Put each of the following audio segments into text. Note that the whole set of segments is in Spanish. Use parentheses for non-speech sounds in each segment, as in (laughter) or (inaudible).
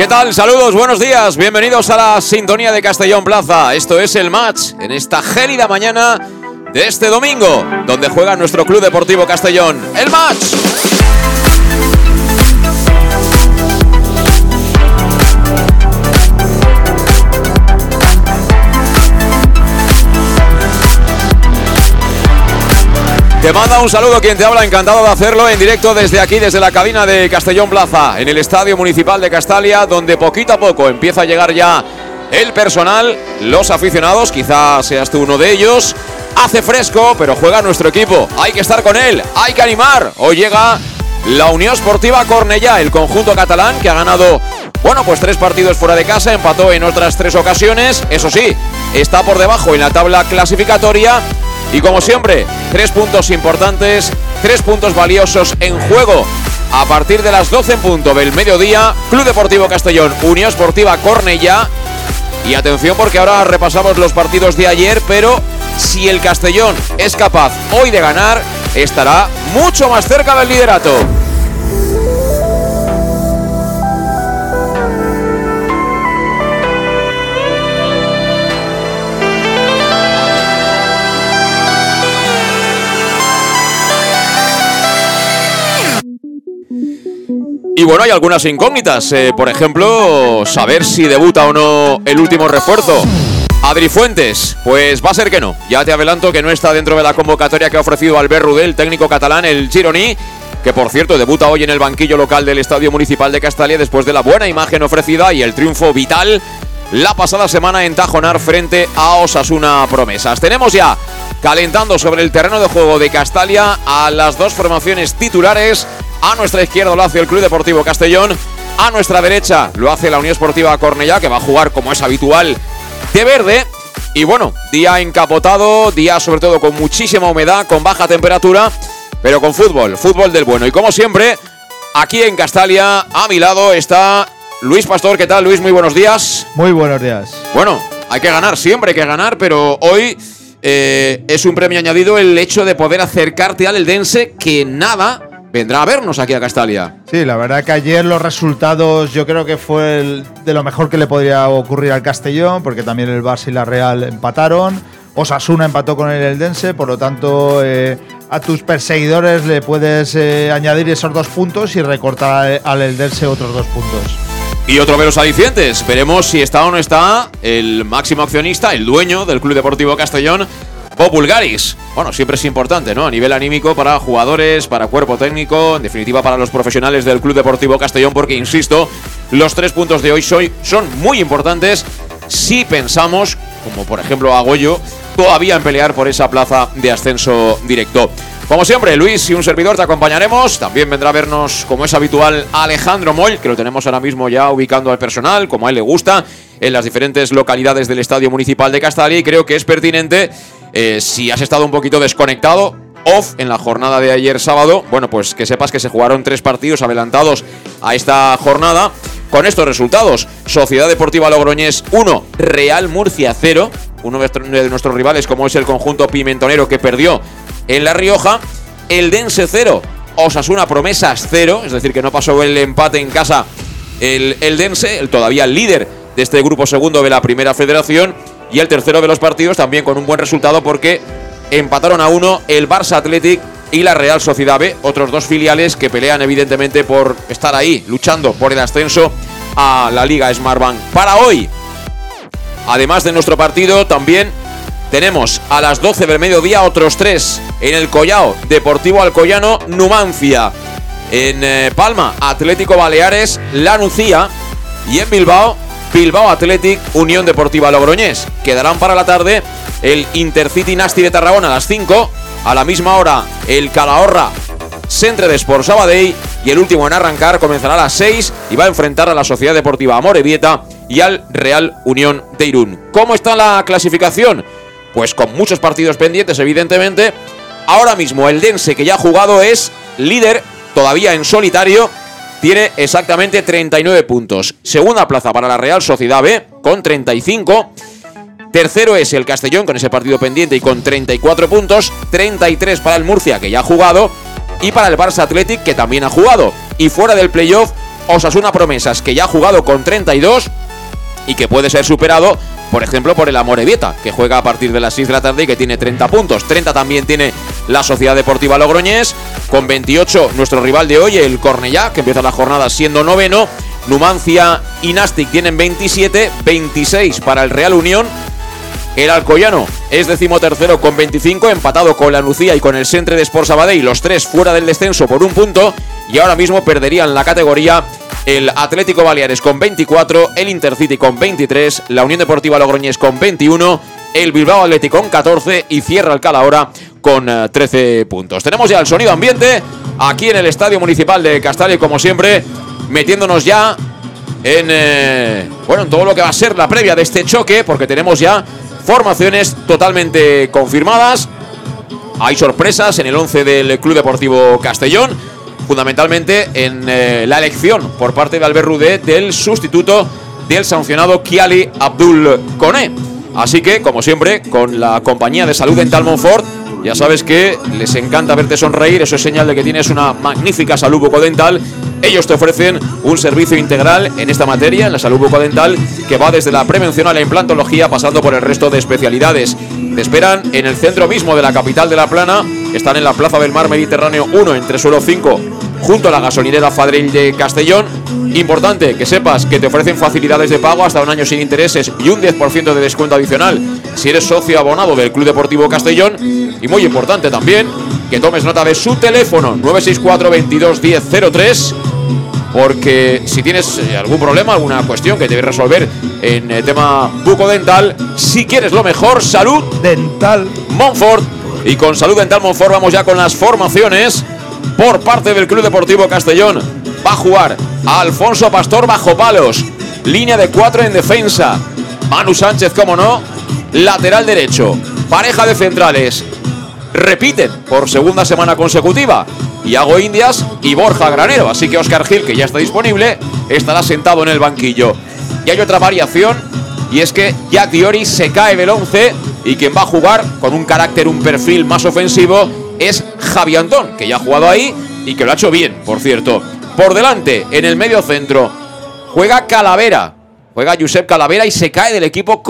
¿Qué tal? Saludos, buenos días. Bienvenidos a la sintonía de Castellón Plaza. Esto es el match en esta gélida mañana de este domingo, donde juega nuestro Club Deportivo Castellón. El match. Te manda un saludo quien te habla, encantado de hacerlo en directo desde aquí, desde la cabina de Castellón Plaza, en el Estadio Municipal de Castalia, donde poquito a poco empieza a llegar ya el personal, los aficionados, quizás seas tú uno de ellos. Hace fresco, pero juega nuestro equipo. Hay que estar con él, hay que animar. Hoy llega la Unión Sportiva Cornellá, el conjunto catalán que ha ganado, bueno, pues tres partidos fuera de casa, empató en otras tres ocasiones. Eso sí, está por debajo en la tabla clasificatoria y como siempre, tres puntos importantes, tres puntos valiosos en juego. A partir de las 12 en punto del mediodía, Club Deportivo Castellón, Unión Esportiva Cornella. Y atención porque ahora repasamos los partidos de ayer, pero si el Castellón es capaz hoy de ganar, estará mucho más cerca del liderato. Y bueno, hay algunas incógnitas. Eh, por ejemplo, saber si debuta o no el último refuerzo. Adri Fuentes, pues va a ser que no. Ya te adelanto que no está dentro de la convocatoria que ha ofrecido Albert Rudel, técnico catalán, el Gironi, que por cierto debuta hoy en el banquillo local del Estadio Municipal de Castalia después de la buena imagen ofrecida y el triunfo vital la pasada semana en Tajonar frente a Osasuna Promesas. Tenemos ya calentando sobre el terreno de juego de Castalia a las dos formaciones titulares a nuestra izquierda lo hace el Club Deportivo Castellón. A nuestra derecha lo hace la Unión Esportiva Cornellá, que va a jugar como es habitual de verde. Y bueno, día encapotado, día sobre todo con muchísima humedad, con baja temperatura, pero con fútbol, fútbol del bueno. Y como siempre, aquí en Castalia, a mi lado está Luis Pastor. ¿Qué tal, Luis? Muy buenos días. Muy buenos días. Bueno, hay que ganar, siempre hay que ganar, pero hoy eh, es un premio añadido el hecho de poder acercarte al Eldense, que nada vendrá a vernos aquí a Castalia. Sí, la verdad que ayer los resultados yo creo que fue el de lo mejor que le podría ocurrir al Castellón, porque también el Barça y la Real empataron. Osasuna empató con el Eldense, por lo tanto eh, a tus perseguidores le puedes eh, añadir esos dos puntos y recortar al Eldense otros dos puntos. Y otro de los alicientes, veremos si está o no está el máximo accionista, el dueño del Club Deportivo Castellón, Bob. Bueno, siempre es importante, ¿no? A nivel anímico para jugadores, para cuerpo técnico, en definitiva para los profesionales del Club Deportivo Castellón, porque insisto, los tres puntos de hoy son muy importantes si pensamos, como por ejemplo hago yo, todavía en pelear por esa plaza de ascenso directo. Como siempre, Luis y un servidor te acompañaremos. También vendrá a vernos, como es habitual, Alejandro Moll, que lo tenemos ahora mismo ya ubicando al personal, como a él le gusta, en las diferentes localidades del Estadio Municipal de Castalia. Y creo que es pertinente eh, si has estado un poquito desconectado, off en la jornada de ayer sábado, bueno, pues que sepas que se jugaron tres partidos adelantados a esta jornada con estos resultados. Sociedad Deportiva Logroñés 1, Real Murcia 0. Uno de nuestros rivales, como es el conjunto pimentonero que perdió en La Rioja. El Dense 0, Osasuna Promesas 0. Es decir, que no pasó el empate en casa el, el Dense, el todavía líder de este grupo segundo de la primera federación. Y el tercero de los partidos también con un buen resultado porque empataron a uno el Barça Athletic y la Real Sociedad B, otros dos filiales que pelean evidentemente por estar ahí, luchando por el ascenso a la Liga Smartbank. Para hoy, además de nuestro partido, también tenemos a las 12 del mediodía otros tres en el Collao, Deportivo Alcoyano, Numancia. En eh, Palma, Atlético Baleares, La Nucía. Y en Bilbao, Bilbao Athletic, Unión Deportiva Logroñés. Quedarán para la tarde el Intercity Nasti de Tarragona a las 5. A la misma hora, el Calahorra Centre de Sport Sabadell. Y el último en arrancar comenzará a las 6 y va a enfrentar a la Sociedad Deportiva Amorebieta y al Real Unión de Irún. ¿Cómo está la clasificación? Pues con muchos partidos pendientes, evidentemente. Ahora mismo el Dense, que ya ha jugado, es líder todavía en solitario. Tiene exactamente 39 puntos. Segunda plaza para la Real Sociedad B con 35. Tercero es el Castellón con ese partido pendiente y con 34 puntos. 33 para el Murcia que ya ha jugado. Y para el Barça Athletic que también ha jugado. Y fuera del playoff, Osasuna Promesas que ya ha jugado con 32 y que puede ser superado por ejemplo, por el Amorebieta, que juega a partir de las 6 de la tarde y que tiene 30 puntos. 30 también tiene la Sociedad Deportiva Logroñés. Con 28, nuestro rival de hoy, el Cornellá, que empieza la jornada siendo noveno. Numancia y Nastic tienen 27, 26 para el Real Unión. El Alcoyano es decimotercero con 25, empatado con la Lucía y con el Centre de Sport Sabadell, los tres fuera del descenso por un punto. Y ahora mismo perderían la categoría el Atlético Baleares con 24, el Intercity con 23, la Unión Deportiva Logroñés con 21, el Bilbao Atlético con 14 y cierra el Calahora con 13 eh, puntos. Tenemos ya el sonido ambiente aquí en el Estadio Municipal de Castalia, como siempre, metiéndonos ya en, eh, bueno, en todo lo que va a ser la previa de este choque, porque tenemos ya formaciones totalmente confirmadas. Hay sorpresas en el 11 del Club Deportivo Castellón fundamentalmente en eh, la elección por parte de Albert Rudé del sustituto del sancionado Kiali Abdul Kone. Así que, como siempre, con la compañía de salud dental Monfort, ya sabes que les encanta verte sonreír, eso es señal de que tienes una magnífica salud bucodental. Ellos te ofrecen un servicio integral en esta materia, en la salud bucodental, que va desde la prevención a la implantología, pasando por el resto de especialidades. Te esperan en el centro mismo de la capital de La Plana, están en la Plaza del Mar Mediterráneo 1, entre suelo 5 junto a la gasolinera Fadril de Castellón. Importante que sepas que te ofrecen facilidades de pago hasta un año sin intereses y un 10% de descuento adicional si eres socio abonado del Club Deportivo Castellón. Y muy importante también que tomes nota de su teléfono 964 22 1003 porque si tienes eh, algún problema, alguna cuestión que debes resolver en el tema bucodental, si quieres lo mejor, salud dental Montfort. Y con salud dental Montfort vamos ya con las formaciones por parte del Club Deportivo Castellón. Va a jugar Alfonso Pastor bajo palos. Línea de cuatro en defensa. Manu Sánchez, como no. Lateral derecho. Pareja de centrales. Repiten por segunda semana consecutiva. Iago Indias y Borja Granero. Así que Oscar Gil, que ya está disponible, estará sentado en el banquillo. Y hay otra variación. Y es que Jack Diori se cae del 11 y quien va a jugar con un carácter, un perfil más ofensivo es Javi Antón, que ya ha jugado ahí y que lo ha hecho bien, por cierto. Por delante, en el medio centro, juega Calavera. Juega Josep Calavera y se cae del equipo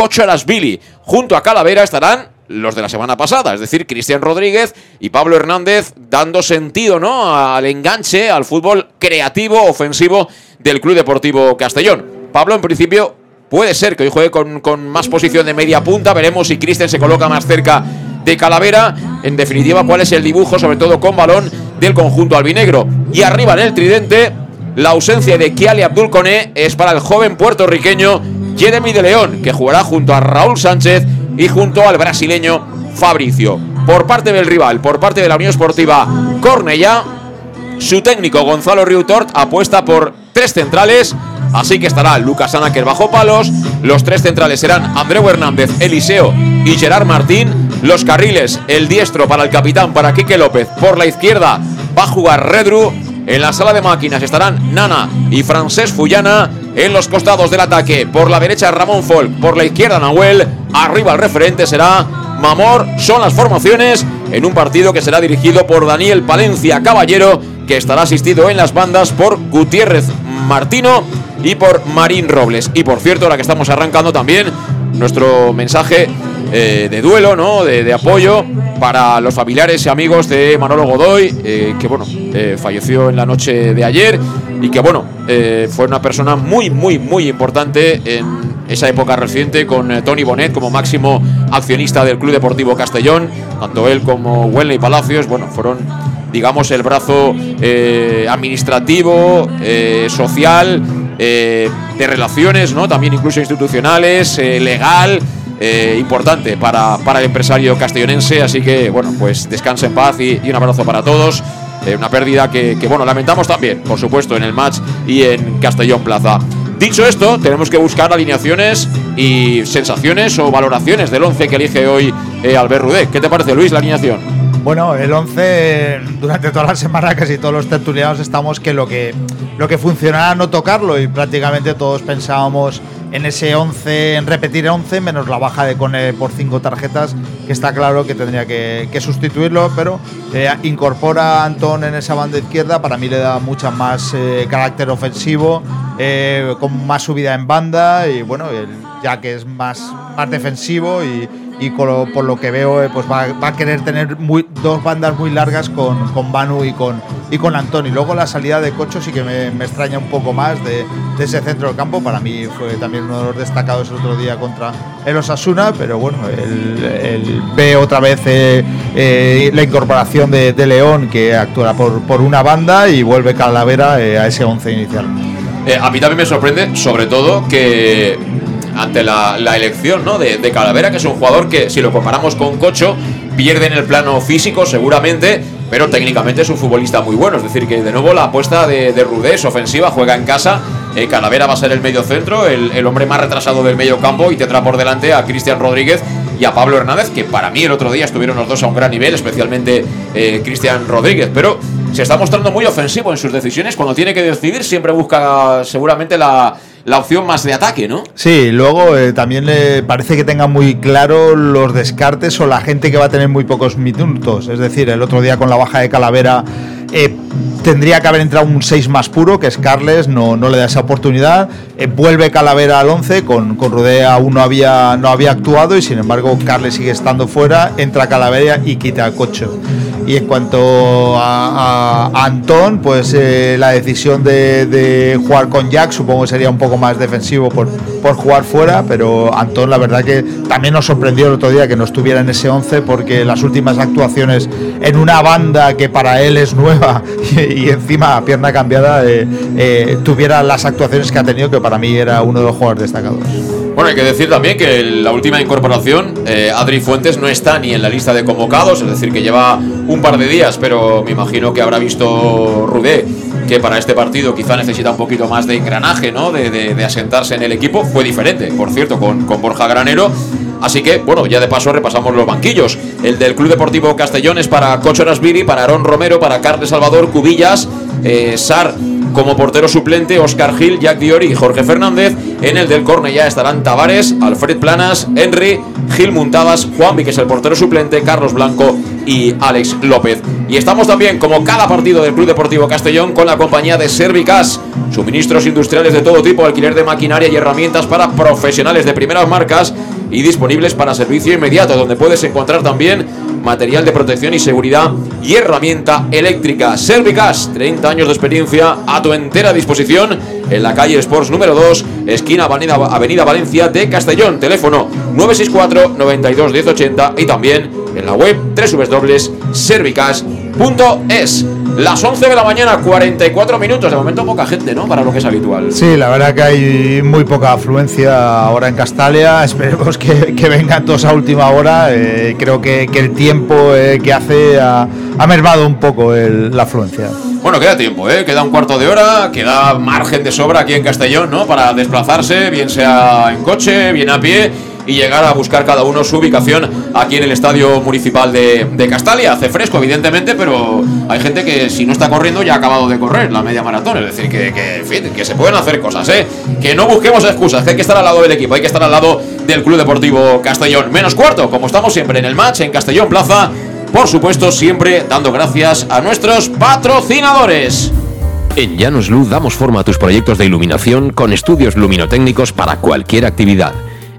Billy. Junto a Calavera estarán los de la semana pasada, es decir, Cristian Rodríguez y Pablo Hernández dando sentido ¿no? al enganche, al fútbol creativo, ofensivo del Club Deportivo Castellón. Pablo, en principio, puede ser que hoy juegue con, con más posición de media punta, veremos si Cristian se coloca más cerca de Calavera. En definitiva, cuál es el dibujo, sobre todo con balón, del conjunto albinegro. Y arriba en el tridente, la ausencia de Kiali Abdul es para el joven puertorriqueño Jeremy de León, que jugará junto a Raúl Sánchez y junto al brasileño Fabricio. Por parte del rival, por parte de la Unión Esportiva Cornellá, su técnico Gonzalo Riutort apuesta por tres centrales, así que estará Lucas Anaker bajo palos, los tres centrales serán Andreu Hernández, Eliseo y Gerard Martín, los carriles, el diestro para el capitán, para Quique López. Por la izquierda va a jugar Redru. En la sala de máquinas estarán Nana y Francés Fullana. En los costados del ataque, por la derecha Ramón Folk, por la izquierda Nahuel. Arriba el referente será Mamor. Son las formaciones en un partido que será dirigido por Daniel Palencia Caballero, que estará asistido en las bandas por Gutiérrez Martino y por Marín Robles. Y por cierto, la que estamos arrancando también, nuestro mensaje eh, de duelo, ¿no? De, apoyo para los familiares y amigos de Manolo Godoy, eh, que bueno, eh, falleció en la noche de ayer y que bueno, fue una persona muy, muy, muy importante en, esa época reciente con eh, Tony Bonet como máximo accionista del Club Deportivo Castellón, tanto él como Wenley Palacios, bueno, fueron digamos el brazo eh, administrativo, eh, social, de relaciones, ¿no? También incluso institucionales, legal. importante para, para, el empresario castellonense, así que bueno, pues descansa en paz y, un abrazo para todos. una pérdida que, que, bueno, lamentamos también, por supuesto, en el match y en Castellón Plaza. Dicho esto, tenemos que buscar alineaciones y sensaciones o valoraciones del 11 que elige hoy eh, Albert Rudé. ¿Qué te parece, Luis, la alineación? Bueno, el 11 durante toda la semana casi todos los tertulianos estamos que lo que lo que funcionara no tocarlo y prácticamente todos pensábamos en ese 11, en repetir 11 menos la baja de Cone por 5 tarjetas, que está claro que tendría que, sustituirlo, pero eh, incorpora a Antón en esa banda izquierda, para mí le da mucha más eh, carácter ofensivo, eh, con más subida en banda y bueno, ya que es más, más defensivo y, y por lo que veo eh, pues va, a querer tener dos bandas muy largas con, con Banu y con, y con Antoni. Luego la salida de Cocho sí que me, extraña un poco más de, ese centro del campo. Para mí fue también uno de los destacados el otro día contra el Osasuna, pero bueno, él, ve otra vez eh, eh, la incorporación de, León que actúa por, por una banda y vuelve Calavera a ese 11 inicial. a mí también me sorprende, sobre todo, que ante la, elección ¿no? de, Calavera, que es un jugador que, si lo comparamos con Cocho, pierde en el plano físico seguramente, pero técnicamente es un futbolista muy bueno. Es decir, que de nuevo la apuesta de, de Rudés ofensiva juega en casa. Eh, Calavera va a ser el medio centro, el, hombre más retrasado del medio campo y tendrá por delante a Cristian Rodríguez y a Pablo Hernández, que para mí el otro día estuvieron los dos a un gran nivel, especialmente eh, Cristian Rodríguez. Pero se está mostrando muy ofensivo en sus decisiones. Cuando tiene que decidir, siempre busca seguramente la, la opción más de ataque, ¿no? Sí, luego eh, también le parece que tenga muy claro los descartes o la gente que va a tener muy pocos minutos. Es decir, el otro día con la baja de Calavera eh, tendría que haber entrado un 6 más puro, que es Carles, no, no le da esa oportunidad. Eh, vuelve Calavera al 11, con, con aún no había, no había actuado y sin embargo Carles sigue estando fuera, entra Calavera y quita a Cocho. Y en cuanto a, Antón, pues eh, la decisión de, jugar con Jack supongo que sería un poco más defensivo por, por jugar fuera, pero Antón la verdad que también nos sorprendió el otro día que no estuviera en ese 11 porque las últimas actuaciones en una banda que para él es nueva (laughs) encima pierna cambiada eh, eh, tuviera las actuaciones que ha tenido que para mí era uno de los jugadores destacados. Bueno, hay que decir también que la última incorporación, eh, Adri Fuentes no está ni en la lista de convocados, es decir, que lleva un par de días, pero me imagino que habrá visto Rudé que para este partido quizá necesita un poquito más de engranaje, ¿no? De, asentarse en el equipo. Fue diferente, por cierto, con Borja Granero. Así que, bueno, ya de paso repasamos los banquillos. El del Club Deportivo Castellón es para Cocho Rasbiri, para Aaron Romero, para Carles Salvador, Cubillas, eh, Sar como portero suplente, Oscar Gil, Jack Diori y Jorge Fernández. En el del ya estarán Tavares, Alfred Planas, Henry, Gil Muntadas, Juanvi, que es el portero suplente, Carlos Blanco y Alex López. Y estamos también, como cada partido del Club Deportivo Castellón, con la compañía de Servicas, suministros industriales de todo tipo, alquiler de maquinaria y herramientas para profesionales de primeras marcas y disponibles para servicio inmediato, donde puedes encontrar también material de protección y seguridad y herramienta eléctrica. Servicas, 30 años de experiencia a tu entera disposición en la calle Sports número 2, esquina Avenida, Avenida Valencia de Castellón. Teléfono 964 92 1080 y también en la web www.servicas.es. Las 11 de la mañana, 44 minutos. De momento poca gente, ¿no? Para lo que es habitual. Sí, la verdad que hay muy poca afluencia ahora en Castalia. (laughs) Esperemos que, que vengan todos a última hora. Eh, creo que, que, el tiempo eh, que hace ha, ha, mermado un poco la afluencia. Bueno, queda tiempo, ¿eh? Queda un cuarto de hora, queda margen de sobra aquí en Castellón, ¿no? Para desplazarse, bien sea en coche, bien a pie y llegar a buscar cada uno su ubicación aquí en el Estadio Municipal de, Castalia. Hace fresco, evidentemente, pero hay gente que si no está corriendo ya ha acabado de correr la media maratón. Es decir, que, que, que se pueden hacer cosas, ¿eh? Que no busquemos excusas, que hay que estar al lado del equipo, hay que estar al lado del Club Deportivo Castellón. Menos cuarto, como estamos siempre en el match en Castellón Plaza. Por supuesto, siempre dando gracias a nuestros patrocinadores. En Llanos Luz damos forma a tus proyectos de iluminación con estudios luminotécnicos para cualquier actividad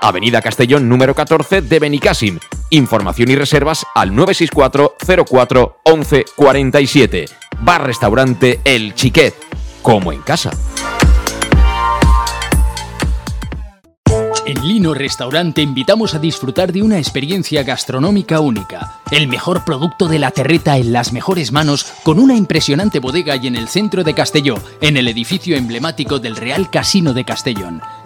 Avenida Castellón número 14 de Benicàssim. Información y reservas al 964 04 11 47. Bar Restaurante El Chiquet, como en casa. En Lino Restaurant invitamos a disfrutar de una experiencia gastronómica única. El mejor producto de la terreta en las mejores manos con una impresionante bodega y en el centro de Castelló, en el edificio emblemático del Real Casino de Castellón.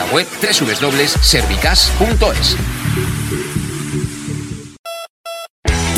la web www.servicas.es.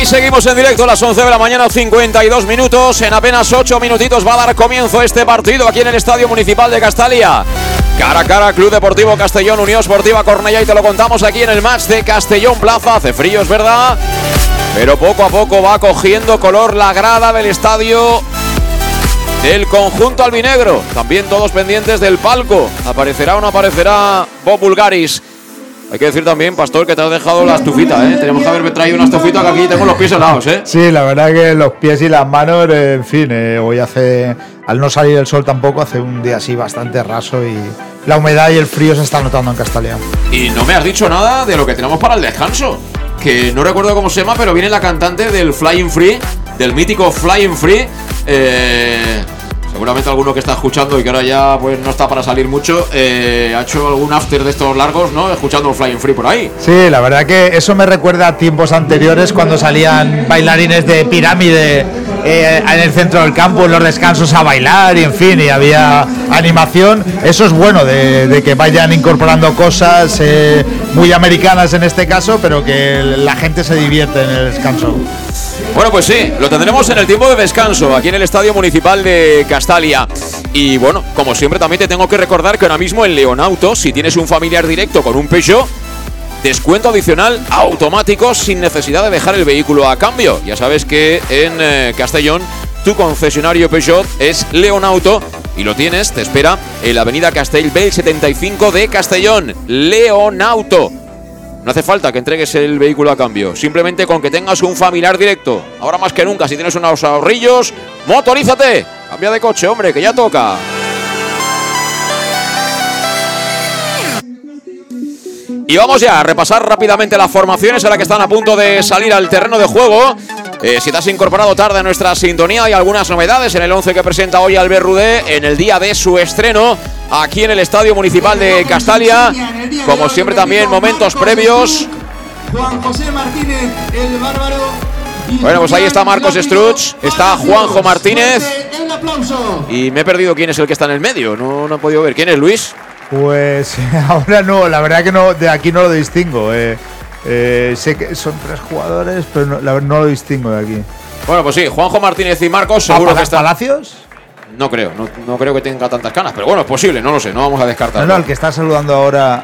Ahí seguimos en directo a las 11 de la mañana, 52 minutos. En apenas 8 minutitos va a dar comienzo este partido aquí en el Estadio Municipal de Castalia. Cara a cara, Club Deportivo Castellón, Unión Sportiva Cornellá y te lo contamos aquí en el match de Castellón Plaza. Hace frío, es verdad, pero poco a poco va cogiendo color la grada del estadio del conjunto albinegro. También todos pendientes del palco. ¿Aparecerá o no aparecerá Bob Bulgaris? Hay que decir también, Pastor, que te has dejado la estufita, ¿eh? Tenemos que haberme traído una estufita que aquí tengo los pies helados, ¿eh? Sí, la verdad que los pies y las manos, eh, en fin, eh, hoy hace, al no salir el sol tampoco, hace un día así bastante raso y la humedad y el frío se está notando en Castalia. Y no me has dicho nada de lo que tenemos para el descanso. Que no recuerdo cómo se llama, pero viene la cantante del Flying Free, del mítico Flying Free. Eh, seguramente alguno que está escuchando y que ahora ya pues no está para salir mucho, eh, ha hecho algún after de estos largos, ¿no? Escuchando el Flying Free por ahí. Sí, la verdad que eso me recuerda a tiempos anteriores cuando salían bailarines de pirámide eh, en el centro del campo, en los descansos a bailar y en fin, y había animación. Eso es bueno, de, que vayan incorporando cosas eh, muy americanas en este caso, pero que la gente se divierte en el descanso. Bueno, pues sí, lo tendremos en el tiempo de descanso, aquí en el Estadio Municipal de Castalia. Y bueno, como siempre también te tengo que recordar que ahora mismo en Leonauto, si tienes un familiar directo con un Peugeot, descuento adicional automático sin necesidad de dejar el vehículo a cambio. Ya sabes que en eh, Castellón tu concesionario Peugeot es Leonauto y lo tienes, te espera en la avenida Castellbell 75 de Castellón. Leonauto. No hace falta que entregues el vehículo a cambio, simplemente con que tengas un familiar directo. Ahora más que nunca, si tienes unos ahorrillos, motorízate. Cambia de coche, hombre, que ya toca. Y vamos ya a repasar rápidamente las formaciones ahora que están a punto de salir al terreno de juego. Eh, si te has incorporado tarde a nuestra sintonía, hay algunas novedades en el 11 que presenta hoy Albert Rudé en el día de su estreno aquí en el Estadio Municipal de Castalia. Como siempre también momentos previos. Juan José Martínez, el bárbaro. Bueno, pues ahí está Marcos Struch, está Juanjo Martínez. Y me he perdido quién es el que está en el medio, no, no he podido ver. ¿Quién es Luis? Pues (laughs) ahora no, la verdad que no, de aquí no lo distingo. eh. Eh, sé que son tres jugadores, pero no, la no lo distingo de aquí. Bueno, pues sí, Juanjo Martínez y Marcos seguro ¿Ah, que están. ¿Palacios? No creo, no, no creo que tenga tantas canas, pero bueno, es posible, no lo sé, no vamos a No, descartarlo. no, el que está saludando ahora.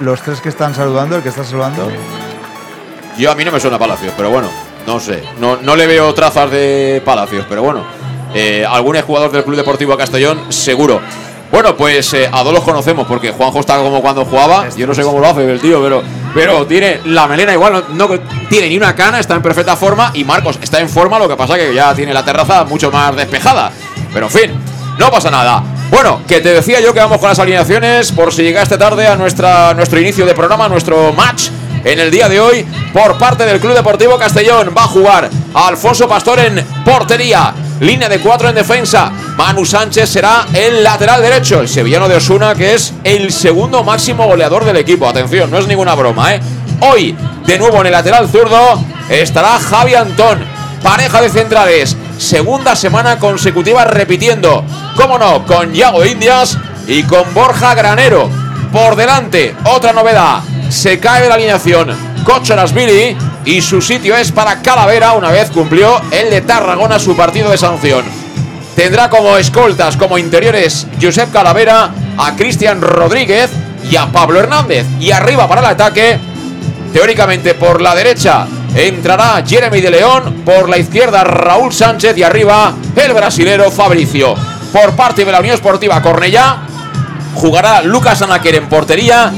Los tres que están saludando, el que está saludando. Yo a mí no me suena Palacios, pero bueno, no sé. No, no le veo trazas de Palacios, pero bueno. Eh, algún jugador del Club Deportivo Castellón, seguro. Bueno, pues eh, a dos los conocemos, porque Juanjo está como cuando jugaba. Yo no sé cómo lo hace el tío, pero pero tiene la melena igual, no, tiene ni una cana, está en perfecta forma. Y Marcos está en forma, lo que pasa que ya tiene la terraza mucho más despejada. Pero en fin, no pasa nada. Bueno, que te decía yo que vamos con las alineaciones por si llegaste tarde a nuestra, nuestro inicio de programa, nuestro match en el día de hoy por parte del Club Deportivo Castellón. Va a jugar Alfonso Pastor en portería. Línea de cuatro en defensa. Manu Sánchez será el lateral derecho. El sevillano de Osuna, que es el segundo máximo goleador del equipo. Atención, no es ninguna broma, ¿eh? Hoy, de nuevo en el lateral zurdo, estará Javi Antón. Pareja de centrales. Segunda semana consecutiva repitiendo. Cómo no, con Yago Indias y con Borja Granero. Por delante, otra novedad. Se cae la alineación Billy y su sitio es para Calavera una vez cumplió el de Tarragona su partido de sanción. Tendrá como escoltas, como interiores, Josep Calavera, a Cristian Rodríguez y a Pablo Hernández. Y arriba para el ataque, teóricamente por la derecha, entrará Jeremy de León, por la izquierda Raúl Sánchez y arriba el brasilero Fabricio. Por parte de la Unión Esportiva Cornellá, jugará Lucas Anaquer en portería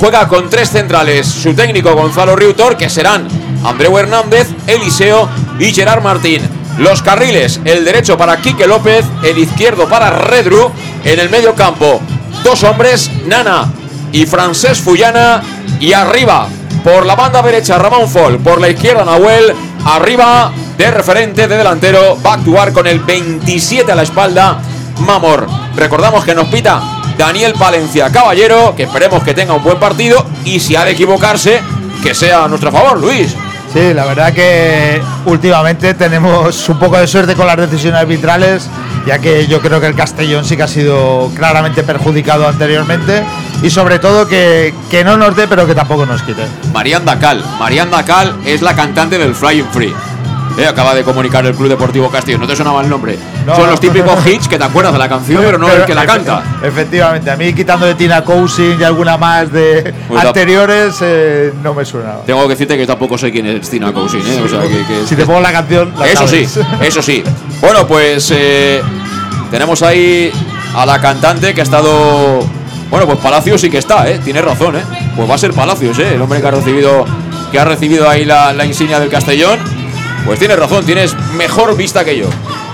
juega con tres centrales. Su técnico Gonzalo Riutor, que serán Andreu Hernández, Eliseo y Gerard Martín. Los carriles, el derecho para Quique López, el izquierdo para Redru. En el medio campo, dos hombres, Nana y Francés Fullana. Y arriba, por la banda derecha, Ramón Fol. Por la izquierda, Nahuel. Arriba, de referente, de delantero, va a actuar con el 27 a la espalda, Mamor. Recordamos que nos pita Daniel Palencia Caballero, que esperemos que tenga un buen partido y si ha de equivocarse, que sea a nuestro favor, Luis. Sí, la verdad que últimamente tenemos un poco de suerte con las decisiones arbitrales, ya que yo creo que el Castellón sí que ha sido claramente perjudicado anteriormente y sobre todo que, que no nos dé, pero que tampoco nos quite. Marianda Cal. Marianda Cal es la cantante del Flying Free. Eh, acaba de comunicar el Club Deportivo Castillo. No te sonaba el nombre. Son los típicos hits que te acuerdas de la canción, pero no el que la canta. Efectivamente, a mí quitando de Tina Cousin y alguna más de Pues anteriores, eh, no me suena. Tengo que decirte que tampoco sé quién es Tina Cousin. ¿eh? O sea, que- que- Si te pongo la canción, la eso sí, (laughs) eso sí. Bueno, pues eh, tenemos ahí a la cantante que ha estado. Bueno, pues Palacios sí que está, ¿eh? Tiene razón, ¿eh? Pues va a ser Palacios, ¿eh? El hombre que ha recibido, que ha recibido ahí la, la insignia del Castellón. Pues tienes razón, tienes mejor vista que yo.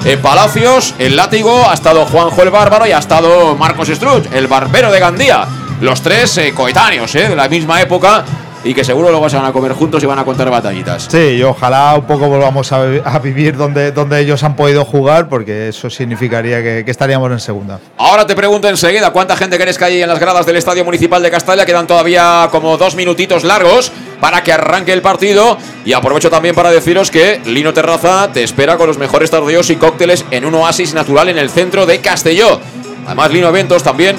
Eh, Palacios, el látigo, ha estado Juanjo el Bárbaro y ha estado Marcos Struch, el barbero de Gandía. Los tres eh, coetáneos, ¿eh? De la misma época y que seguro luego se van a comer juntos y van a contar batallitas. Sí, y ojalá un poco volvamos a, a vivir donde, donde ellos han podido jugar, porque eso significaría que, que estaríamos en segunda. Ahora te pregunto enseguida cuánta gente crees que hay en las gradas del Estadio Municipal de Castalla. Quedan todavía como dos minutitos largos para que arranque el partido. Y aprovecho también para deciros que Lino Terraza te espera con los mejores tardeos y cócteles en un oasis natural en el centro de Castelló. Además, Lino Eventos también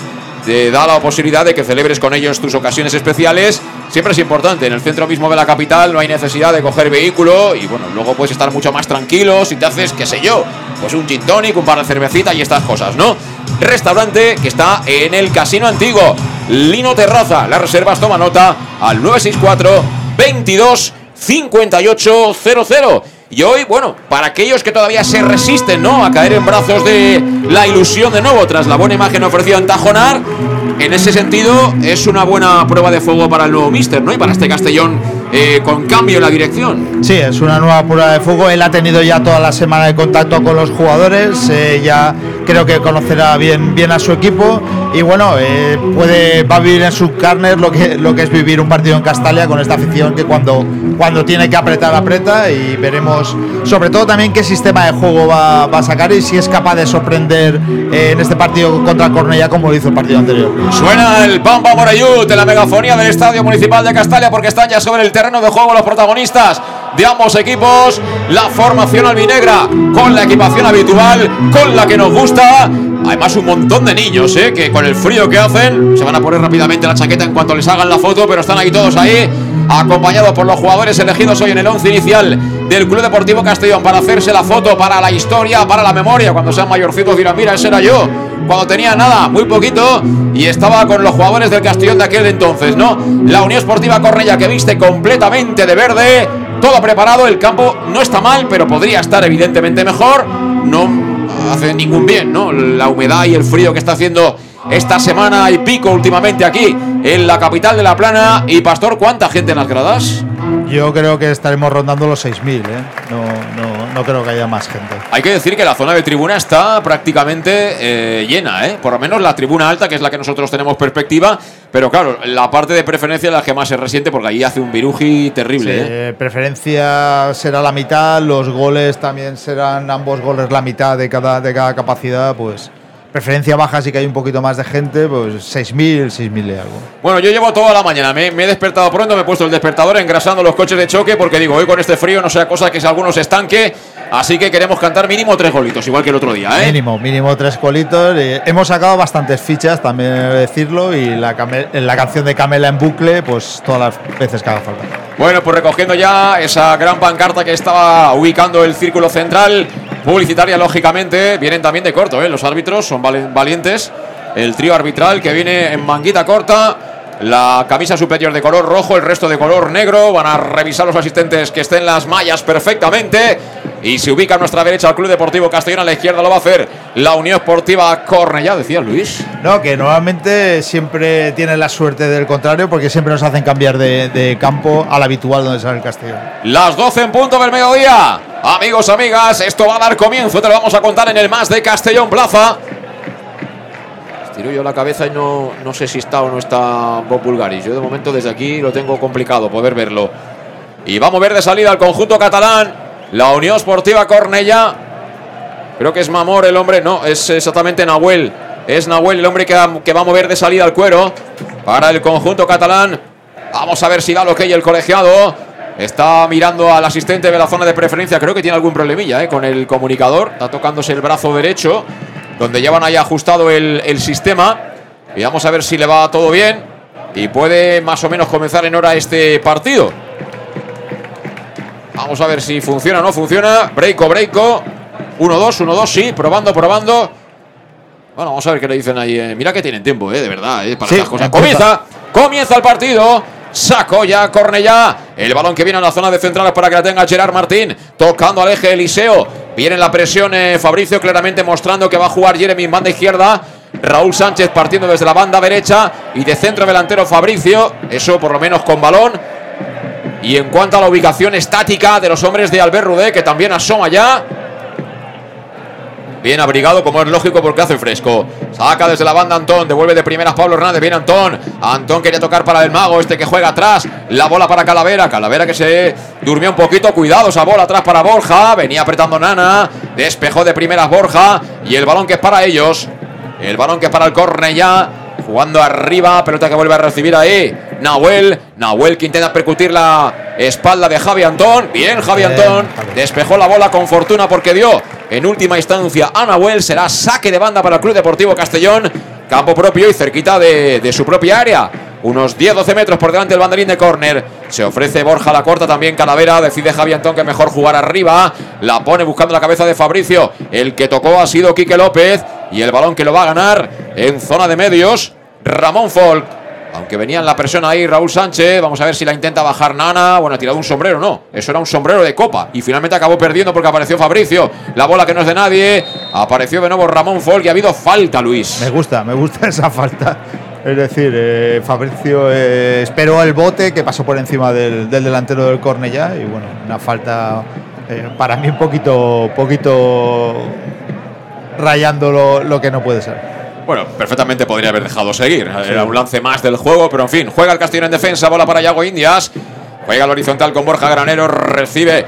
te da la posibilidad de que celebres con ellos tus ocasiones especiales. Siempre es importante, en el centro mismo de la capital no hay necesidad de coger vehículo y bueno, luego puedes estar mucho más tranquilo si te haces, qué sé yo, pues un gin tonic, un par de cervecitas y estas cosas, ¿no? Restaurante que está en el Casino Antiguo, Lino Terraza. Las reservas toma nota al 964 22 5800. Y hoy, bueno, para aquellos que todavía se resisten, ¿no? A caer en brazos de la ilusión de nuevo tras la buena imagen ofrecida en Tajonar, en ese sentido es una buena prueba de fuego para el nuevo Mister, ¿no? Y para este Castellón eh, con cambio en la dirección. Sí, es una nueva prueba de fuego. Él ha tenido ya toda la semana de contacto con los jugadores. eh, ya creo que conocerá bien, bien a su equipo. Y bueno, eh, puede, va a vivir en su carne lo que, lo que es vivir un partido en Castalia con esta afición que cuando, cuando tiene que apretar, aprieta. Y veremos, sobre todo también, qué sistema de juego va, va a sacar y si es capaz de sorprender eh, en este partido contra Cornellá como lo hizo el partido anterior. Suena el Pampa Morayut de la megafonía del Estadio Municipal de Castalia porque están ya sobre el terreno de juego los protagonistas de ambos equipos. La formación albinegra con la equipación habitual, con la que nos gusta. Además, un montón de niños, ¿eh? que con el frío que hacen se van a poner rápidamente la chaqueta en cuanto les hagan la foto, pero están ahí todos ahí, acompañados por los jugadores elegidos hoy en el once inicial del Club Deportivo Castellón para hacerse la foto para la historia, para la memoria. Cuando sean mayorcitos dirán, mira, ese era yo. Cuando tenía nada, muy poquito, y estaba con los jugadores del Castellón de aquel entonces, ¿no? La Unión Esportiva Cornella que viste completamente de verde, todo preparado, el campo no está mal, pero podría estar evidentemente mejor. No hace ningún bien, ¿no? La humedad y el frío que está haciendo esta semana y pico últimamente aquí en la capital de La Plana. Y Pastor, ¿cuánta gente en las gradas? Yo creo que estaremos rondando los 6.000, ¿eh? No, no, no creo que haya más gente. Hay que decir que la zona de tribuna está prácticamente eh, llena, ¿eh? Por lo menos la tribuna alta, que es la que nosotros tenemos perspectiva. Pero claro, la parte de preferencia es la que más se resiente porque ahí hace un viruji terrible, Sí, ¿eh? eh, preferencia será la mitad, los goles también serán ambos goles la mitad de cada, de cada capacidad, pues preferencia baja sí que hay un poquito más de gente, pues 6.000, 6.000 y algo. Bueno, yo llevo toda la mañana, me, me he despertado pronto, me he puesto el despertador engrasando los coches de choque porque digo, hoy con este frío no sea cosa que si alguno se estanque, así que queremos cantar mínimo tres golitos, igual que el otro día, ¿eh? Mínimo, mínimo tres colitos. eh, hemos sacado bastantes fichas, también he de decirlo, y la, la canción de Camela en bucle, pues todas las veces que haga falta. Bueno, pues recogiendo ya esa gran pancarta que estaba ubicando el círculo central, publicitaria lógicamente, vienen también de corto, ¿eh? los árbitros son valientes. El trío arbitral que viene en manguita corta, la camisa superior de color rojo, el resto de color negro. Van a revisar los asistentes que estén las mallas perfectamente. Y se ubica a nuestra derecha el Club Deportivo Castellón, a la izquierda lo va a hacer la Unión Esportiva Cornellá, decía Luis. No, que normalmente siempre tienen la suerte del contrario, porque siempre nos hacen cambiar de, de campo al habitual donde sale el Castellón. Las 12 en punto del mediodía. Amigos, amigas, esto va a dar comienzo. Te lo vamos a contar en el más de Castellón Plaza. Tiro yo la cabeza y no, no sé si está o no está Bob Bulgaris. Yo de momento desde aquí lo tengo complicado poder verlo. Y va a mover de salida al conjunto catalán. La Unión Esportiva Cornella. Creo que es Mamor el hombre. No, es exactamente Nahuel. Es Nahuel el hombre que, que va a mover de salida al cuero. Para el conjunto catalán. Vamos a ver si da lo que hay el colegiado. Está mirando al asistente de la zona de preferencia. Creo que tiene algún problemilla eh, con el comunicador. Está tocándose el brazo derecho. Donde llevan ahí ajustado el, el sistema. Y vamos a ver si le va todo bien. Y puede más o menos comenzar en hora este partido. Vamos a ver si funciona o no funciona. Breiko, breiko. 1-2, 1-2, sí. Probando, probando. Bueno, vamos a ver qué le dicen ahí. eh. Mira que tienen tiempo, eh, de verdad, eh, para Sí, estas cosas. Comienza, comienza el partido. Sacó ya Cornellá. El balón que viene a la zona de centrales para que la tenga Gerard Martín. Tocando al eje Eliseo. Viene la presión eh, Fabricio claramente mostrando que va a jugar Jeremy en banda izquierda. Raúl Sánchez partiendo desde la banda derecha. Y de centro delantero Fabricio. Eso por lo menos con balón. Y en cuanto a la ubicación estática de los hombres de Albert Rudé, que también asoma ya. Bien abrigado, como es lógico, porque hace fresco. Saca desde la banda Antón, devuelve de primeras Pablo Hernández. Viene Antón. Antón quería tocar para el mago, este que juega atrás. La bola para Calavera. Calavera que se durmió un poquito. Cuidado, esa bola atrás para Borja. Venía apretando Nana. Despejó de primeras Borja. Y el balón que es para ellos. El balón que es para el Cornellá. Jugando arriba, pelota que vuelve a recibir ahí. Nahuel. Nahuel que intenta percutir la espalda de Javi Antón. Bien, Javi Bien, Antón. Javi. Despejó la bola con fortuna porque dio en última instancia a Nahuel. Será saque de banda para el Club Deportivo Castellón. Campo propio y cerquita de, de su propia área. Unos 10-12 metros por delante del banderín de córner. Se ofrece Borja la corta también Calavera. Decide Javi Antón que mejor jugar arriba. La pone buscando la cabeza de Fabricio. El que tocó ha sido Quique López. Y el balón que lo va a ganar en zona de medios. Ramón Folk. Aunque venía en la presión ahí Raúl Sánchez, vamos a ver si la intenta bajar Nana. Bueno, ha tirado un sombrero, no. Eso era un sombrero de copa. Y finalmente acabó perdiendo porque apareció Fabricio. La bola que no es de nadie. Apareció de nuevo Ramón Folk y ha habido falta, Luis. Me gusta, me gusta (laughs) esa falta. Es decir, eh, Fabricio eh, esperó el bote que pasó por encima del, del delantero del Cornellá y bueno, una falta eh, para mí un poquito, poquito rayando lo, lo que no puede ser. Bueno, perfectamente podría haber dejado seguir. Era un lance más del juego, pero en fin, juega el Castillo en defensa, bola para Yago Indias. Juega al horizontal con Borja Granero, recibe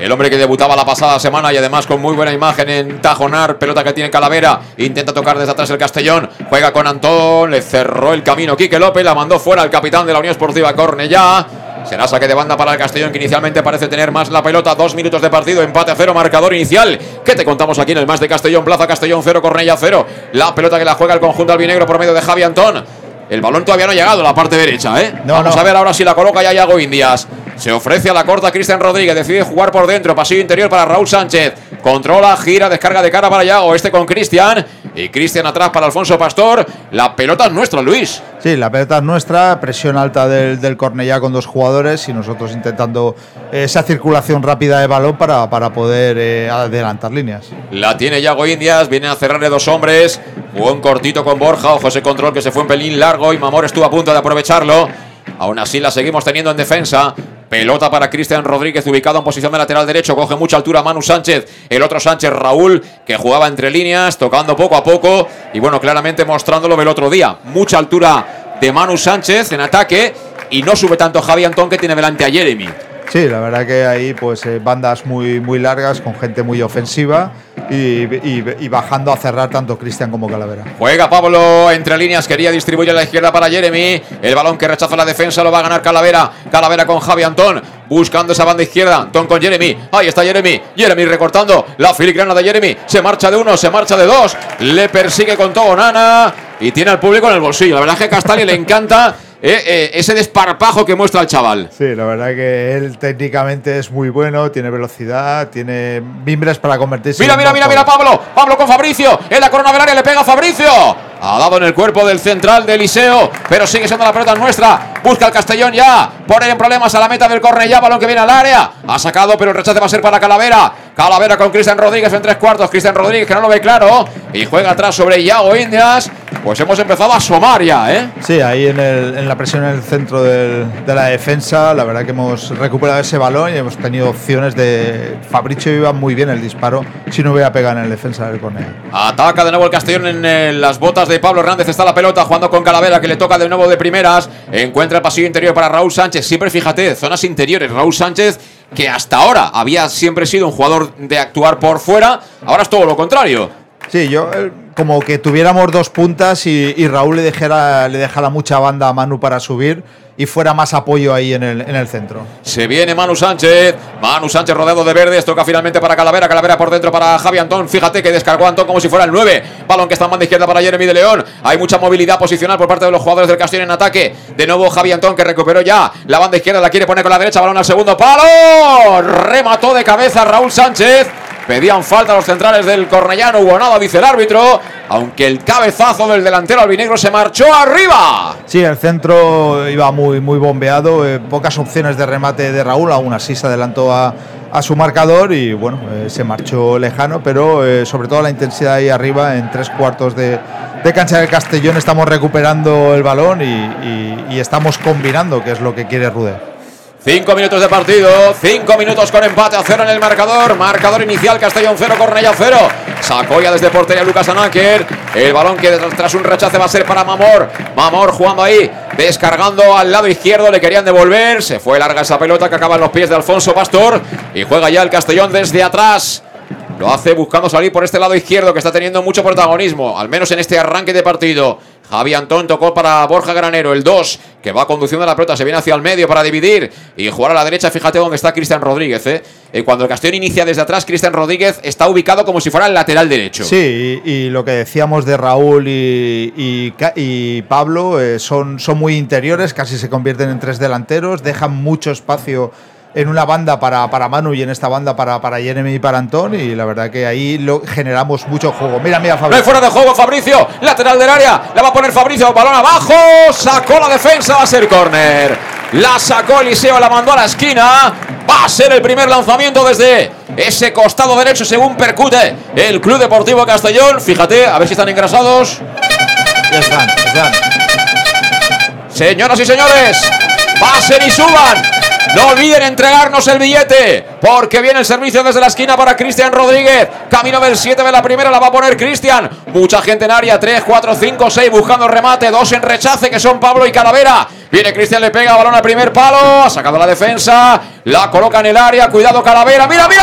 el hombre que debutaba la pasada semana y además con muy buena imagen en Tajonar, pelota que tiene Calavera, intenta tocar desde atrás el Castellón, juega con Antón, le cerró el camino Quique López, la mandó fuera el capitán de la Unión Esportiva Cornellá. Será saque de banda para el Castellón, que inicialmente parece tener más la pelota. Dos minutos de partido, empate a cero, marcador inicial. ¿Qué te contamos aquí en el más de Castellón? Plaza Castellón cero, Cornella cero. La pelota que la juega el conjunto albinegro por medio de Javi Antón. El balón todavía no ha llegado a la parte derecha, ¿eh? No, Vamos no. a ver ahora si la coloca ya Yago Indias. Se ofrece a la corta Cristian Rodríguez. Decide jugar por dentro. Pasillo interior para Raúl Sánchez. Controla, gira, descarga de cara para Yago. Este con Cristian. Y Cristian atrás para Alfonso Pastor. La pelota es nuestra, Luis. Sí, la pelota es nuestra, presión alta del, del Cornellá con dos jugadores y nosotros intentando esa circulación rápida de balón para, para poder eh, adelantar líneas. La tiene Yago Indias, viene a cerrarle dos hombres. Buen cortito con Borja, ojo ese control que se fue un pelín largo y Mamor estuvo a punto de aprovecharlo. Aún así la seguimos teniendo en defensa. Pelota para Cristian Rodríguez, ubicado en posición de lateral derecho. Coge mucha altura Manu Sánchez. El otro Sánchez, Raúl, que jugaba entre líneas, tocando poco a poco. Y bueno, claramente mostrándolo el otro día. Mucha altura de Manu Sánchez en ataque. Y no sube tanto Javi Antón que tiene delante a Jeremy. Sí, la verdad que ahí pues eh, bandas muy, muy largas con gente muy ofensiva y, bajando a cerrar tanto Cristian como Calavera. Juega Pablo entre líneas, quería distribuir a la izquierda para Jeremy. El balón que rechaza la defensa lo va a ganar Calavera. Calavera con Javi Antón, buscando esa banda izquierda. Antón con Jeremy. Ahí está Jeremy. Jeremy recortando la filigrana de Jeremy. Se marcha de uno, se marcha de dos. Le persigue con todo Nana y tiene al público en el bolsillo. La verdad es que a Castalia le encanta eh, eh, ese desparpajo que muestra el chaval. Sí, la verdad que él técnicamente es muy bueno, tiene velocidad, tiene mimbres para convertirse Mira, en mira, mira, mira, Pablo. Pablo con Fabricio. En la corona del área le pega a Fabricio. Ha dado en el cuerpo del central de Eliseo, pero sigue siendo la pelota nuestra. Busca el Castellón ya. Pone en problemas a la meta del Cornellá. Balón que viene al área. Ha sacado, pero el rechace va a ser para Calavera. Calavera con Cristian Rodríguez en tres cuartos. Cristian Rodríguez que no lo ve claro. Y juega atrás sobre Yago Indias. Pues hemos empezado a asomar ya, ¿eh? Sí, ahí en, el- en la presión en el centro del- de la defensa, la verdad que hemos recuperado ese balón y hemos tenido opciones de. Fabricio iba muy bien el disparo si no hubiera pegado en el defensa del Cornellá. Ataca de nuevo el Castellón en eh, las botas de Pablo Hernández. Está la pelota jugando con Calavera que le toca de nuevo de primeras. Encuentra el pasillo interior para Raúl Sánchez. Siempre fíjate, zonas interiores. Raúl Sánchez que hasta ahora había siempre sido un jugador de actuar por fuera. Ahora es todo lo contrario. Sí, yo eh, como que tuviéramos dos puntas y, Raúl le dejara, le mucha banda a Manu para subir y fuera más apoyo ahí en el, en el centro. Se viene Manu Sánchez. Manu Sánchez rodeado de verdes. Toca finalmente para Calavera. Calavera por dentro para Javi Antón. Fíjate que descargó Antón como si fuera el 9. Balón que está en banda izquierda para Jeremy de León. Hay mucha movilidad posicional por parte de los jugadores del Castellón en ataque. De nuevo Javi Antón que recuperó ya la banda izquierda. La quiere poner con la derecha. Balón al segundo palo. Remató de cabeza Raúl Sánchez. Pedían falta los centrales del Cornellano. Hubo nada, dice el árbitro. Aunque el cabezazo del delantero albinegro se marchó arriba. Sí, el centro iba muy, muy bombeado, eh, pocas opciones de remate de Raúl, aún así se adelantó a, su marcador y bueno, eh, se marchó lejano, pero eh, sobre todo la intensidad ahí arriba, en tres cuartos de, cancha del Castellón estamos recuperando el balón y, y- y estamos combinando, que es lo que quiere Rude. Cinco minutos de partido, cinco minutos con empate a cero en el marcador. Marcador inicial, Castellón 0, Cornellá 0. Sacó ya desde portería Lucas Anáquer. El balón que tras un rechace va a ser para Mamor. Mamor jugando ahí, descargando al lado izquierdo, le querían devolver. Se fue larga esa pelota que acaba en los pies de Alfonso Pastor. Y juega ya el Castellón desde atrás. Lo hace buscando salir por este lado izquierdo que está teniendo mucho protagonismo, al menos en este arranque de partido. Javi Antón tocó para Borja Granero, el 2, que va conduciendo la pelota, se viene hacia el medio para dividir y jugar a la derecha. Fíjate dónde está Cristian Rodríguez. ¿eh? Eh, cuando el Castellón inicia desde atrás, Cristian Rodríguez está ubicado como si fuera el lateral derecho. Sí, y, lo que decíamos de Raúl y Pablo eh, son, son muy interiores, casi se convierten en tres delanteros, dejan mucho espacio en una banda para, para Manu y en esta banda para, para Jeremy y para Antón, y la verdad que ahí lo, generamos mucho juego. Mira, mira, No hay Fabio. fuera de juego Fabricio, lateral del área, la va a poner Fabricio, balón abajo, sacó la defensa, va a ser córner. La sacó Eliseo, la mandó a la esquina, va a ser el primer lanzamiento desde ese costado derecho según percute el Club Deportivo Castellón. Fíjate, a ver si están engrasados. Ya están, ya están. Señoras y señores, pasen y suban. No olviden entregarnos el billete, porque viene el servicio desde la esquina para Cristian Rodríguez. Camino del 7 de la primera la va a poner Cristian. Mucha gente en área, 3, 4, 5, 6 buscando remate, dos en rechace que son Pablo y Calavera. Viene Cristian, le pega balón al primer palo, ha sacado la defensa, la coloca en el área, cuidado Calavera, mira, mira,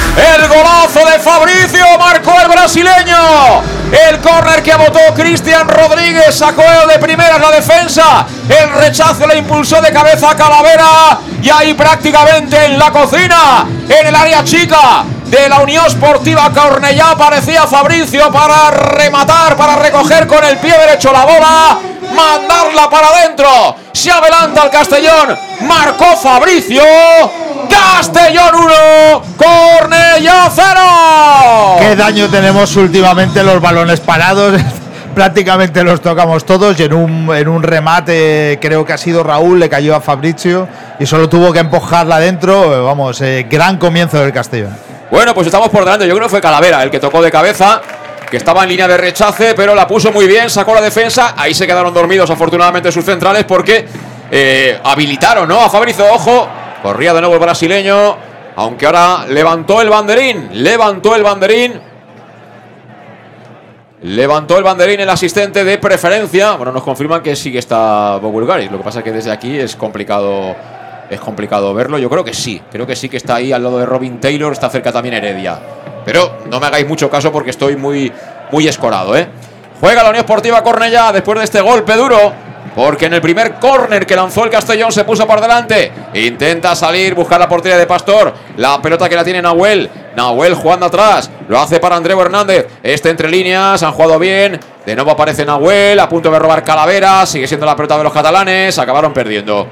el golazo de Fabricio marcó el brasileño. El córner que votó Cristian Rodríguez. Sacó de primeras la defensa. El rechazo le impulsó de cabeza a Calavera. Y ahí prácticamente en la cocina, en el área chica de la Unión Sportiva Cornellá, aparecía Fabricio para rematar, para recoger con el pie derecho la bola mandarla para adentro. Se adelanta el Castellón. Marcó Fabricio. Castellón 1, Cornellá 0. Qué daño tenemos últimamente los balones parados. (laughs) Prácticamente los tocamos todos y en un, en un remate creo que ha sido Raúl, le cayó a Fabricio y solo tuvo que empujarla adentro. Vamos, eh, gran comienzo del Castellón. Bueno, pues estamos por delante. Yo creo que fue Calavera el que tocó de cabeza que estaba en línea de rechace, pero la puso muy bien, sacó la defensa. Ahí se quedaron dormidos, afortunadamente, sus centrales, porque eh, habilitaron ¿no? a Fabricio. Ojo, corría de nuevo el brasileño, aunque ahora levantó el banderín, levantó el banderín. Levantó el banderín el asistente de preferencia. Bueno, nos confirman que sí que está Bobulgaris. Lo que pasa es que desde aquí es complicado es complicado verlo. Yo creo que sí. Creo que sí que está ahí al lado de Robin Taylor. Está cerca también Heredia. Pero no me hagáis mucho caso porque estoy muy, muy escorado, ¿eh? Juega la Unión Esportiva Cornellá después de este golpe duro. Porque en el primer córner que lanzó el Castellón se puso por delante. Intenta salir, buscar la portería de Pastor. La pelota que la tiene Nahuel. Nahuel jugando atrás. Lo hace para Andreu Hernández. Este entre líneas. Han jugado bien. De nuevo aparece Nahuel. A punto de robar Calavera. Sigue siendo la pelota de los catalanes. Acabaron perdiendo.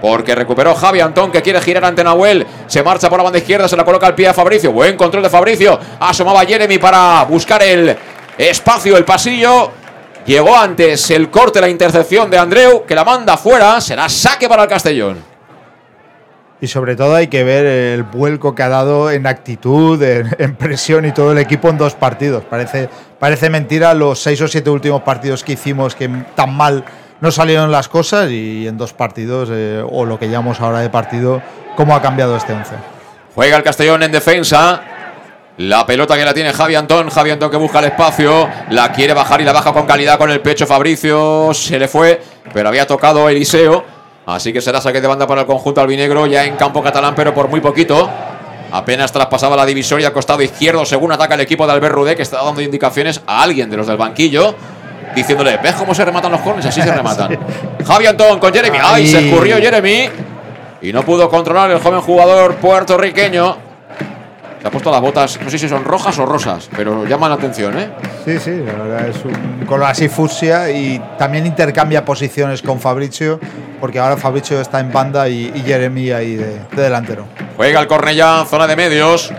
Porque recuperó Javi Antón que quiere girar ante Nahuel. Se marcha por la banda izquierda. Se la coloca al pie a Fabricio. Buen control de Fabricio. Asomaba Jeremy para buscar el espacio, el pasillo. Llegó antes el corte, la intercepción de Andreu, que la manda fuera. Será saque para el Castellón. Y sobre todo hay que ver el vuelco que ha dado en actitud, (laughs) en, presión y todo el equipo en dos partidos. Parece, parece mentira los seis o siete últimos partidos que hicimos que tan mal no salieron las cosas y en dos partidos, eh, o lo que llamamos ahora de partido, cómo ha cambiado este once. Juega el Castellón en defensa. La pelota que la tiene Javi Antón. Javi Antón que busca el espacio. La quiere bajar y la baja con calidad con el pecho. Fabricio se le fue, pero había tocado Eliseo. Así que será saque de banda para el conjunto albinegro ya en campo catalán, pero por muy poquito. Apenas traspasaba la divisoria costado izquierdo según ataca el equipo de Albert Rudé, que está dando indicaciones a alguien de los del banquillo diciéndole, ¿ves cómo se rematan los corners? Así se rematan. (laughs) Javi Antón con Jeremy. ¡Ay! Se escurrió Jeremy. Y no pudo controlar el joven jugador puertorriqueño. Se ha puesto las botas, no sé si son rojas o rosas, pero llaman la atención, ¿eh? Sí, sí, la verdad es un color así fucsia y también intercambia posiciones con Fabricio, porque ahora Fabricio está en banda y, Jeremy ahí de, delantero. Juega el Cornellá, zona de medios.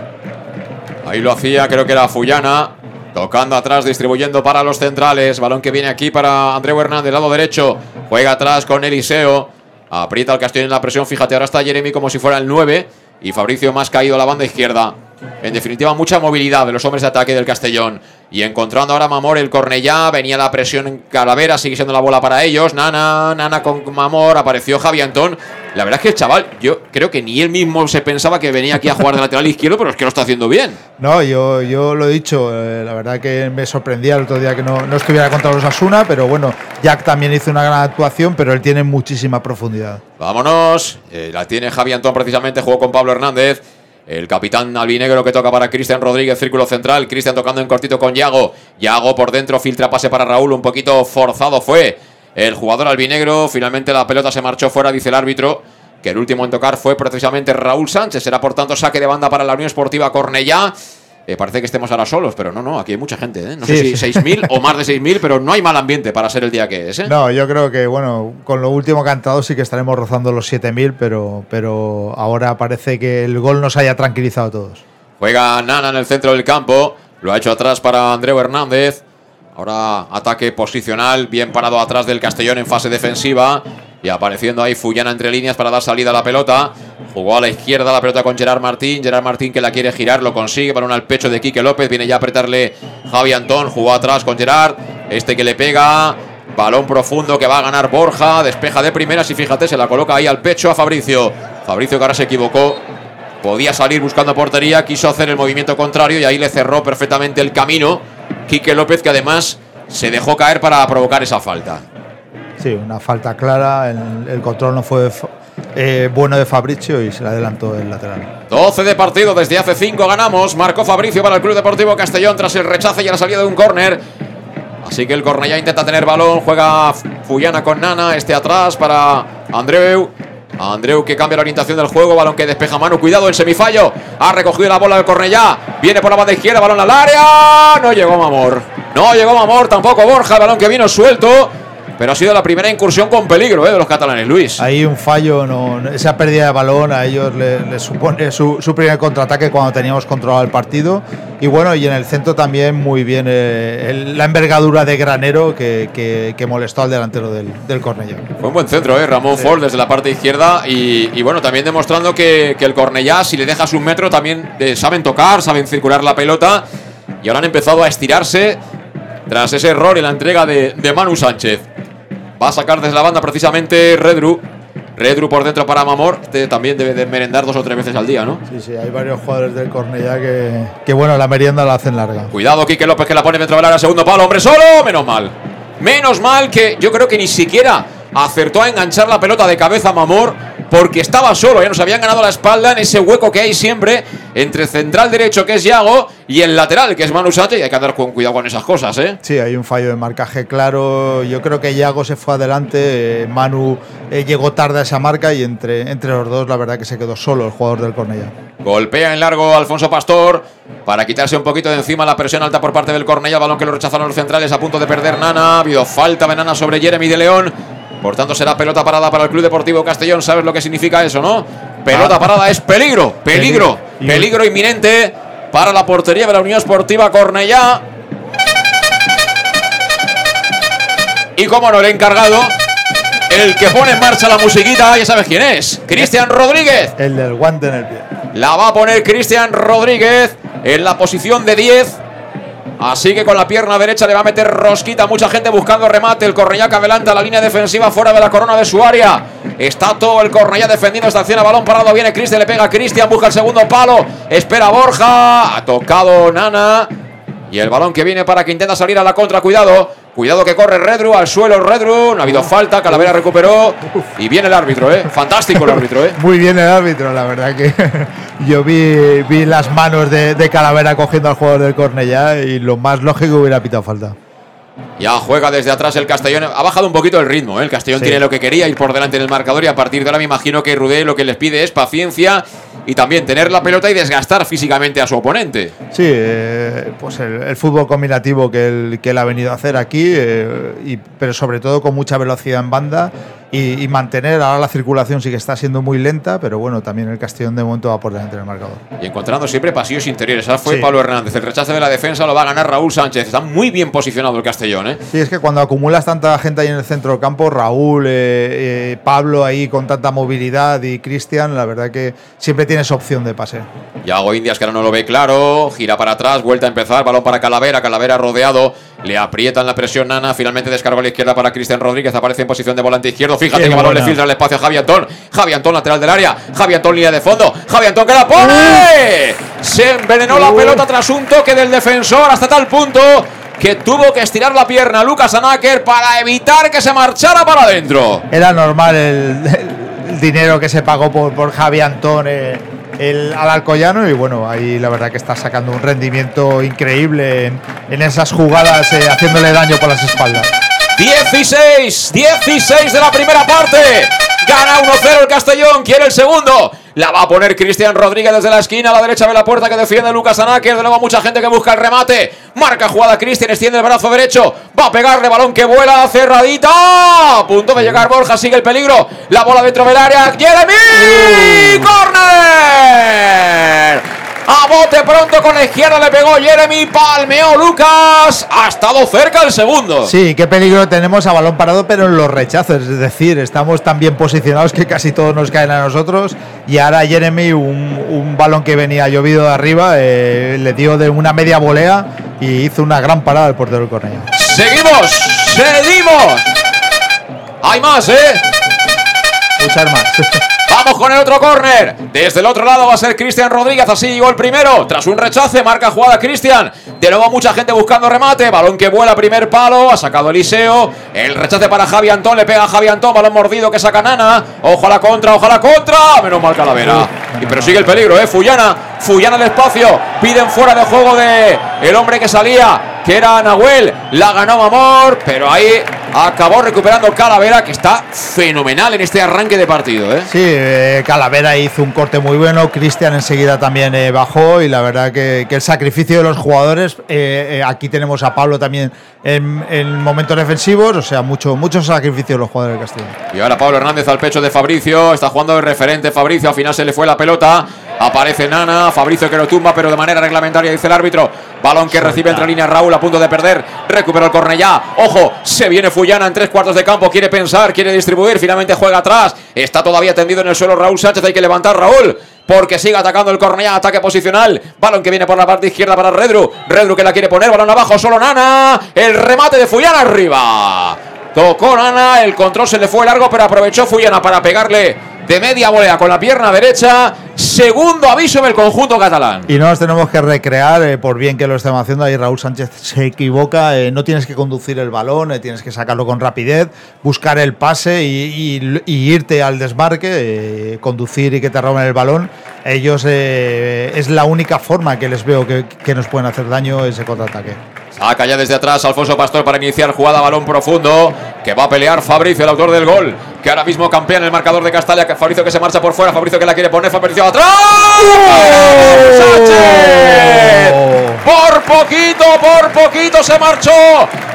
Ahí lo hacía, creo que era Fullana. Tocando atrás, distribuyendo para los centrales. Balón que viene aquí para Andreu Hernández, lado derecho. Juega atrás con Eliseo. Aprieta el Castillo en la presión. Fíjate, ahora está Jeremy como si fuera el 9. Y Fabricio más caído a la banda izquierda. En definitiva, mucha movilidad de los hombres de ataque del Castellón. Y encontrando ahora Mamor el Cornellá. Venía la presión en Calavera. Sigue siendo la bola para ellos. Nana, Nana con Mamor. Apareció Javi Antón. La verdad es que el chaval, yo creo que ni él mismo se pensaba que venía aquí a jugar de lateral izquierdo, pero es que lo está haciendo bien. No, yo, yo lo he dicho, eh, la verdad que me sorprendía el otro día que no, no estuviera contra los Asuna, pero bueno, Jack también hizo una gran actuación, pero él tiene muchísima profundidad. Vámonos, eh, la tiene Javi Antón precisamente, jugó con Pablo Hernández. El capitán albinegro que toca para Cristian Rodríguez, círculo central. Cristian tocando en cortito con Yago. Yago por dentro, filtra pase para Raúl. Un poquito forzado fue el jugador albinegro. Finalmente la pelota se marchó fuera, dice el árbitro. Que el último en tocar fue precisamente Raúl Sánchez. Será por tanto saque de banda para la Unión Esportiva Cornellá. Eh, parece que estemos ahora solos, pero no, no, aquí hay mucha gente. ¿eh? No sé si 6.000 o más de 6.000, pero no hay mal ambiente para ser el día que es. ¿eh? No, yo creo que, bueno, con lo último cantado sí que estaremos rozando los 7.000, pero, pero ahora parece que el gol nos haya tranquilizado a todos. Juega Nana en el centro del campo, lo ha hecho atrás para Andreu Hernández. Ahora ataque posicional, bien parado atrás del Castellón en fase defensiva. Y apareciendo ahí Fullana entre líneas para dar salida a la pelota. Jugó a la izquierda la pelota con Gerard Martín. Gerard Martín que la quiere girar, lo consigue. Balón al pecho de Quique López. Viene ya a apretarle Javi Antón. Jugó atrás con Gerard. Este que le pega. Balón profundo que va a ganar Borja. Despeja de primeras y fíjate, se la coloca ahí al pecho a Fabricio. Fabricio que ahora se equivocó. Podía salir buscando portería. Quiso hacer el movimiento contrario y ahí le cerró perfectamente el camino. Quique López que además se dejó caer para provocar esa falta. Sí, una falta clara. El, control no fue eh, bueno de Fabricio y se le adelantó el lateral. 12 de partido, desde hace 5 ganamos. Marcó Fabricio para el Club Deportivo Castellón tras el rechazo y la salida de un córner. Así que el Cornellá intenta tener balón, juega Fullana con Nana, este atrás para Andreu. Andreu que cambia la orientación del juego, balón que despeja mano, cuidado el semifallo. Ha recogido la bola del Cornellá, viene por la banda izquierda, balón al área. No llegó Mamor. No llegó Mamor, tampoco Borja, balón que vino suelto. Pero ha sido la primera incursión con peligro ¿eh? de los catalanes, Luis. Ahí un fallo, no, esa pérdida de balón a ellos les, supone su, primer contraataque cuando teníamos controlado el partido. Y bueno, y en el centro también muy bien eh, la envergadura de Granero que, molestó al delantero del, del Cornellá. Fue un buen centro, ¿eh? Ramón Ford desde la parte izquierda. Y, bueno, también demostrando que, el Cornellá, si le dejas un metro, también eh, saben tocar, saben circular la pelota. Y ahora han empezado a estirarse tras ese error en la entrega de, de Manu Sánchez. Va a sacar desde la banda precisamente Redru. Redru por dentro para Mamor. Este también debe de merendar dos o tres veces al día, ¿no? Sí, sí, hay varios jugadores del Cornellá que, que bueno, la merienda la hacen larga. Cuidado, Quique López que la pone dentro del área, segundo palo, hombre solo. Menos mal. Menos mal que yo creo que ni siquiera acertó a enganchar la pelota de cabeza a Mamor porque estaba solo, ya nos habían ganado la espalda en ese hueco que hay siempre entre central derecho que es Yago y el lateral que es Manu Sánchez y hay que andar con cuidado con esas cosas, ¿eh? Sí, hay un fallo de marcaje claro, yo creo que Yago se fue adelante, eh, Manu eh, llegó tarde a esa marca y entre, entre los dos la verdad que se quedó solo el jugador del Cornellá. Golpea en largo Alfonso Pastor para quitarse un poquito de encima la presión alta por parte del Cornellá, balón que lo rechazaron los centrales a punto de perder Nana, ha habido falta de Nana sobre Jeremy de León. Por tanto, será pelota parada para el Club Deportivo Castellón. ¿Sabes lo que significa eso, no? Pelota ah. parada es peligro, (laughs) peligro, peligro inminente para la portería de la Unión Esportiva Cornellá. Y como no, he encargado, el que pone en marcha la musiquita, ya sabes quién es, Cristian Rodríguez. El del guante en el pie. La va a poner Cristian Rodríguez en la posición de 10. Así que con la pierna derecha le va a meter rosquita. Mucha gente buscando remate. El Correllac adelanta la línea defensiva fuera de la corona de su área. Está todo el Cornellá defendiendo esta acción balón parado. Viene Cristian, le pega a Cristian, busca el segundo palo. Espera Borja. Ha tocado Nana. Y el balón que viene para que intenta salir a la contra. Cuidado. Cuidado que corre Redru al suelo Redru. No ha habido falta. Calavera recuperó. Y viene el árbitro, ¿eh? Fantástico el árbitro, ¿eh? (laughs) Muy bien el árbitro, la verdad que (laughs) yo vi, vi las manos de, Calavera cogiendo al jugador del Cornellá y lo más lógico hubiera pitado falta. Ya juega desde atrás el Castellón. Ha bajado un poquito el ritmo. ¿eh? El Castellón tiene lo que quería, ir por delante en el marcador. Y a partir de ahora me imagino que Rudé lo que les pide es paciencia y también tener la pelota y desgastar físicamente a su oponente. Sí, eh, pues el, fútbol combinativo que él, que él ha venido a hacer aquí, eh, y, pero sobre todo con mucha velocidad en banda y, mantener. Ahora la circulación sí que está siendo muy lenta, pero bueno, también el Castellón de momento va por delante del marcador. Y encontrando siempre pasillos interiores. Ahora fue Pablo Hernández. El rechazo de la defensa lo va a ganar Raúl Sánchez. Está muy bien posicionado el Castellón. ¿Eh? Sí, es que cuando acumulas tanta gente ahí en el centro del campo, Raúl, eh, eh, Pablo ahí con tanta movilidad y Cristian, la verdad que siempre tienes opción de pase. Yago Indias que ahora no lo ve claro. Gira para atrás, vuelta a empezar. Balón para Calavera. Calavera rodeado. Le aprietan la presión Nana. Finalmente descarga a la izquierda para Cristian Rodríguez. Aparece en posición de volante izquierdo. Fíjate que balón le filtra el espacio a Javi Antón. Javi Antón, lateral del área. Javi Antón, línea de fondo. Javi Antón que la pone. Se envenenó la pelota tras un toque del defensor hasta tal punto que tuvo que estirar la pierna Lucas Anaker para evitar que se marchara para adentro. Era normal el, dinero que se pagó por, por Javi Antón. Eh, el, al Alcoyano y bueno, ahí la verdad que está sacando un rendimiento increíble en, esas jugadas, eh, haciéndole daño por las espaldas. 16, 16 de la primera parte. Gana 1-0 el Castellón, quiere el segundo. La va a poner Cristian Rodríguez desde la esquina a la derecha de la puerta que defiende Lucas Anáquer. De nuevo mucha gente que busca el remate. Marca jugada Cristian, extiende el brazo derecho. Va a pegarle balón que vuela cerradita. A punto de llegar Borja, sigue el peligro. La bola dentro del área. Jeremy. ¡Corner! A bote pronto con la izquierda le pegó Jeremy, palmeó Lucas. Ha estado cerca el segundo. Sí, qué peligro tenemos a balón parado, pero en los rechazos. Es decir, estamos tan bien posicionados que casi todos nos caen a nosotros. Y ahora Jeremy, un, balón que venía llovido de arriba, eh, le dio de una media volea y hizo una gran parada el portero del Cornellá. Seguimos, seguimos. Hay más, ¿eh? Muchas más. (laughs) Vamos con el otro córner. Desde el otro lado va a ser Cristian Rodríguez. Así llegó el primero. Tras un rechace, marca jugada Cristian. De nuevo mucha gente buscando remate. Balón que vuela, primer palo. Ha sacado Eliseo. El rechace para Javi Antón. Le pega a Javi Antón. Balón mordido que saca Nana. La contra, la contra. Menos mal Calavera. Y, pero sigue el peligro, ¿eh? Fullana. Fullana espacio. Piden fuera de juego de el hombre que salía que era Nahuel. La ganó Mamor, pero ahí acabó recuperando Calavera, que está fenomenal en este arranque de partido. ¿eh? Sí, eh, Calavera hizo un corte muy bueno, Cristian enseguida también eh, bajó y la verdad que, que, el sacrificio de los jugadores, aquí tenemos a Pablo también en, en, momentos defensivos, o sea, mucho, mucho sacrificio de los jugadores del Castillo. Y ahora Pablo Hernández al pecho de Fabricio, está jugando el referente Fabricio, al final se le fue la pelota. Aparece Nana, Fabricio que lo tumba, pero de manera reglamentaria, dice el árbitro. Balón que recibe entre líneas Raúl a punto de perder. Recuperó el Cornellá. Ojo, se viene Fullana en tres cuartos de campo. Quiere pensar, quiere distribuir. Finalmente juega atrás. Está todavía tendido en el suelo Raúl Sánchez. Hay que levantar Raúl porque sigue atacando el Cornellá, ataque posicional. Balón que viene por la parte izquierda para Redru. Redru que la quiere poner, balón abajo, solo Nana. El remate de Fullana arriba. Tocó Nana, el control se le fue largo, pero aprovechó Fullana para pegarle de media volea con la pierna derecha. Segundo aviso del conjunto catalán. Y no nos tenemos que recrear, eh, por bien que lo estemos haciendo. Ahí Raúl Sánchez se equivoca. Eh, no tienes que conducir el balón, eh, tienes que sacarlo con rapidez, buscar el pase y, irte al desmarque, conducir y que te roben el balón. Ellos es la única forma que les veo que, que nos pueden hacer daño ese contraataque. Saca ya desde atrás Alfonso Pastor para iniciar jugada balón profundo. Que va a pelear Fabricio, el autor del gol. Que ahora mismo campea en el marcador de Castalia. Fabricio que se marcha por fuera. Fabricio que la quiere poner. Fabricio atrás. Por poquito, por poquito se marchó.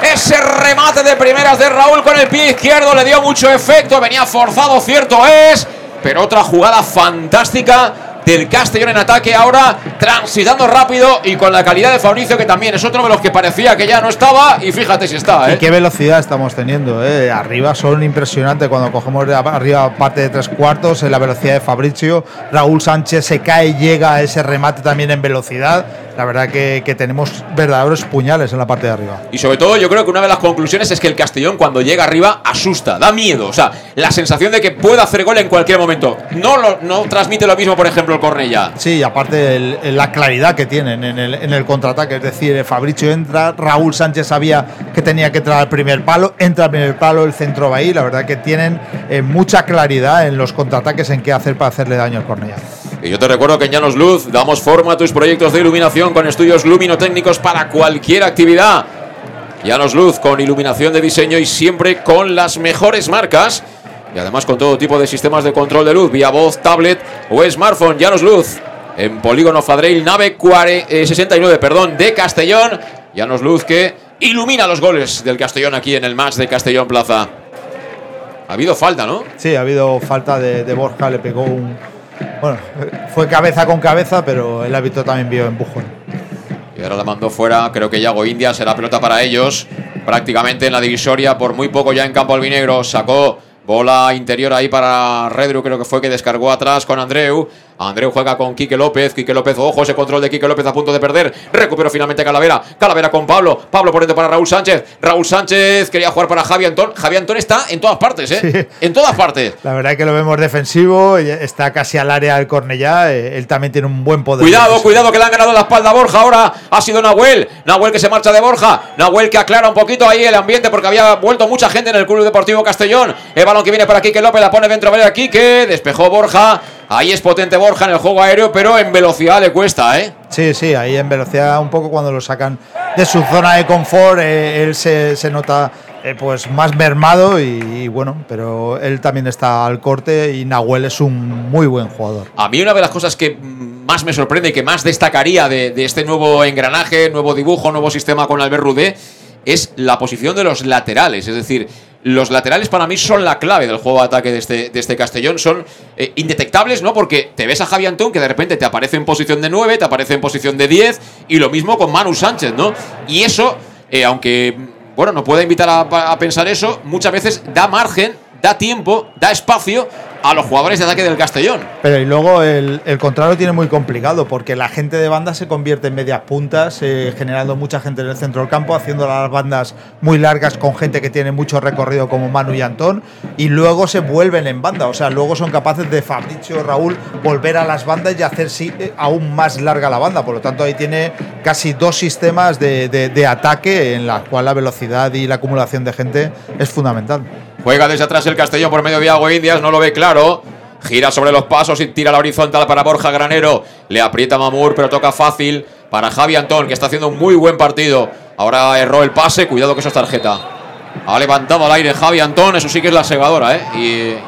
Ese remate de primeras de Raúl con el pie izquierdo le dio mucho efecto. Venía forzado, cierto es. Pero otra jugada fantástica del Castellón en ataque ahora, transitando rápido y con la calidad de Fabricio, que también es otro de los que parecía que ya no estaba, y fíjate si está. ¿eh? Y qué velocidad estamos teniendo. ¿eh? Arriba son impresionantes cuando cogemos de arriba parte de tres cuartos, en la velocidad de Fabricio. Raúl Sánchez se cae y llega a ese remate también en velocidad. La verdad que, que, tenemos verdaderos puñales en la parte de arriba. Y sobre todo yo creo que una de las conclusiones es que el Castellón cuando llega arriba asusta, da miedo. O sea, la sensación de que puede hacer gol en cualquier momento. No, lo, no transmite lo mismo, por ejemplo, el Cornella. Sí, aparte el, la claridad que tienen en el, en el contraataque. Es decir, Fabricio entra, Raúl Sánchez sabía que tenía que entrar al primer palo, entra al primer palo, el centro va ahí. La verdad que tienen eh, mucha claridad en los contraataques en qué hacer para hacerle daño al Cornella. Y yo te recuerdo que en Llanos Luz damos forma a tus proyectos de iluminación con estudios luminotécnicos para cualquier actividad. Llanos Luz con iluminación de diseño y siempre con las mejores marcas. Y además con todo tipo de sistemas de control de luz vía voz, tablet o smartphone. Llanos Luz en Polígono Fadreil, nave 69, perdón, de Castellón. Llanos Luz que ilumina los goles del Castellón aquí en el match de Castellón Plaza. Ha habido falta, ¿no? Sí, ha habido falta de, de Borja, le pegó un, bueno, fue cabeza con cabeza, pero el árbitro también vio empujón. Y ahora la mandó fuera, creo que Yago India será pelota para ellos. Prácticamente en la divisoria, por muy poco ya en campo albinegro. Sacó bola interior ahí para Redru, creo que fue que descargó atrás con Andreu. Andreu juega con Quique López. Quique López, ojo, ese control de Quique López a punto de perder. Recuperó finalmente Calavera. Calavera con Pablo. Pablo por dentro para Raúl Sánchez. Raúl Sánchez quería jugar para Javi Antón. Javi Antón está en todas partes, ¿eh? Sí. En todas partes. La verdad es que lo vemos defensivo. Está casi al área del Cornellá. Él también tiene un buen poder. Cuidado, cuidado que le han ganado la espalda a Borja. Ahora ha sido Nahuel. Nahuel que se marcha de Borja. Nahuel que aclara un poquito ahí el ambiente porque había vuelto mucha gente en el Club Deportivo Castellón. El balón que viene para Quique López. La pone dentro de aquí que despejó Borja. Ahí es potente Borja en el juego aéreo, pero en velocidad le cuesta, ¿eh? Sí, sí, ahí en velocidad un poco cuando lo sacan de su zona de confort, eh, él se, se nota eh, pues más mermado y, y, bueno, pero él también está al corte y Nahuel es un muy buen jugador. A mí una de las cosas que más me sorprende y que más destacaría de, de este nuevo engranaje, nuevo dibujo, nuevo sistema con Albert Rudé es la posición de los laterales, es decir, los laterales para mí son la clave del juego de ataque de este, de este Castellón. Son eh, indetectables, ¿no? Porque te ves a Javi Antón que de repente te aparece en posición de 9, te aparece en posición de 10, y lo mismo con Manu Sánchez, ¿no? Y eso, eh, aunque, bueno, no puede invitar a pensar eso, muchas veces da margen, da tiempo, da espacio a los jugadores de ataque del Castellón. Pero y luego el, contrario tiene muy complicado porque la gente de banda se convierte en medias puntas, eh, generando mucha gente en el centro del campo, haciendo las bandas muy largas con gente que tiene mucho recorrido como Manu y Antón, y luego se vuelven en banda, o sea, luego son capaces de Fabricio Raúl volver a las bandas y hacer sí, aún más larga la banda. Por lo tanto, ahí tiene casi dos sistemas de, de, de ataque en la cual la velocidad y la acumulación de gente es fundamental. Juega desde atrás el Castellón por medio de Agua Indias, no lo ve claro. Gira sobre los pasos y tira la horizontal para Borja Granero. Le aprieta Mamur, pero toca fácil. para Javi Antón, que está haciendo un muy buen partido. Ahora erró el pase, cuidado que eso es tarjeta. Ha levantado al aire Javi Antón, eso sí que es la segadora, ¿eh?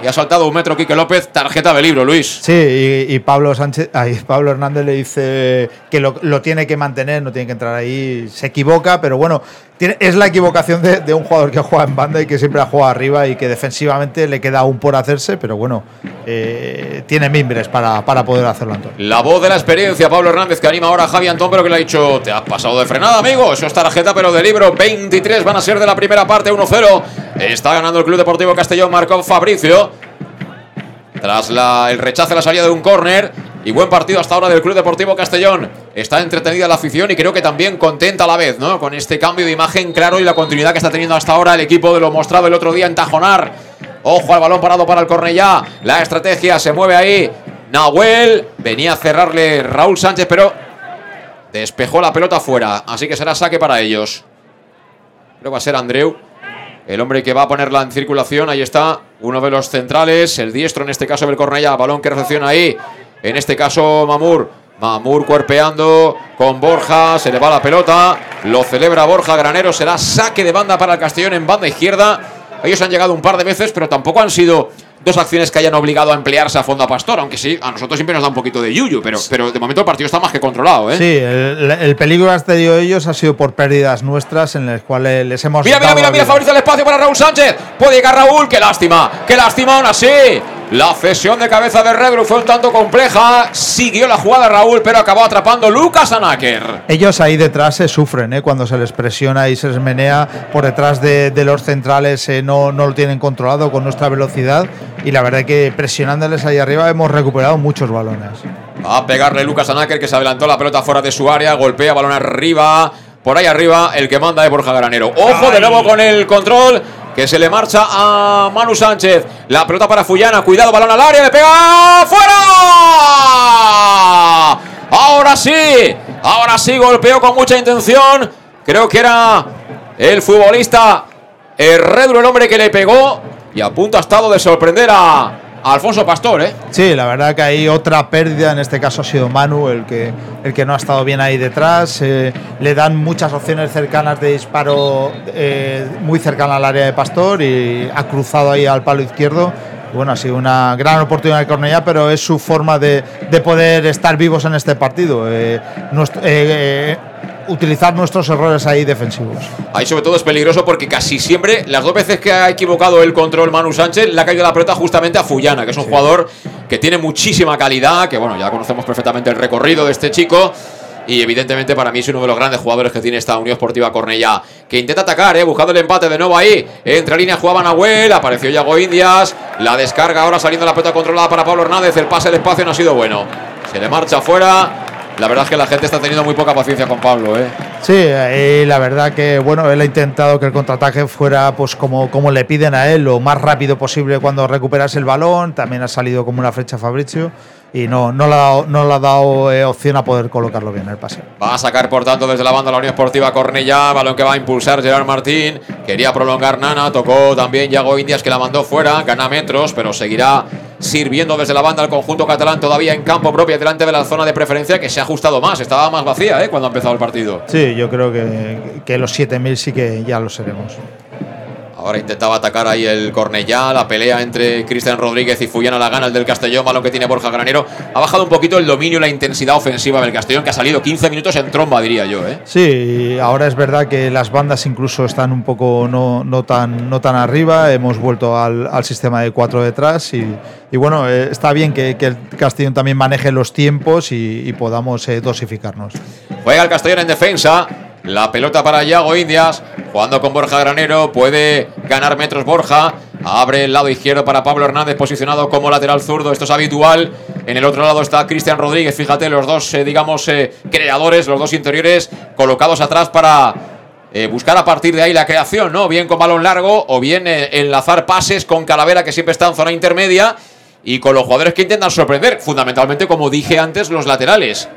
Y, ha saltado un metro Quique López, tarjeta de libro, Luis. Sí, y, Pablo Sánchez, Pablo Hernández le dice que lo, tiene que mantener, no tiene que entrar ahí. Se equivoca, pero bueno, es la equivocación de, un jugador que juega en banda y que siempre ha jugado arriba y que defensivamente le queda aún por hacerse, pero bueno, eh, tiene mimbres para, para, poder hacerlo, Antón. La voz de la experiencia, Pablo Hernández, que anima ahora a Javi Antón, pero que le ha dicho, te has pasado de frenada, amigo. Eso es tarjeta, pero de libro. 23 van a ser de la primera parte, 1-0. Está ganando el Club Deportivo Castellón, marcó Fabricio. Tras la, el rechazo a la salida de un córner. Y buen partido hasta ahora del Club Deportivo Castellón. Está entretenida la afición y creo que también contenta a la vez, ¿no? Con este cambio de imagen claro y la continuidad que está teniendo hasta ahora el equipo de lo mostrado el otro día en Tajonar. Ojo al balón parado para el Cornellá. La estrategia se mueve ahí. Nahuel venía a cerrarle Raúl Sánchez, pero despejó la pelota fuera. Así que será saque para ellos. Creo que va a ser Andreu. El hombre que va a ponerla en circulación. Ahí está. Uno de los centrales. El diestro en este caso del Cornellá. Balón que recepciona ahí. En este caso, Mamur. Mamur cuerpeando con Borja. Se le va la pelota. Lo celebra Borja Granero. Será saque de banda para el Castellón en banda izquierda. Ellos han llegado un par de veces, pero tampoco han sido dos acciones que hayan obligado a emplearse a fondo a Pastor, aunque sí, a nosotros siempre nos da un poquito de yuyu, pero, pero de momento el partido está más que controlado. ¿eh? Sí, el, peligro que han tenido ellos ha sido por pérdidas nuestras en las cuales les hemos. Mira, mira, mira, mira, favorece el espacio para Raúl Sánchez. Puede llegar Raúl, qué lástima, qué lástima aún así. La cesión de cabeza de Redru fue un tanto compleja. Siguió la jugada Raúl, pero acabó atrapando Lucas Anaker. Ellos ahí detrás se sufren, ¿eh? cuando se les presiona y se les menea por detrás de, los centrales, eh, no, no lo tienen controlado con nuestra velocidad. Y la verdad que presionándoles ahí arriba hemos recuperado muchos balones. Va a pegarle Lucas Anaker, que se adelantó la pelota fuera de su área, golpea balón arriba. Por ahí arriba, el que manda es Borja Granero. Ojo de nuevo con el control que se le marcha a Manu Sánchez. La pelota para Fullana. Cuidado, balón al área. Le pega. ¡Fuera! Ahora sí. Ahora sí golpeó con mucha intención. Creo que era el futbolista Herredro el hombre que le pegó. Y a punto ha estado de sorprender a, Alfonso Pastor, ¿eh? Sí, la verdad que hay otra pérdida, en este caso ha sido Manu el que, el que no ha estado bien ahí detrás. Eh, le dan muchas opciones cercanas de disparo eh, muy cercana al área de Pastor y ha cruzado ahí al palo izquierdo. Bueno, ha sido una gran oportunidad de Cornellá, pero es su forma de, de poder estar vivos en este partido. Eh, utilizar nuestros errores ahí defensivos. Ahí sobre todo es peligroso porque casi siempre, las dos veces que ha equivocado el control Manu Sánchez, le ha caído la pelota justamente a Fullana, que es un jugador que tiene muchísima calidad, que bueno, ya conocemos perfectamente el recorrido de este chico. Y evidentemente para mí es uno de los grandes jugadores que tiene esta Unión Esportiva Cornella. Que intenta atacar, ¿eh? buscando el empate de nuevo ahí. Entre líneas jugaba Nahuel, apareció Yago Indias. La descarga ahora saliendo la pelota controlada para Pablo Hernández. El pase al espacio no ha sido bueno. Se le marcha afuera. La verdad es que la gente está teniendo muy poca paciencia con Pablo, ¿eh? Sí, y la verdad que bueno, él ha intentado que el contraataque fuera pues como, como le piden a él, lo más rápido posible cuando recuperas el balón. También ha salido como una flecha Fabricio y no, no, le ha dado, no le ha dado eh, opción a poder colocarlo bien en el pase. Va a sacar, por tanto, desde la banda la Unión Esportiva Cornella, balón que va a impulsar Gerard Martín. Quería prolongar Nana, tocó también Yago Indias que la mandó fuera, gana metros, pero seguirá sirviendo desde la banda al conjunto catalán todavía en campo propio delante de la zona de preferencia que se ha ajustado más, estaba más vacía ¿eh? cuando ha empezado el partido. Sí, yo creo que, que los 7.000 sí que ya lo seremos. Ahora intentaba atacar ahí el Cornellá, la pelea entre Cristian Rodríguez y Fuyana la gana el del Castellón, balón que tiene Borja Granero. Ha bajado un poquito el dominio y la intensidad ofensiva del Castellón, que ha salido 15 minutos en tromba, diría yo. ¿eh? Sí, ahora es verdad que las bandas incluso están un poco no, no, tan, no tan arriba, hemos vuelto al, al sistema de cuatro detrás y, y bueno, eh, está bien que, que, el Castellón también maneje los tiempos y, y podamos eh, dosificarnos. Juega el Castellón en defensa. La pelota para Yago Indias. Jugando con Borja Granero. Puede ganar metros Borja. Abre el lado izquierdo para Pablo Hernández, posicionado como lateral zurdo. Esto es habitual. En el otro lado está Cristian Rodríguez. Fíjate, los dos, eh, digamos, eh, creadores, los dos interiores colocados atrás para eh, buscar a partir de ahí la creación, ¿no? Bien con balón largo o bien enlazar pases con Calavera, que siempre está en zona intermedia. Y con los jugadores que intentan sorprender, fundamentalmente, como dije antes, los laterales.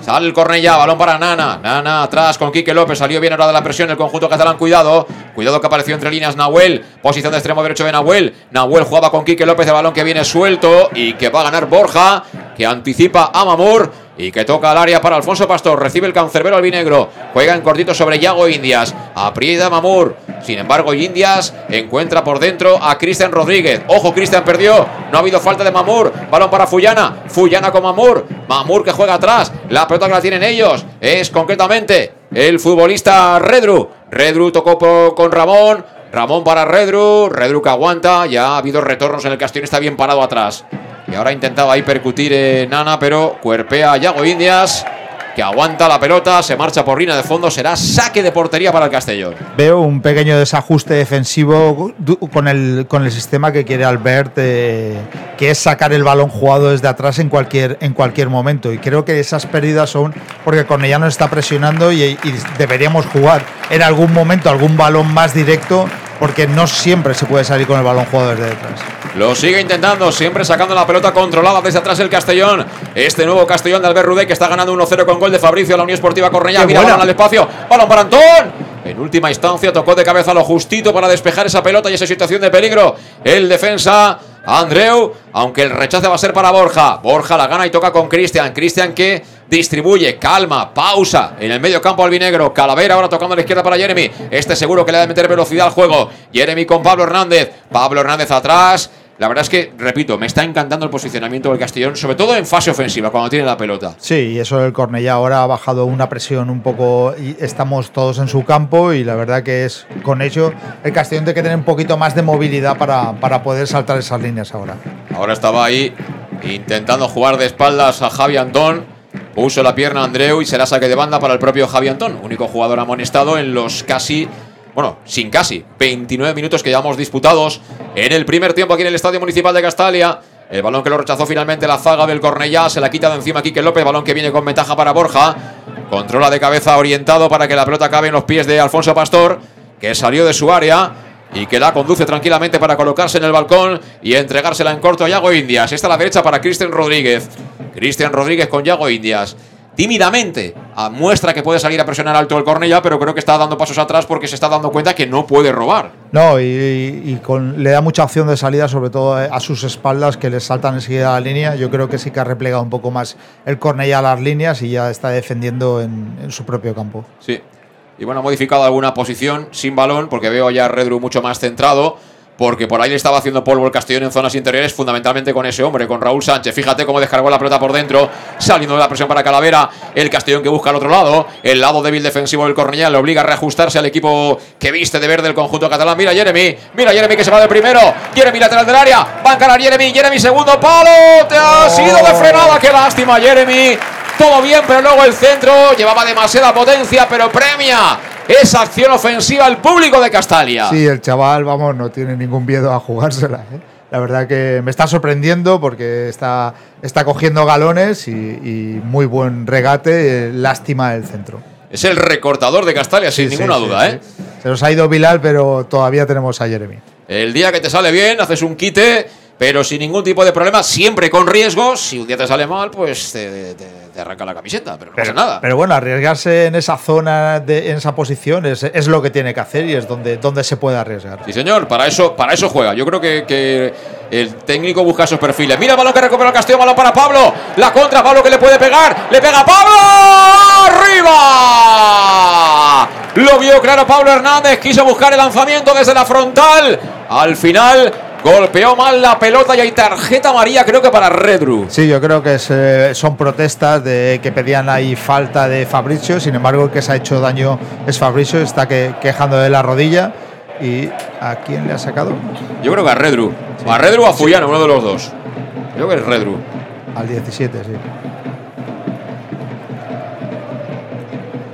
Sale el Cornellá, balón para Nana. Nana atrás con Quique López. Salió bien ahora de la presión el conjunto catalán. Cuidado. Cuidado que apareció entre líneas Nahuel. Posición de extremo derecho de Nahuel. Nahuel jugaba con Quique López. El balón que viene suelto y que va a ganar Borja. Que anticipa a Mamur. Y que toca al área para Alfonso Pastor. Recibe el cancerbero albinegro. Juega en cortito sobre Yago Indias. Aprieta Mamur. Sin embargo, Indias encuentra por dentro a Cristian Rodríguez. Ojo, Cristian perdió. No ha habido falta de Mamur. Balón para Fullana. Fullana con Mamur. Mamur que juega atrás. La pelota que la tienen ellos es concretamente el futbolista Redru. Redru tocó con Ramón. Ramón para Redru. Redru que aguanta. Ya ha habido retornos en el Castellón. Está bien parado atrás. Y ahora intentaba ahí percutir en Nana, pero cuerpea a Yago Indias, que aguanta la pelota, se marcha por línea de fondo, será saque de portería para el Castellón. Veo un pequeño desajuste defensivo con el, con el sistema que quiere Albert, eh, que es sacar el balón jugado desde atrás en cualquier, en cualquier momento. Y creo que esas pérdidas son porque Cornellano está presionando y deberíamos jugar en algún momento algún balón más directo porque no siempre se puede salir con el balón jugado desde detrás. Lo sigue intentando, siempre sacando la pelota controlada desde atrás el Castellón. Este nuevo Castellón de Albert Rudé que está ganando 1-0 con gol de Fabricio, la Unión Esportiva Cornellá. Mira, balón al espacio, balón para Antón. En última instancia tocó de cabeza lo justito para despejar esa pelota y esa situación de peligro. El defensa Andreu, aunque el rechace va a ser para Borja. Borja la gana y toca con Cristian. Cristian que distribuye, calma, pausa en el medio campo albinegro. Calavera ahora tocando a la izquierda para Jeremy. Este seguro que le ha de meter velocidad al juego. Jeremy con Pablo Hernández. Pablo Hernández atrás. La verdad es que, repito, me está encantando el posicionamiento del Castellón, sobre todo en fase ofensiva, cuando tiene la pelota. Sí, y eso del Cornellá ahora ha bajado una presión un poco y estamos todos en su campo y la verdad que es con ello el Castellón tiene que tener un poquito más de movilidad para, para poder saltar esas líneas ahora. Ahora estaba ahí intentando jugar de espaldas a Javi Antón. Puso la pierna Andreu y será saque de banda para el propio Javi Antón, único jugador amonestado en los casi bueno, sin casi, 29 minutos que llevamos disputados en el primer tiempo aquí en el Estadio Municipal de Castalia. El balón que lo rechazó finalmente la zaga del Cornellá, se la quita de encima Quique López, balón que viene con ventaja para Borja. Controla de cabeza orientado para que la pelota acabe en los pies de Alfonso Pastor, que salió de su área y que la conduce tranquilamente para colocarse en el balcón y entregársela en corto a Yago Indias. Esta a la derecha para Cristian Rodríguez. Cristian Rodríguez con Yago Indias tímidamente muestra que puede salir a presionar alto el Cornellá, pero creo que está dando pasos atrás porque se está dando cuenta que no puede robar. No, y, le da mucha opción de salida, sobre todo a sus espaldas, que le saltan enseguida a la línea. Yo creo que sí que ha replegado un poco más el Cornellá a las líneas y ya está defendiendo en, en su propio campo. Sí. Y bueno, ha modificado alguna posición sin balón porque veo ya a Redru mucho más centrado porque por ahí le estaba haciendo polvo el Castellón en zonas interiores, fundamentalmente con ese hombre, con Raúl Sánchez. Fíjate cómo descargó la pelota por dentro, saliendo de la presión para Calavera. El Castellón que busca al otro lado, el lado débil defensivo del Cornellá le obliga a reajustarse al equipo que viste de verde el conjunto catalán. Mira Jeremy, mira Jeremy que se va de primero. Jeremy lateral del área, va a encarar Jeremy, Jeremy segundo palo. Te ha sido de frenada, qué lástima Jeremy. Todo bien, pero luego el centro llevaba demasiada potencia, pero premia esa acción ofensiva al público de Castalia. Sí, el chaval, vamos, no tiene ningún miedo a jugársela. ¿eh? La verdad que me está sorprendiendo porque está, está cogiendo galones y, muy buen regate. lástima el centro. Es el recortador de Castalia, sin ninguna duda. ¿eh? Se nos ha ido Bilal, pero todavía tenemos a Jeremy. El día que te sale bien, haces un quite pero sin ningún tipo de problema, siempre con riesgos. Si un día te sale mal, pues te, arranca la camiseta, pero no pasa nada. Pero bueno, arriesgarse en esa zona, de, en esa posición, es, lo que tiene que hacer y es donde, donde se puede arriesgar. Sí, señor, para eso, para eso juega. Yo creo que, el técnico busca esos perfiles. Mira balón que recupera el Castillo, balón para Pablo. La contra, Pablo que le puede pegar. Le pega Pablo. ¡Arriba! Lo vio claro Pablo Hernández. Quiso buscar el lanzamiento desde la frontal. Al final Golpeó mal la pelota y hay tarjeta amarilla, creo que para Redru. Sí, yo creo que eh, son protestas de que pedían ahí falta de Fabricio. Sin embargo, el que se ha hecho daño es Fabricio, está quejando de la rodilla. ¿Y a quién le ha sacado? Yo creo que a Redru. A Redru o a Fuyano, uno de los dos. Creo que es Redru. Al 17, sí.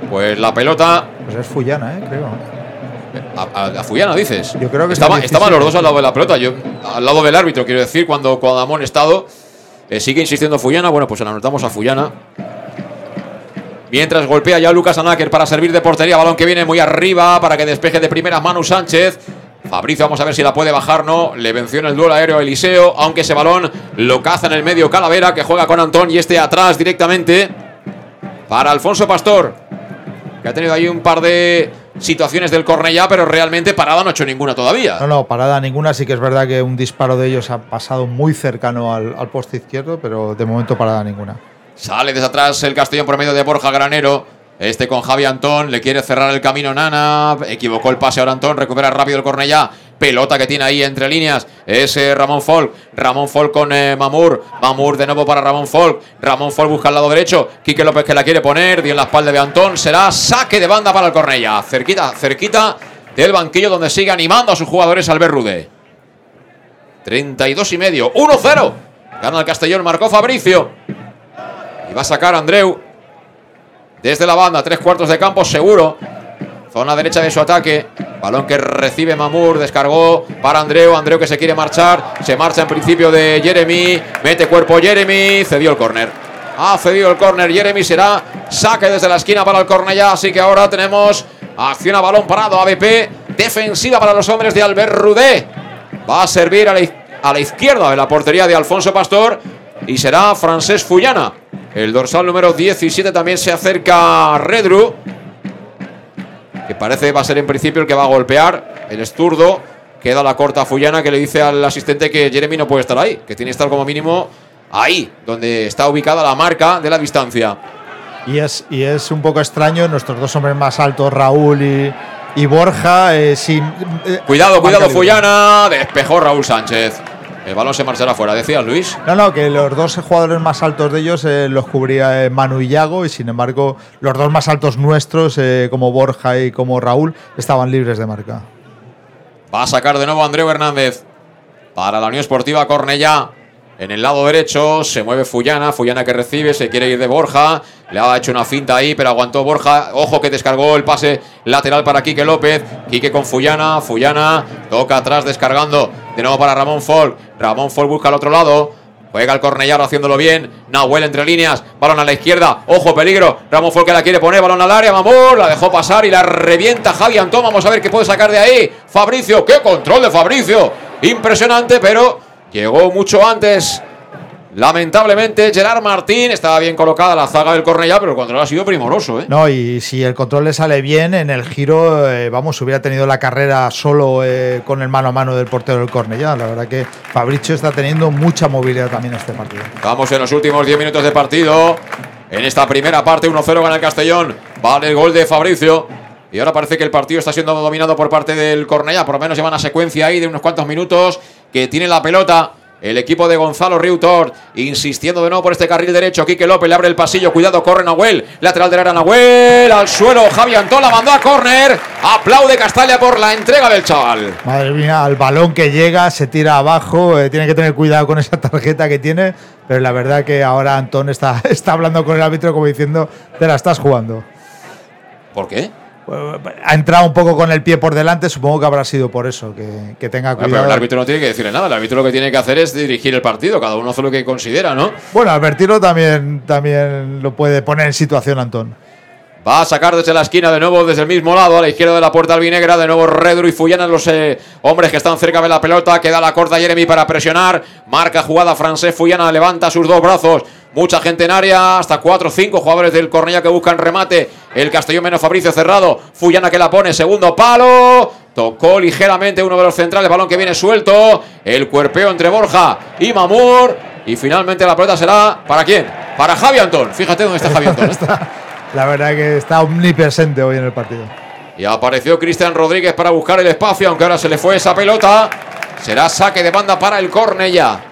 Pues la pelota. Pues es Fuyana, ¿eh? creo. A, a, Fuyana, dices. Yo creo que estaban los dos al lado de la pelota. Yo, al lado del árbitro, quiero decir, cuando, cuando ha amonestado. Eh, sigue insistiendo Fuyana. Bueno, pues se la anotamos a Fuyana. Mientras golpea ya Lucas Anáker para servir de portería. Balón que viene muy arriba para que despeje de primera Manu Sánchez. Fabricio, vamos a ver si la puede bajar, no. Le venció en el duelo aéreo a Eliseo, aunque ese balón lo caza en el medio Calavera, que juega con Antón y este atrás directamente para Alfonso Pastor, que ha tenido ahí un par de situaciones del Cornellá, pero realmente parada no ha hecho ninguna todavía. No, no, parada ninguna. Sí que es verdad que un disparo de ellos ha pasado muy cercano al, poste izquierdo, pero de momento parada ninguna. Sale desde atrás el Castellón por medio de Borja Granero. Este con Javi Antón, le quiere cerrar el camino Nana, equivocó el pase ahora Antón, recupera rápido el Cornellá, pelota que tiene ahí entre líneas, es eh, Ramón Folk, Ramón Folk con eh, Mamur, Mamur de nuevo para Ramón Folk, Ramón Folk busca el lado derecho, Quique López que la quiere poner, dio en la espalda de Antón, será saque de banda para el Cornellá, cerquita, cerquita del banquillo donde sigue animando a sus jugadores Albert Rude. 32 y medio, 1-0, gana el Castellón, marcó Fabricio, y va a sacar Andreu, desde la banda, tres cuartos de campo seguro. Zona derecha de su ataque. Balón que recibe Mamur, descargó para Andreu. Andreu que se quiere marchar. Se marcha en principio de Jeremy. Mete cuerpo Jeremy. Cedió el córner. Ha cedido el córner. Jeremy será saque desde la esquina para el córner ya. Así que ahora tenemos acción a balón parado. ABP defensiva para los hombres de Albert Rudé. Va a servir a la, a la izquierda de la portería de Alfonso Pastor. Y será Francés Fullana. El dorsal número 17 también se acerca a Redru. Que parece va a ser en principio el que va a golpear. El esturdo. Queda la corta Fullana que le dice al asistente que Jeremy no puede estar ahí. Que tiene que estar como mínimo ahí, donde está ubicada la marca de la distancia. Y es, y es un poco extraño, nuestros dos hombres más altos, Raúl y, y Borja, eh, sin. eh, cuidado, cuidado, Fullana. Despejó Raúl Sánchez. El balón se marchará fuera, decía Luis. No, no, que los dos jugadores más altos de ellos eh, los cubría eh, Manu y Yago y sin embargo los dos más altos nuestros, eh, como Borja y como Raúl, estaban libres de marca. Va a sacar de nuevo Andreu Hernández para la Unión Esportiva Cornellá. En el lado derecho se mueve Fullana, Fullana que recibe, se quiere ir de Borja, le ha hecho una finta ahí, pero aguantó Borja, ojo que descargó el pase lateral para Quique López, Quique con Fullana, Fullana toca atrás descargando, de nuevo para Ramón Folk, Ramón Folk busca al otro lado, Juega el Cornellaro haciéndolo bien. Nahuel entre líneas. Balón a la izquierda. Ojo, peligro. Ramón Folk que la quiere poner. Balón al área. Mamur. La dejó pasar y la revienta Javi Antón. Vamos a ver qué puede sacar de ahí. Fabricio. ¡Qué control de Fabricio! Impresionante, pero llegó mucho antes. Lamentablemente, Gerard Martín estaba bien colocada la zaga del Cornellá, pero el control ha sido primoroso. ¿eh? No, y si el control le sale bien, en el giro, eh, vamos, hubiera tenido la carrera solo eh, con el mano a mano del portero del Cornellá. La verdad que Fabricio está teniendo mucha movilidad también en este partido. Vamos en los últimos 10 minutos de partido. En esta primera parte, 1-0 gana el Castellón. Vale el gol de Fabricio. Y ahora parece que el partido está siendo dominado por parte del Cornellá. Por lo menos lleva una secuencia ahí de unos cuantos minutos que tiene la pelota. El equipo de Gonzalo Riutor insistiendo de nuevo por este carril derecho. Quique López le abre el pasillo. Cuidado, corre Nahuel. Lateral del área Nahuel. Al suelo. Javi Antón la mandó a córner. Aplaude Castalia por la entrega del chaval. Madre mía, al balón que llega, se tira abajo. eh, tiene que tener cuidado con esa (laughs) tarjeta que tiene. Pero la verdad que ahora Antón está, (laughs) está hablando con el árbitro como diciendo, te la estás jugando. ¿Por qué? Ha entrado un poco con el pie por delante, supongo que habrá sido por eso, que, que tenga Ah, pero cuidado. el árbitro no tiene que decirle nada. El árbitro lo que tiene que hacer es dirigir el partido. Cada uno hace lo que considera, ¿no? Bueno, advertirlo también, también lo puede poner en situación Antón. Va a sacar desde la esquina de nuevo, desde el mismo lado, a la izquierda de la puerta albinegra. De nuevo Redru y Fullana, los eh, hombres que están cerca de la pelota. Queda la corta Jeremy para presionar. Marca jugada francés. Fullana levanta sus dos brazos. Mucha gente en área. Hasta cuatro o cinco jugadores del Cornella que buscan remate. El Castellón menos Fabricio cerrado. Fullana que la pone. Segundo palo. Tocó ligeramente uno de los centrales. Balón que viene suelto. El cuerpeo entre Borja y Mamur. Y finalmente la pelota será. ¿Para quién? Para Javi Antón. Fíjate dónde está Javi Antón. (laughs) ¿eh? La verdad que está omnipresente hoy en el partido. Y apareció Cristian Rodríguez para buscar el espacio, aunque ahora se le fue esa pelota. Será saque de banda para el Cornella.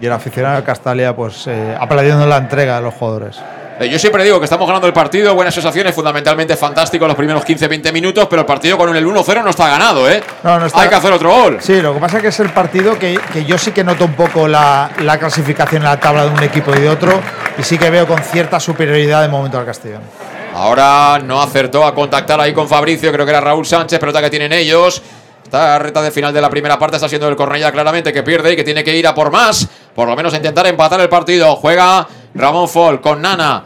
Y el aficionado de Castalia, pues, eh, aplaudiendo la entrega de los jugadores. Eh, Yo siempre digo que estamos ganando el partido, buenas sensaciones, fundamentalmente fantástico los primeros 15-20 minutos, pero el partido con el 1-0 no está ganado, ¿eh? No, no está- Hay que hacer otro gol. Sí, lo que pasa es que es el partido que, que yo sí que noto un poco la, la clasificación en la tabla de un equipo y de otro, y sí que veo con cierta superioridad de momento al Castellón. Ahora no acertó a contactar ahí con Fabricio, creo que era Raúl Sánchez, pelota que tienen ellos. Esta reta de final de la primera parte está siendo el Cornella claramente que pierde y que tiene que ir a por más, por lo menos intentar empatar el partido. Juega Ramón Fol con Nana.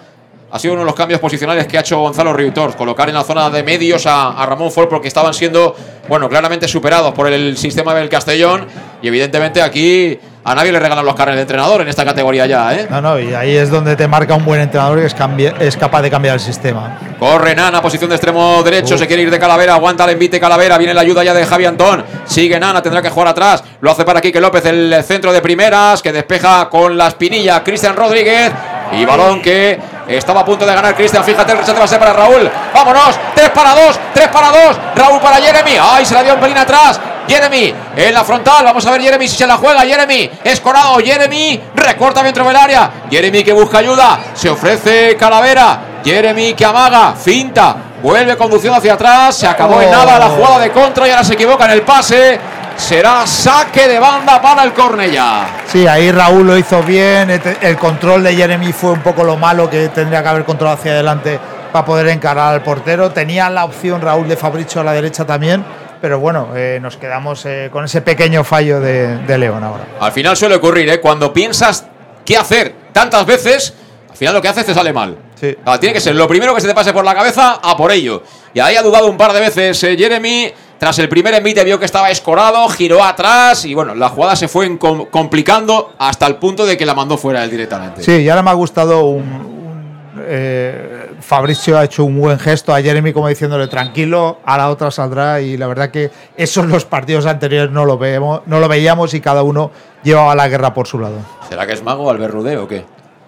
Ha sido uno de los cambios posicionales que ha hecho Gonzalo Riutor, colocar en la zona de medios a, Ramón Fol porque estaban siendo, bueno, claramente superados por el sistema del Castellón y evidentemente aquí a nadie le regalan los carnes de entrenador en esta categoría ya, ¿eh? No, no, y ahí es donde te marca un buen entrenador que es, es capaz de cambiar el sistema. Corre Nana, posición de extremo derecho, se quiere ir de Calavera, aguanta el envite Calavera, viene la ayuda ya de Javi Antón, sigue Nana, tendrá que jugar atrás, lo hace para Quique López, el centro de primeras, que despeja con la espinilla Cristian Rodríguez, Y balón que estaba a punto de ganar Cristian. Fíjate, el rechazo va a ser para Raúl. Vámonos. 3 para 2. 3 para 2. Raúl para Jeremy. Ay, se la dio un pelín atrás. Jeremy en la frontal. Vamos a ver Jeremy si se la juega. Jeremy escorado. Jeremy recorta dentro del área. Jeremy que busca ayuda. Se ofrece Calavera. Jeremy que amaga. Finta. Vuelve conduciendo hacia atrás. Se acabó en nada la jugada de contra y ahora se equivoca en el pase. Será saque de banda para el Cornella. Sí, ahí Raúl lo hizo bien. El control de Jeremy fue un poco lo malo que tendría que haber controlado hacia adelante para poder encarar al portero. Tenía la opción Raúl de Fabricio a la derecha también. Pero bueno, eh, nos quedamos eh, con ese pequeño fallo de, de León ahora. Al final suele ocurrir, ¿eh? Cuando piensas qué hacer tantas veces, al final lo que haces te sale mal. Sí. Ah, tiene que ser lo primero que se te pase por la cabeza, a por ello. Y ahí ha dudado un par de veces eh, Jeremy. Tras el primer envite vio que estaba escorado, giró atrás y bueno, la jugada se fue complicando hasta el punto de que la mandó fuera él directamente. Sí, y ahora me ha gustado un. un, eh, Fabricio ha hecho un buen gesto a Jeremy como diciéndole tranquilo, a la otra saldrá y la verdad que eso en los partidos anteriores no lo, vemos, no lo veíamos y cada uno llevaba la guerra por su lado. ¿Será que es mago Albert Rudé o qué?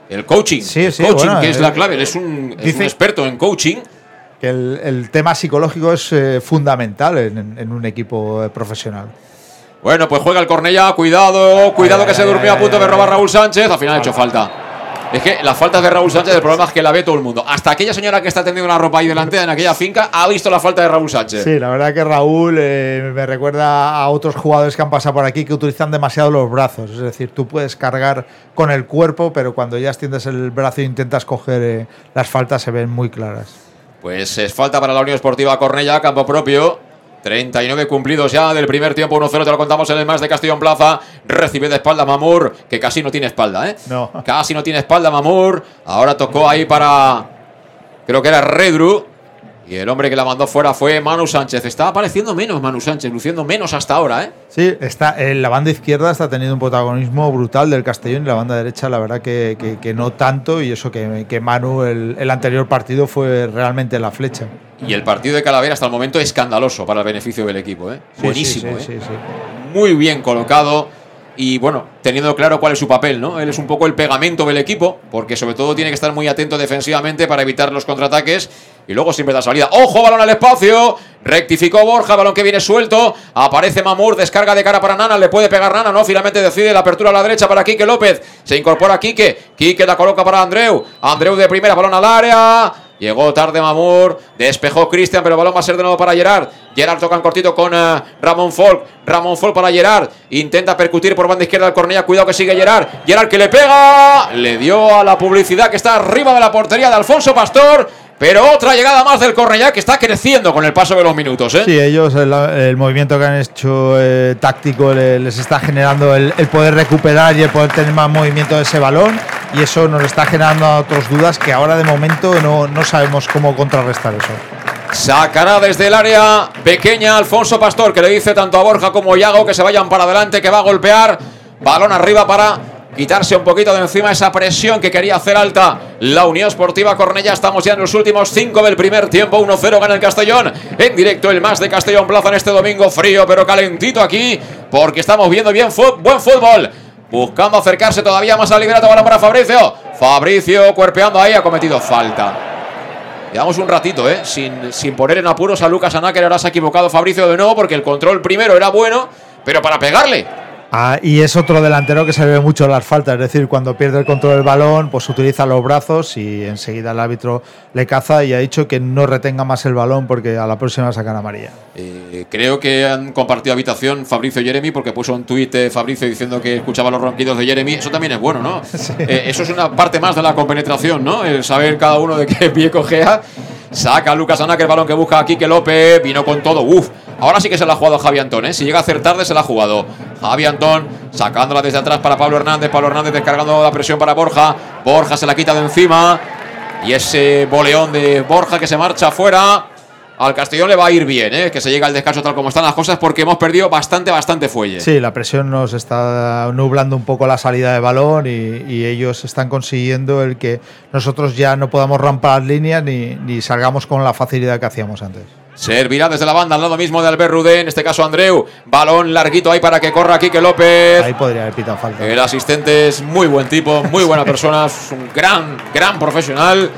El coaching. Sí, el sí, coaching, bueno, que es la clave. Él es un, es un dice- experto en coaching. Que el, el tema psicológico es eh, fundamental en, en un equipo eh, profesional. Bueno, pues juega el Cornella, cuidado, cuidado Ay, que se ay, durmió a punto de robar. Raúl Sánchez, al final ha hecho falta. Es que las faltas de Raúl Sánchez, el problema es que la ve todo el mundo. Hasta aquella señora que está tendiendo la ropa ahí delante en aquella finca ha visto la falta de Raúl Sánchez. Sí, la verdad que Raúl eh, me recuerda a otros jugadores que han pasado por aquí que utilizan demasiado los brazos. Es decir, tú puedes cargar con el cuerpo, pero cuando ya extiendes el brazo e intentas coger eh, las faltas se ven muy claras. Pues es falta para la Unión Esportiva Cornella, campo propio. 39 cumplidos ya del primer tiempo, 1-0, te lo contamos en el más de Castellón Plaza. Recibe de espalda Mamur, que casi no tiene espalda, ¿eh? No. Casi no tiene espalda Mamur. Ahora tocó ahí para. Creo que era Redru. Y el hombre que la mandó fuera fue Manu Sánchez. Está apareciendo menos Manu Sánchez, luciendo menos hasta ahora, ¿eh? Sí, está, en la banda izquierda está teniendo un protagonismo brutal del Castellón y la banda derecha la verdad que, que- que no tanto y eso que, que Manu el, el anterior partido fue realmente la flecha. Y el partido de Calavera hasta el momento escandaloso para el beneficio del equipo, ¿eh? Sí, Buenísimo, sí, sí, ¿eh? muy bien colocado y bueno, teniendo claro cuál es su papel, ¿no? Él es un poco el pegamento del equipo, porque sobre todo tiene que estar muy atento defensivamente para evitar los contraataques y luego siempre da salida. ¡Ojo, balón al espacio! Rectificó Borja, balón que viene suelto. Aparece Mamur, descarga de cara para Nana, le puede pegar Nana, no, finalmente decide la apertura a la derecha para Quique López. Se incorpora Quique, Quique la coloca para Andreu. Andreu de primera, balón al área. Llegó tarde Mamur, despejó Cristian, pero el balón va a ser de nuevo para Gerard. Gerard toca en cortito con eh, Ramón Folk. Ramón Folk para Gerard. Intenta percutir por banda izquierda al Cornella. Cuidado que sigue Gerard. Gerard que le pega. Le dio a la publicidad que está arriba de la portería de Alfonso Pastor. Pero otra llegada más del Cornellá que está creciendo con el paso de los minutos. ¿eh? Sí, ellos, el, el movimiento que han hecho eh, táctico le- les está generando el, el poder recuperar y el poder tener más movimiento de ese balón. Y eso nos está generando otras dudas que ahora de momento no, no sabemos cómo contrarrestar eso. Sacará desde el área pequeña Alfonso Pastor, que le dice tanto a Borja como a Yago que se vayan para adelante, que va a golpear. Balón arriba para quitarse un poquito de encima esa presión que quería hacer alta la Unión Esportiva Cornella. Estamos ya en los últimos cinco del primer tiempo. 1-0 gana el Castellón. En directo el más de Castellón Plaza en este domingo frío, pero calentito aquí, porque estamos viendo bien buen fútbol. Buscando acercarse todavía más al liberato balón para Fabricio. Fabricio cuerpeando ahí, ha cometido falta. Llevamos un ratito, ¿eh? Sin, sin poner en apuros a Lucas Anáquer. Ahora se ha equivocado Fabricio de nuevo porque el control primero era bueno, pero para pegarle. Ah, y es otro delantero que se ve mucho en las faltas, es decir, cuando pierde el control del balón, pues utiliza los brazos y enseguida el árbitro le caza y ha dicho que no retenga más el balón porque a la próxima sacan amarilla. Eh, creo que han compartido habitación Fabricio y Jeremy porque puso un tuit eh, Fabricio diciendo que escuchaba los ronquidos de Jeremy. Eso también es bueno, ¿no? (laughs) Eh, eso es una parte más de la compenetración, ¿no? El saber cada uno de qué pie cojea. Saca Lucas el balón que busca aquí que López. Vino con todo. Uf. Ahora sí que se la ha jugado Javi Antón, ¿eh? Si llega a hacer tarde, se la ha jugado. Javi Antón sacándola desde atrás para Pablo Hernández. Pablo Hernández descargando la presión para Borja. Borja se la quita de encima. Y ese boleón de Borja que se marcha afuera. Al Castellón le va a ir bien, ¿eh? que se llega al descanso tal como están las cosas, porque hemos perdido bastante, bastante fuelle. Sí, la presión nos está nublando un poco la salida de balón y, y ellos están consiguiendo el que nosotros ya no podamos rampar las líneas ni, ni salgamos con la facilidad que hacíamos antes. Servirá desde la banda al lado mismo de Albert Rudé, en este caso Andreu. Balón larguito ahí para que corra Quique López. Ahí podría haber pitado falta. El asistente es muy buen tipo, muy buena persona, es un gran, gran profesional.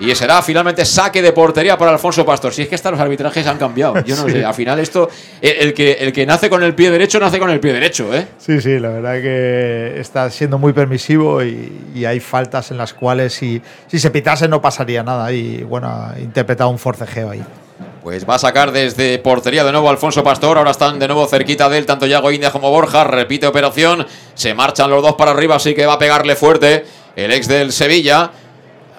Y será finalmente saque de portería para Alfonso Pastor. Si es que hasta los arbitrajes han cambiado. Yo no (laughs) Sí. sé, al final esto, el, el que, el que nace con el pie derecho, nace con el pie derecho, ¿eh? Sí, sí, la verdad que está siendo muy permisivo y, y hay faltas en las cuales si, si se pitase no pasaría nada. Y bueno, ha interpretado un forcejeo ahí. Pues va a sacar desde portería de nuevo Alfonso Pastor. Ahora están de nuevo cerquita de él, tanto Yago India como Borja. Repite operación. Se marchan los dos para arriba, así que va a pegarle fuerte el ex del Sevilla.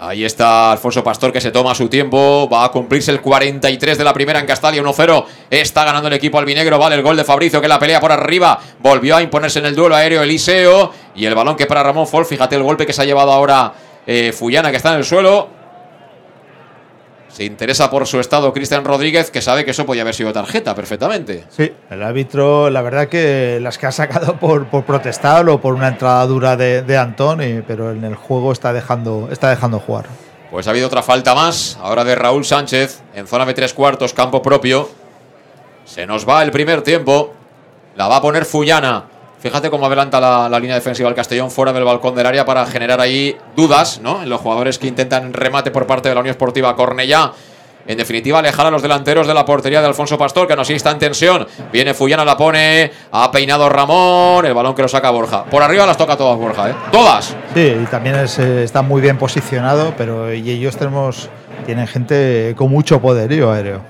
Ahí está Alfonso Pastor que se toma su tiempo. Va a cumplirse el 43 de la primera en Castalia 1-0. Está ganando el equipo albinegro. Vale el gol de Fabricio que la pelea por arriba. Volvió a imponerse en el duelo aéreo Eliseo. Y el balón que para Ramón Fol. Fíjate el golpe que se ha llevado ahora eh, Fullana que está en el suelo. Se interesa por su estado Cristian Rodríguez, que sabe que eso podía haber sido tarjeta perfectamente. Sí, el árbitro, la verdad que las que ha sacado por, por protestar o por una entrada dura de, de Antón, y- pero en el juego está dejando, está dejando jugar. Pues ha habido otra falta más, ahora de Raúl Sánchez, en zona de tres cuartos, campo propio. Se nos va el primer tiempo. La va a poner Fullana. Fíjate cómo adelanta la, la línea defensiva del Castellón fuera del balcón del área para generar ahí dudas, ¿no? En los jugadores que intentan remate por parte de la Unión Esportiva Cornellá. En definitiva, alejar a los delanteros de la portería de Alfonso Pastor, que nos está en tensión. Viene Fullana, la pone. Ha peinado Ramón. El balón que lo saca Borja. Por arriba las toca todas Borja, ¿eh? Todas. Sí, y también es, eh, está muy bien posicionado, pero y ellos tenemos, tienen gente con mucho poderío aéreo.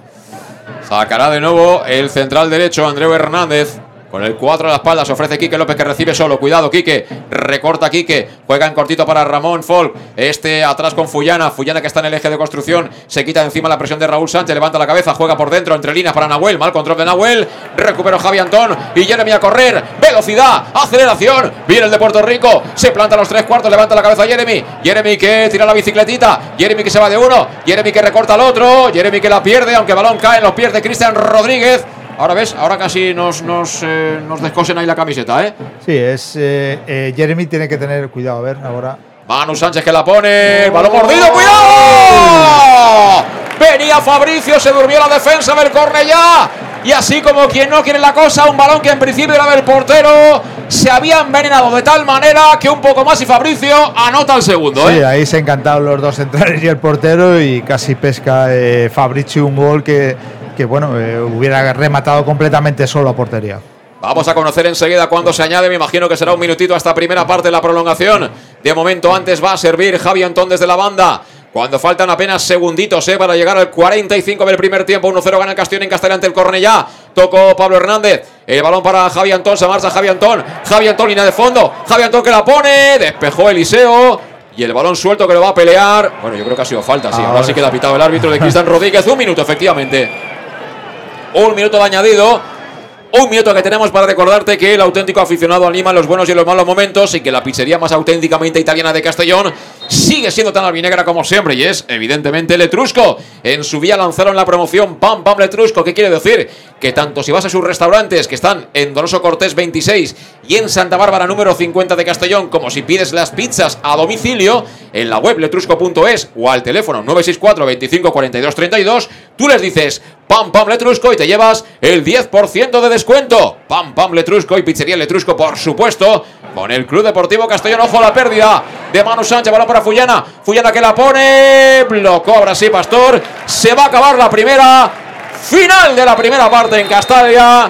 Sacará de nuevo el central derecho, Andreu Hernández. Con el 4 a la espalda se ofrece Quique López que recibe solo. Cuidado, Quique. Recorta Quique. Juega en cortito para Ramón Folk. Este atrás con Fullana. Fullana que está en el eje de construcción. Se quita encima la presión de Raúl Sánchez. Levanta la cabeza. Juega por dentro. Entre líneas para Nahuel. Mal control de Nahuel. Recuperó Javi Antón. Y Jeremy a correr. Velocidad. Aceleración. Viene el de Puerto Rico. Se planta los tres cuartos. Levanta la cabeza Jeremy. Jeremy que tira la bicicletita. Jeremy que se va de uno. Jeremy que recorta al otro. Jeremy que la pierde. Aunque balón cae en los pies de Cristian Rodríguez. Ahora ves, ahora casi nos, nos, eh, nos descosen ahí la camiseta, ¿eh? Sí, es eh, eh, Jeremy tiene que tener cuidado, a ver, ahora. Manu Sánchez que la pone. Balón mordido, ¡cuidado! Venía Fabricio, se durmió la defensa del Cornellá. Y así como quien no quiere la cosa, un balón que en principio era del portero. Se había envenenado de tal manera que un poco más y Fabricio anota el segundo, Sí, ¿eh? ahí se encantaron los dos centrales y el portero y casi pesca eh, Fabrici un gol que, que bueno, eh, hubiera rematado completamente solo a portería. Vamos a conocer enseguida cuándo se añade. Me imagino que será un minutito hasta primera parte de la prolongación. De momento, antes va a servir Javi Antón desde la banda. Cuando faltan apenas segunditos eh, para llegar al 45 del primer tiempo. 1-0 gana el Castellón en Castellón ante el Cornellá. Tocó Pablo Hernández. El balón para Javi Antón. Se marcha Javi Antón. Javi Antón, línea de fondo. Javi Antón que la pone. Despejó Eliseo. Y el balón suelto que lo va a pelear. Bueno, yo creo que ha sido falta. Sí, ahora Ahora sí sí. queda pitado el árbitro de Cristian Rodríguez. Un minuto, efectivamente. Un minuto añadido. Un minuto que tenemos para recordarte que el auténtico aficionado anima los buenos y los malos momentos y que la pizzería más auténticamente italiana de Castellón sigue siendo tan albinegra como siempre y es evidentemente Letrusco. En su día lanzaron la promoción Pam Pam Letrusco, ¿qué quiere decir? Que tanto si vas a sus restaurantes que están en Donoso Cortés 26 y en Santa Bárbara número 50 de Castellón, como si pides las pizzas a domicilio en la web letrusco.es o al teléfono 964 25 42 32, tú les dices Pam Pam Letrusco y te llevas el 10% de descuento. Pam Pam Letrusco y Pizzería Letrusco, por supuesto, con el Club Deportivo Castellón. Ojo a la pérdida de Manu Sánchez, balón para Fullana. Fullana que la pone, blocó ahora sí Pastor. Se va a acabar la primera. Final de la primera parte en Castalia.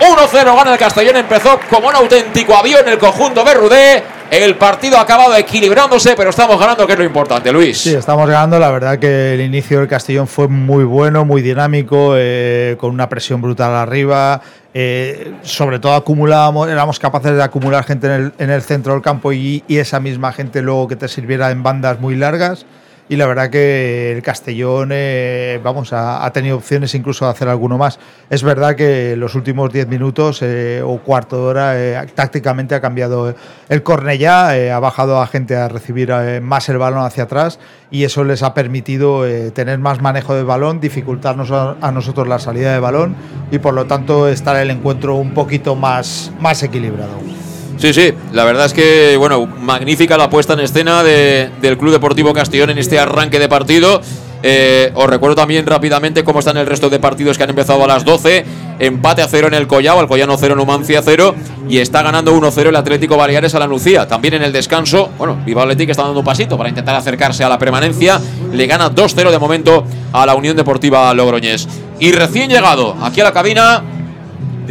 1-0 gana el Castellón. Empezó como un auténtico avión el conjunto Berrudé. El partido ha acabado equilibrándose, pero estamos ganando, que es lo importante, Luis. Sí, estamos ganando. La verdad que el inicio del Castellón fue muy bueno, muy dinámico, eh, con una presión brutal arriba. Eh, sobre todo acumulábamos, éramos capaces de acumular gente en el, en el centro del campo y, y esa misma gente luego que te sirviera en bandas muy largas. Y la verdad que el Castellón, eh, vamos, ha, ha tenido opciones incluso de hacer alguno más. Es verdad que los últimos 10 minutos eh, o cuarto de hora eh, tácticamente ha cambiado el Cornellá, ha bajado a gente a recibir más el balón hacia atrás y eso les ha permitido tener más manejo de balón, dificultarnos a, a nosotros la salida de balón y por lo tanto estar el encuentro un poquito más, más equilibrado. Sí, sí, la verdad es que, bueno, magnífica la puesta en escena de- del Club Deportivo Castellón en este arranque de partido. Eh, os recuerdo también rápidamente cómo están el resto de partidos que han empezado a las 12. Empate a cero en el Collao, Alcoyano 0, Numancia 0. Y está ganando 1-0 el Atlético Baleares a la Nucía. También en el descanso, bueno, Viva Athletic está dando un pasito para intentar acercarse a la permanencia. Le gana 2-0 de momento a la Unión Deportiva Logroñés. Y recién llegado aquí a la cabina,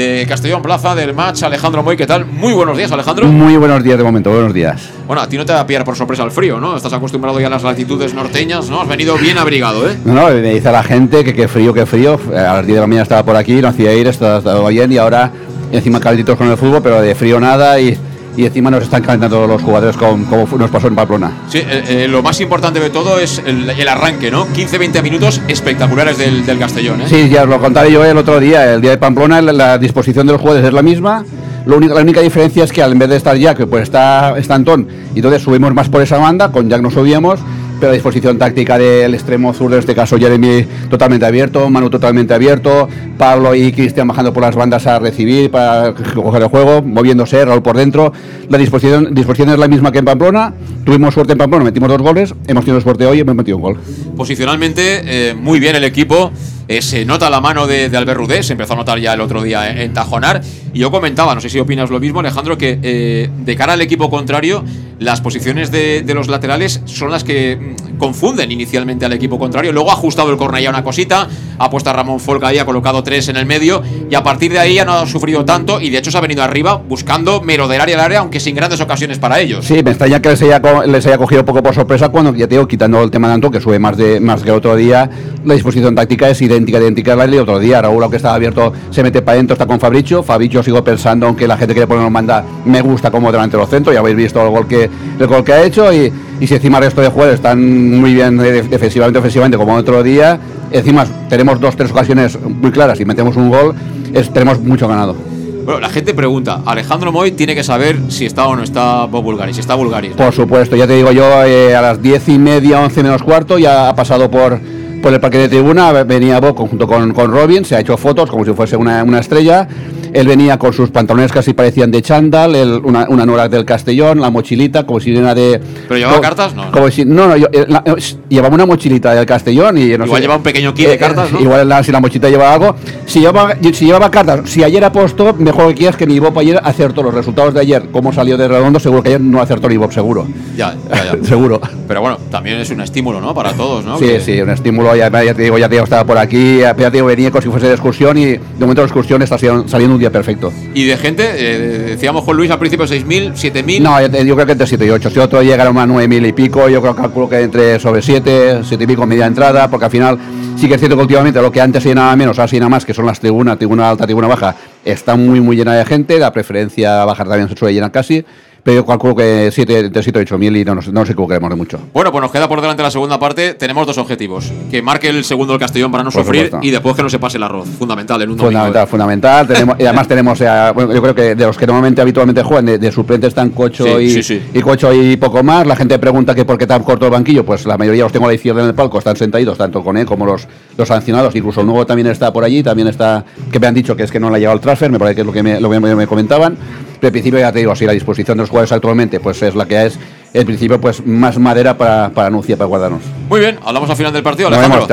de Castellón Plaza, del match. Alejandro Moy, ¿qué tal? Muy buenos días, Alejandro. Muy buenos días de momento, buenos días. Bueno, a ti no te va a pillar por sorpresa el frío, ¿no? Estás acostumbrado ya a las latitudes norteñas, ¿no? Has venido bien abrigado, ¿eh? No, no, me dice la gente que qué frío, qué frío. A las 10 de la mañana estaba por aquí, no hacía ir, estaba, estaba bien y ahora encima calentitos con el fútbol, pero de frío nada y y encima nos están calentando los jugadores como, nos pasó en Pamplona. Sí, eh, eh, lo más importante de todo es el, arranque, ¿no? 15-20 minutos espectaculares del, Castellón, ¿eh? Sí, ya os lo contaré yo el otro día, el día de Pamplona, la, disposición de los jugadores es la misma. Lo único, la única diferencia es que al en vez de estar Jack, pues está, está Antón, y entonces subimos más por esa banda, con Jack no subíamos, pero disposición táctica del extremo sur, en este caso Jeremy totalmente abierto, Manu totalmente abierto, Pablo y Cristian bajando por las bandas a recibir para coger el juego, moviéndose, Raúl por dentro. La disposición, disposición es la misma que en Pamplona. Tuvimos suerte en Pamplona, metimos dos goles, hemos tenido suerte hoy y hemos metido un gol. Posicionalmente, eh, muy bien el equipo. Eh, se nota la mano de, de, Albert Rudé, se empezó a notar ya el otro día en, Tajonar. Y yo comentaba, no sé si opinas lo mismo, Alejandro, que eh, de cara al equipo contrario, las posiciones de, los laterales son las que mm, confunden inicialmente al equipo contrario. Luego ha ajustado el Cornellá una cosita, ha puesto a Ramón Folca ahí, ha colocado tres en el medio y a partir de ahí ya no ha sufrido tanto y de hecho se ha venido arriba buscando merodear el área, aunque sin grandes ocasiones para ellos. Sí, me extraña que les haya, les haya cogido poco por sorpresa cuando ya te digo, quitando el tema de que sube más, de, más que otro día, la disposición táctica es idéntica idéntica, a la de otro día. Raúl, aunque estaba abierto, se mete para adentro, está con Fabricio. Fabricio sigo pensando, aunque la gente quiere ponerlo manda, me gusta como delante de los centros. Ya habéis visto el gol que, el gol que ha hecho. Y, y si encima el resto de jugadores están muy bien defensivamente, ofensivamente, como otro día, encima tenemos dos, tres ocasiones muy claras y metemos un gol, es, tenemos mucho ganado. Bueno, la gente pregunta, Alejandro Moy tiene que saber si está o no está Bob Bulgaris, si está Bulgaris. Por supuesto, ya te digo yo, eh, a las diez y media, once menos cuarto, ya ha pasado por, por el parque de tribuna, venía Bob junto con, con Robin, se ha hecho fotos como si fuese una, una estrella. Él venía con sus pantalones casi parecían de chándal, una, una nora del Castellón, la mochilita, como si era de. ¿Pero llevaba cartas? No. Como si, no, no, yo, eh, eh, llevaba una mochilita del Castellón y no Igual lleva un pequeño kit de eh, cartas, ¿no? Igual la, si la mochilita lleva algo. Si llevaba, si llevaba cartas, si ayer apostó, mejor que quieras que mi Bob ayer acertó los resultados de ayer, cómo salió de redondo, seguro que ayer no acertó ni Bob, seguro. Ya, ya, ya. (laughs) seguro. Pero bueno, también es un estímulo, ¿no? Para todos, ¿no? Sí, sí, un estímulo. Ya, ya, te digo, ya te digo, estaba por aquí, ya te digo, venía como si fuese de excursión y de momento la excursión está saliendo un día perfecto. ¿Y de gente? Eh, decíamos Juan Luis al principio 6.000, 7.000. No, yo, creo que entre 7 y 8. Si otro llegaron a 9.000 y pico, yo creo que calculo que entre sobre 7, 7 y pico media entrada, porque al final sí que es cierto que últimamente lo que antes nada menos, así nada más, que son las tribunas, tribuna alta, tribuna baja, está muy, muy llena de gente. La preferencia bajar también se suele llenar casi pero yo calculo que 7, de 7 8 mil y no, no sé cómo queremos de mucho. Bueno, pues nos queda por delante la segunda parte. Tenemos dos objetivos: que marque el segundo el Castellón para no sufrir y después que no se pase el arroz. Fundamental en un Fundamental, ¿eh? fundamental. tenemos, y además tenemos, bueno, yo creo que de los que normalmente habitualmente juegan, de, suplentes están Cocho y, y Cocho y poco más. La gente pregunta que por qué tan corto el banquillo. Pues la mayoría los tengo a la izquierda en el palco, están sentados, tanto con él como los, los sancionados. Incluso el nuevo también está por allí, también está, que me han dicho que es que no le ha llegado el transfer, me parece que es lo que me, lo que me comentaban. Pero principio ya te digo, si la disposición de los jugadores actualmente pues es la que es, en principio pues más madera para, para anunciar, para guardarnos. Muy bien, hablamos al final del partido, Alejandro.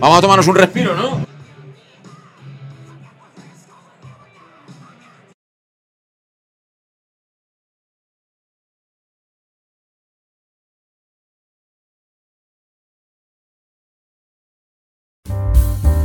Vamos a tomarnos un respiro, ¿no?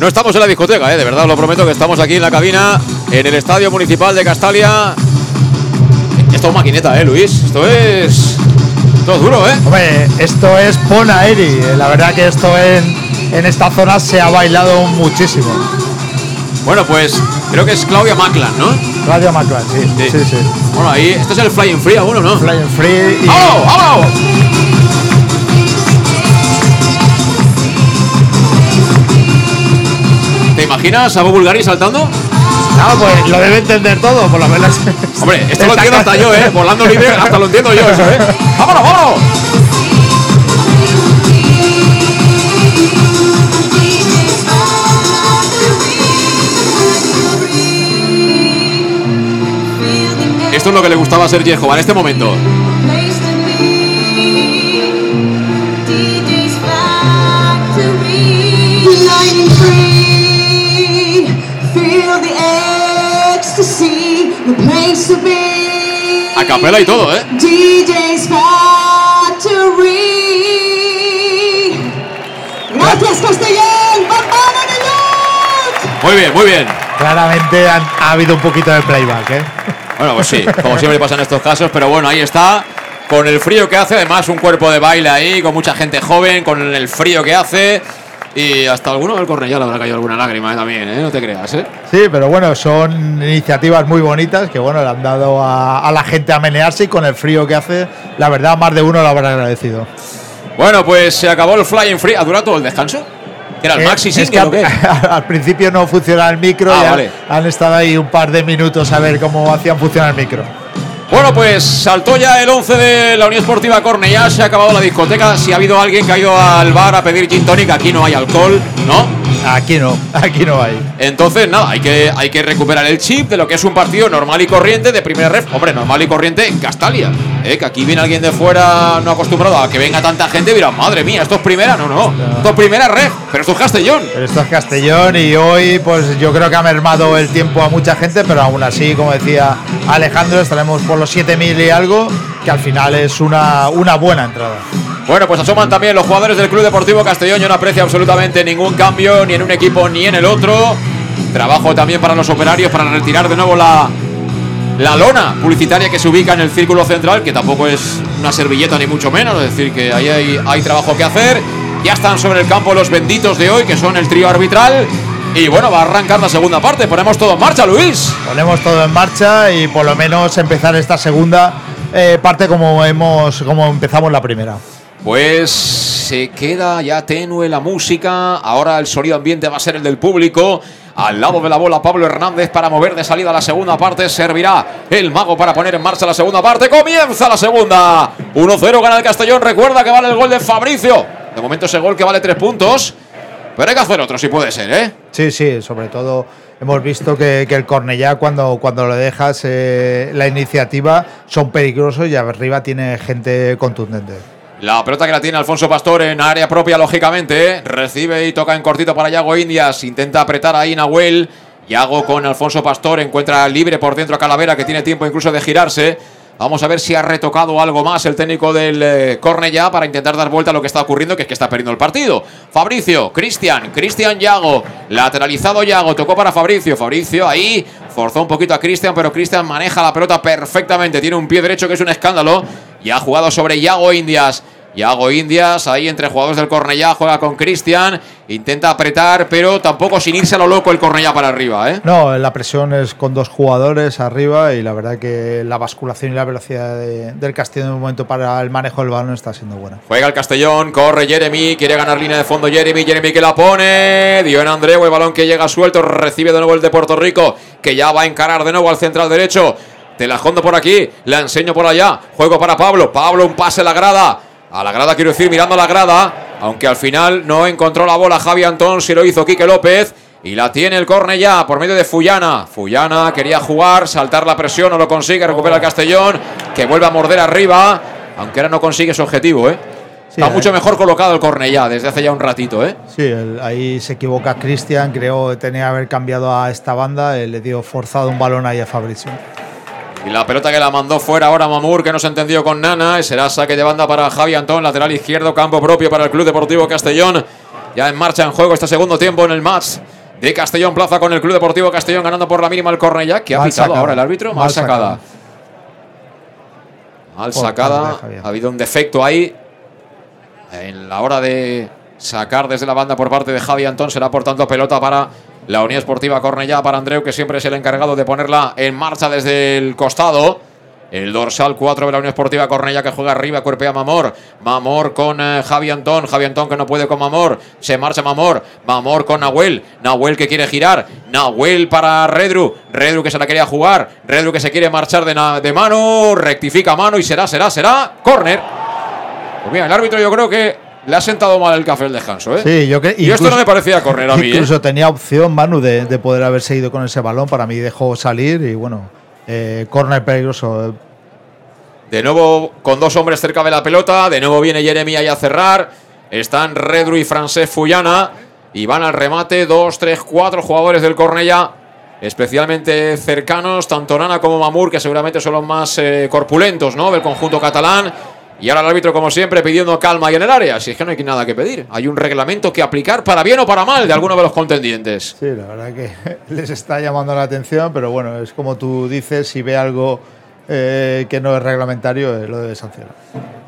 No estamos en la discoteca, ¿eh? de verdad, lo prometo que estamos aquí en la cabina, en el Estadio Municipal de Castalia. Esto es maquineta, ¿eh, Luis? Esto es... Esto es duro, ¿eh? Hombre, esto es Pona Eri. La verdad que esto en, en esta zona se ha bailado muchísimo. Bueno, pues creo que es Claudia Maclan, ¿no? Claudia Maclan, sí. Sí. Sí, sí. Bueno, ahí, esto es el Flying Free aún, ¿o ¿no? Flying Free y- ¡Vámonos, vámonos! Imaginas a Bob Bulgari saltando? Ah, pues lo debe entender todo, por lo menos. Hombre, esto lo Está entiendo hasta yo, ¿eh? Volando libre, hasta lo entiendo yo eso, ¿eh? ¡Vámonos, vámonos! Esto es lo que le gustaba a Sergio en este momento. Free, A capela y todo, ¿eh? DJ's Factory. Gracias, Castellón. ¡Bambana de York! Muy bien, muy bien. Claramente han- ha habido un poquito de playback, ¿eh? Bueno, pues sí, como siempre pasa en estos casos, pero bueno, ahí está. Con el frío que hace, además un cuerpo de baile ahí, con mucha gente joven, con el frío que hace. Y hasta alguno del Cornellá le habrá caído alguna lágrima ¿eh? también, ¿eh? No te creas, ¿eh? Sí, pero bueno, son iniciativas muy bonitas que bueno, le han dado a, a la gente a menearse y con el frío que hace, la verdad, más de uno lo habrá agradecido. Bueno, pues se acabó el Flying Free. ¿Ha durado todo el descanso? ¿Era el Eh, maxi es single que o qué? (laughs) al, al principio no funciona el micro Ah, y han estado ahí un par de minutos a ver cómo hacían funcionar el micro. Bueno, pues saltó ya el 11 de la Unión Esportiva Cornellá, se ha acabado la discoteca. Si ha habido alguien que ha ido al bar a pedir gin tonic, aquí no hay alcohol, ¿no? Aquí no, aquí no hay. Entonces, nada, hay que, hay que recuperar el chip de lo que es un partido normal y corriente de primera ref. Hombre, normal y corriente en Castalia. ¿eh? Que aquí viene alguien de fuera no acostumbrado a que venga tanta gente y dirá, madre mía, esto es primera. No, no, esto es primera ref, pero esto es Castellón. Pero esto es Castellón y hoy pues yo creo que ha mermado el tiempo a mucha gente, pero aún así, como decía Alejandro, estaremos por los 7.000 y algo, que al final es una, una buena entrada. Bueno, pues asoman también los jugadores del Club Deportivo Castellón. Yo no aprecio absolutamente ningún cambio, ni en un equipo ni en el otro. Trabajo también para los operarios para retirar de nuevo la, la lona publicitaria que se ubica en el círculo central, que tampoco es una servilleta ni mucho menos. Es decir, que ahí hay, hay trabajo que hacer. Ya están sobre el campo los benditos de hoy, que son el trío arbitral. Y bueno, va a arrancar la segunda parte. Ponemos todo en marcha, Luis. Ponemos todo en marcha y por lo menos empezar esta segunda eh, parte como, hemos, como empezamos la primera. Pues se queda ya tenue la música. Ahora el sonido ambiente va a ser el del público. Al lado de la bola, Pablo Hernández para mover de salida la segunda parte. Servirá el mago para poner en marcha la segunda parte. Comienza la segunda. 1-0 gana el Castellón. Recuerda que vale el gol de Fabricio. De momento ese gol que vale tres puntos. Pero hay que hacer otro si puede ser, ¿eh? Sí, sí, sobre todo hemos visto que, el Cornellá cuando, cuando lo dejas eh, la iniciativa son peligrosos y arriba tiene gente contundente. La pelota que la tiene Alfonso Pastor en área propia, lógicamente. ¿eh? Recibe y toca en cortito para Yago Indias. Intenta apretar ahí Nahuel. Yago con Alfonso Pastor encuentra libre por dentro a Calavera, que tiene tiempo incluso de girarse. Vamos a ver si ha retocado algo más el técnico del eh, Cornellá para intentar dar vuelta a lo que está ocurriendo, que es que está perdiendo el partido. Fabricio, Cristian, Cristian Yago, lateralizado Yago, tocó para Fabricio. Fabricio ahí forzó un poquito a Cristian, pero Cristian maneja la pelota perfectamente. Tiene un pie derecho que es un escándalo. Y ha jugado sobre Yago Indias. Yago Indias, ahí entre jugadores del Cornellá, juega con Cristian, intenta apretar, pero tampoco sin irse a lo loco el Cornellá para arriba, ¿eh? No, la presión es con dos jugadores arriba y la verdad que la basculación y la velocidad de- del Castillo en un momento para el manejo del balón está siendo buena. Juega el Castellón, corre Jeremy, quiere ganar línea de fondo Jeremy, Jeremy que la pone, dio en Andreu, el balón que llega suelto, recibe de nuevo el de Puerto Rico, que ya va a encarar de nuevo al central derecho. Te la escondo por aquí. La enseño por allá. Juego para Pablo. Pablo, un pase a la grada. A la grada, quiero decir, mirando a la grada. Aunque al final no encontró la bola Javi Antón, si lo hizo Quique López. Y la tiene el córner ya por medio de Fullana. Fullana quería jugar, saltar la presión, no lo consigue, recupera el Castellón, que vuelve a morder arriba. Aunque ahora no consigue su objetivo, ¿eh? Está ahí- mucho mejor colocado el córner ya, desde hace ya un ratito, ¿eh? Sí, el- ahí se equivoca Cristian, creo que tenía que haber cambiado a esta banda, eh, le dio forzado un balón ahí a Fabricio. Y la pelota que la mandó fuera ahora Mamur, que no se entendió con Nana. Será saque de banda para Javi Antón, lateral izquierdo, campo propio para el Club Deportivo Castellón. Ya en marcha en juego este segundo tiempo en el match de Castellón Plaza con el Club Deportivo Castellón ganando por la mínima el Cornellá. que ha Mal pitado sacada. ahora el árbitro? Mal, Mal sacada. sacada. Mal sacada. Ha habido un defecto ahí. En la hora de sacar desde la banda por parte de Javi Antón será por tanto pelota para la Unión Esportiva Cornellá para Andreu, que siempre es el encargado de ponerla en marcha desde el costado. El dorsal 4 de la Unión Esportiva Cornellá que juega arriba, cuerpea Mamor. Mamor con eh, Javi Antón. Javi Antón que no puede con Mamor. Se marcha Mamor. Mamor con Nahuel. Nahuel que quiere girar. Nahuel para Redru. Redru que se la quería jugar. Redru que se quiere marchar de, de mano. Rectifica mano y será, será, será. Corner. Pues mira, el árbitro yo creo que le ha sentado mal el café el descanso, ¿eh? Sí, yo que y esto no me parecía corner a mí, ¿eh? Incluso tenía opción Manu de, de poder haberse ido con ese balón, para mí dejó salir y bueno, eh, córner peligroso. De nuevo con dos hombres cerca de la pelota. De nuevo viene Jeremy ahí a cerrar. Están Redru y Francés Fullana. Y van al remate. Dos, tres, cuatro jugadores del Cornella. Especialmente cercanos. Tanto Nana como Mamur, que seguramente son los más eh, corpulentos ¿no? del conjunto catalán. Y ahora el árbitro, como siempre, pidiendo calma ahí en el área. Si es que no hay nada que pedir. Hay un reglamento que aplicar para bien o para mal de alguno de los contendientes. Sí, la verdad que (laughs) les está llamando la atención, pero bueno, es como tú dices, si ve algo eh, que no es reglamentario, eh, lo debe sancionar.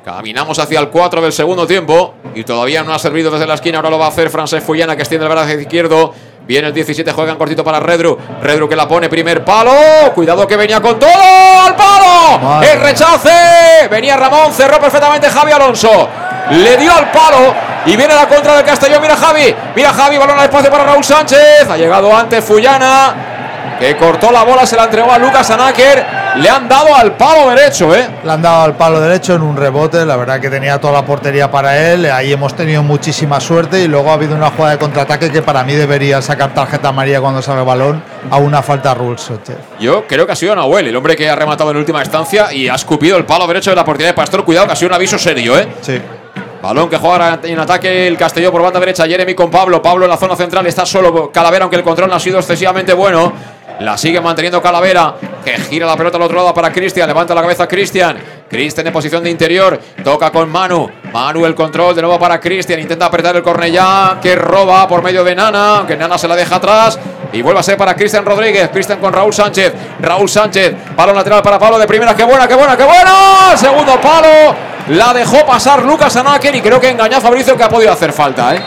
Caminamos hacia el 4 del segundo tiempo y todavía no ha servido desde la esquina. Ahora lo va a hacer Francés Fullana que extiende el brazo izquierdo. Viene el 17, juega en cortito para Redru. Redru que la pone, primer palo. Cuidado que venía con todo. ¡Al palo! Madre el rechace. Venía Ramón, cerró perfectamente Javi Alonso. Le dio al palo y viene la contra del Castellón. Mira Javi, mira Javi, balón al espacio para Raúl Sánchez. Ha llegado antes Fullana. Que cortó la bola, se la entregó a Lucas Anáquer. Le han dado al palo derecho, ¿eh? Le han dado al palo derecho en un rebote, la verdad que tenía toda la portería para él, ahí hemos tenido muchísima suerte y luego ha habido una jugada de contraataque que para mí debería sacar tarjeta amarilla cuando salga el balón a una falta Rule Sánchez. Yo creo que ha sido Nahuel, el hombre que ha rematado en última instancia y ha escupido el palo derecho de la portería de Pastor. Cuidado, que ha sido un aviso serio, ¿eh? Sí. Balón que juega en ataque el Castelló por banda derecha. Jeremy con Pablo. Pablo en la zona central está solo Calavera, aunque el control no ha sido excesivamente bueno. La sigue manteniendo Calavera, que gira la pelota al otro lado para Cristian. Levanta la cabeza Cristian. Cristian en posición de interior. Toca con Manu. Manu el control de nuevo para Cristian. Intenta apretar el Cornellá, que roba por medio de Nana, aunque Nana se la deja atrás. Y vuelve a ser para Cristian Rodríguez. Cristian con Raúl Sánchez. Raúl Sánchez. Palo lateral para Pablo de primera. ¡Qué buena, qué buena, qué buena! Segundo palo. La dejó pasar Lucas Anáquer y creo que engañó a Fabricio que ha podido hacer falta, ¿eh?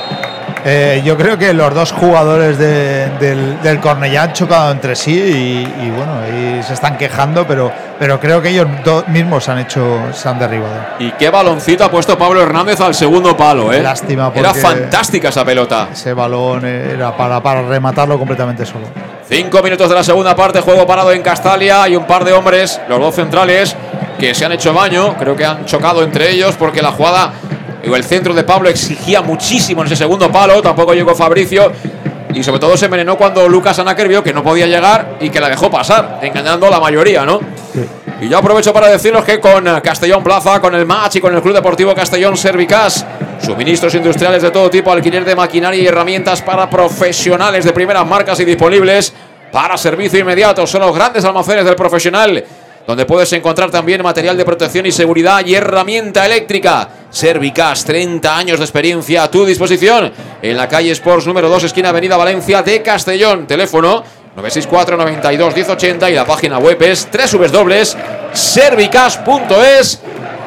Eh, yo creo que los dos jugadores de- del, del Cornellá han chocado entre sí y, y bueno, y se están quejando, pero, pero creo que ellos dos mismos se han hecho, se han derribado. Y qué baloncito ha puesto Pablo Hernández al segundo palo, ¿eh? Lástima, Era fantástica esa pelota. Ese balón era para, para rematarlo completamente solo. Cinco minutos de la segunda parte, juego parado en Castalia. Hay un par de hombres, los dos centrales, que se han hecho baño. Creo que han chocado entre ellos porque la jugada, el centro de Pablo exigía muchísimo en ese segundo palo. Tampoco llegó Fabricio. Y sobre todo se envenenó cuando Lucas Anaker vio que no podía llegar y que la dejó pasar, engañando a la mayoría, ¿no? Y yo aprovecho para deciros que con eh, Castellón Plaza, con el Match y con el Club Deportivo Castellón Servicas, suministros industriales de todo tipo, alquiler de maquinaria y herramientas para profesionales de primeras marcas y disponibles para servicio inmediato. Son los grandes almacenes del profesional, donde puedes encontrar también material de protección y seguridad y herramienta eléctrica. Servicas, 30 años de experiencia a tu disposición. En la calle Sports número 2, esquina Avenida Valencia de Castellón. Teléfono 964 92 1080 y la página web es www.servicas.es.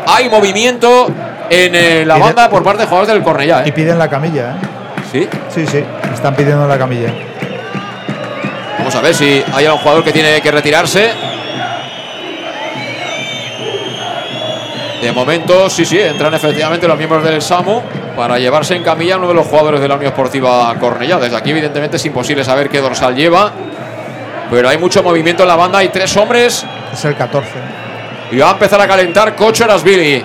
Hay movimiento en eh, la banda por parte de jugadores del Cornellá. Y ¿eh? piden la camilla, ¿eh? Sí. Sí, sí, están pidiendo la camilla. Vamos a ver si hay algún jugador que tiene que retirarse. De momento, sí, sí, entran efectivamente los miembros del SAMU para llevarse en camilla a uno de los jugadores de la Unión Esportiva Cornellá. Desde aquí, evidentemente, es imposible saber qué dorsal lleva. Pero hay mucho movimiento en la banda. Hay tres hombres Es el 14. Y va a empezar a calentar Cocho Erasvili.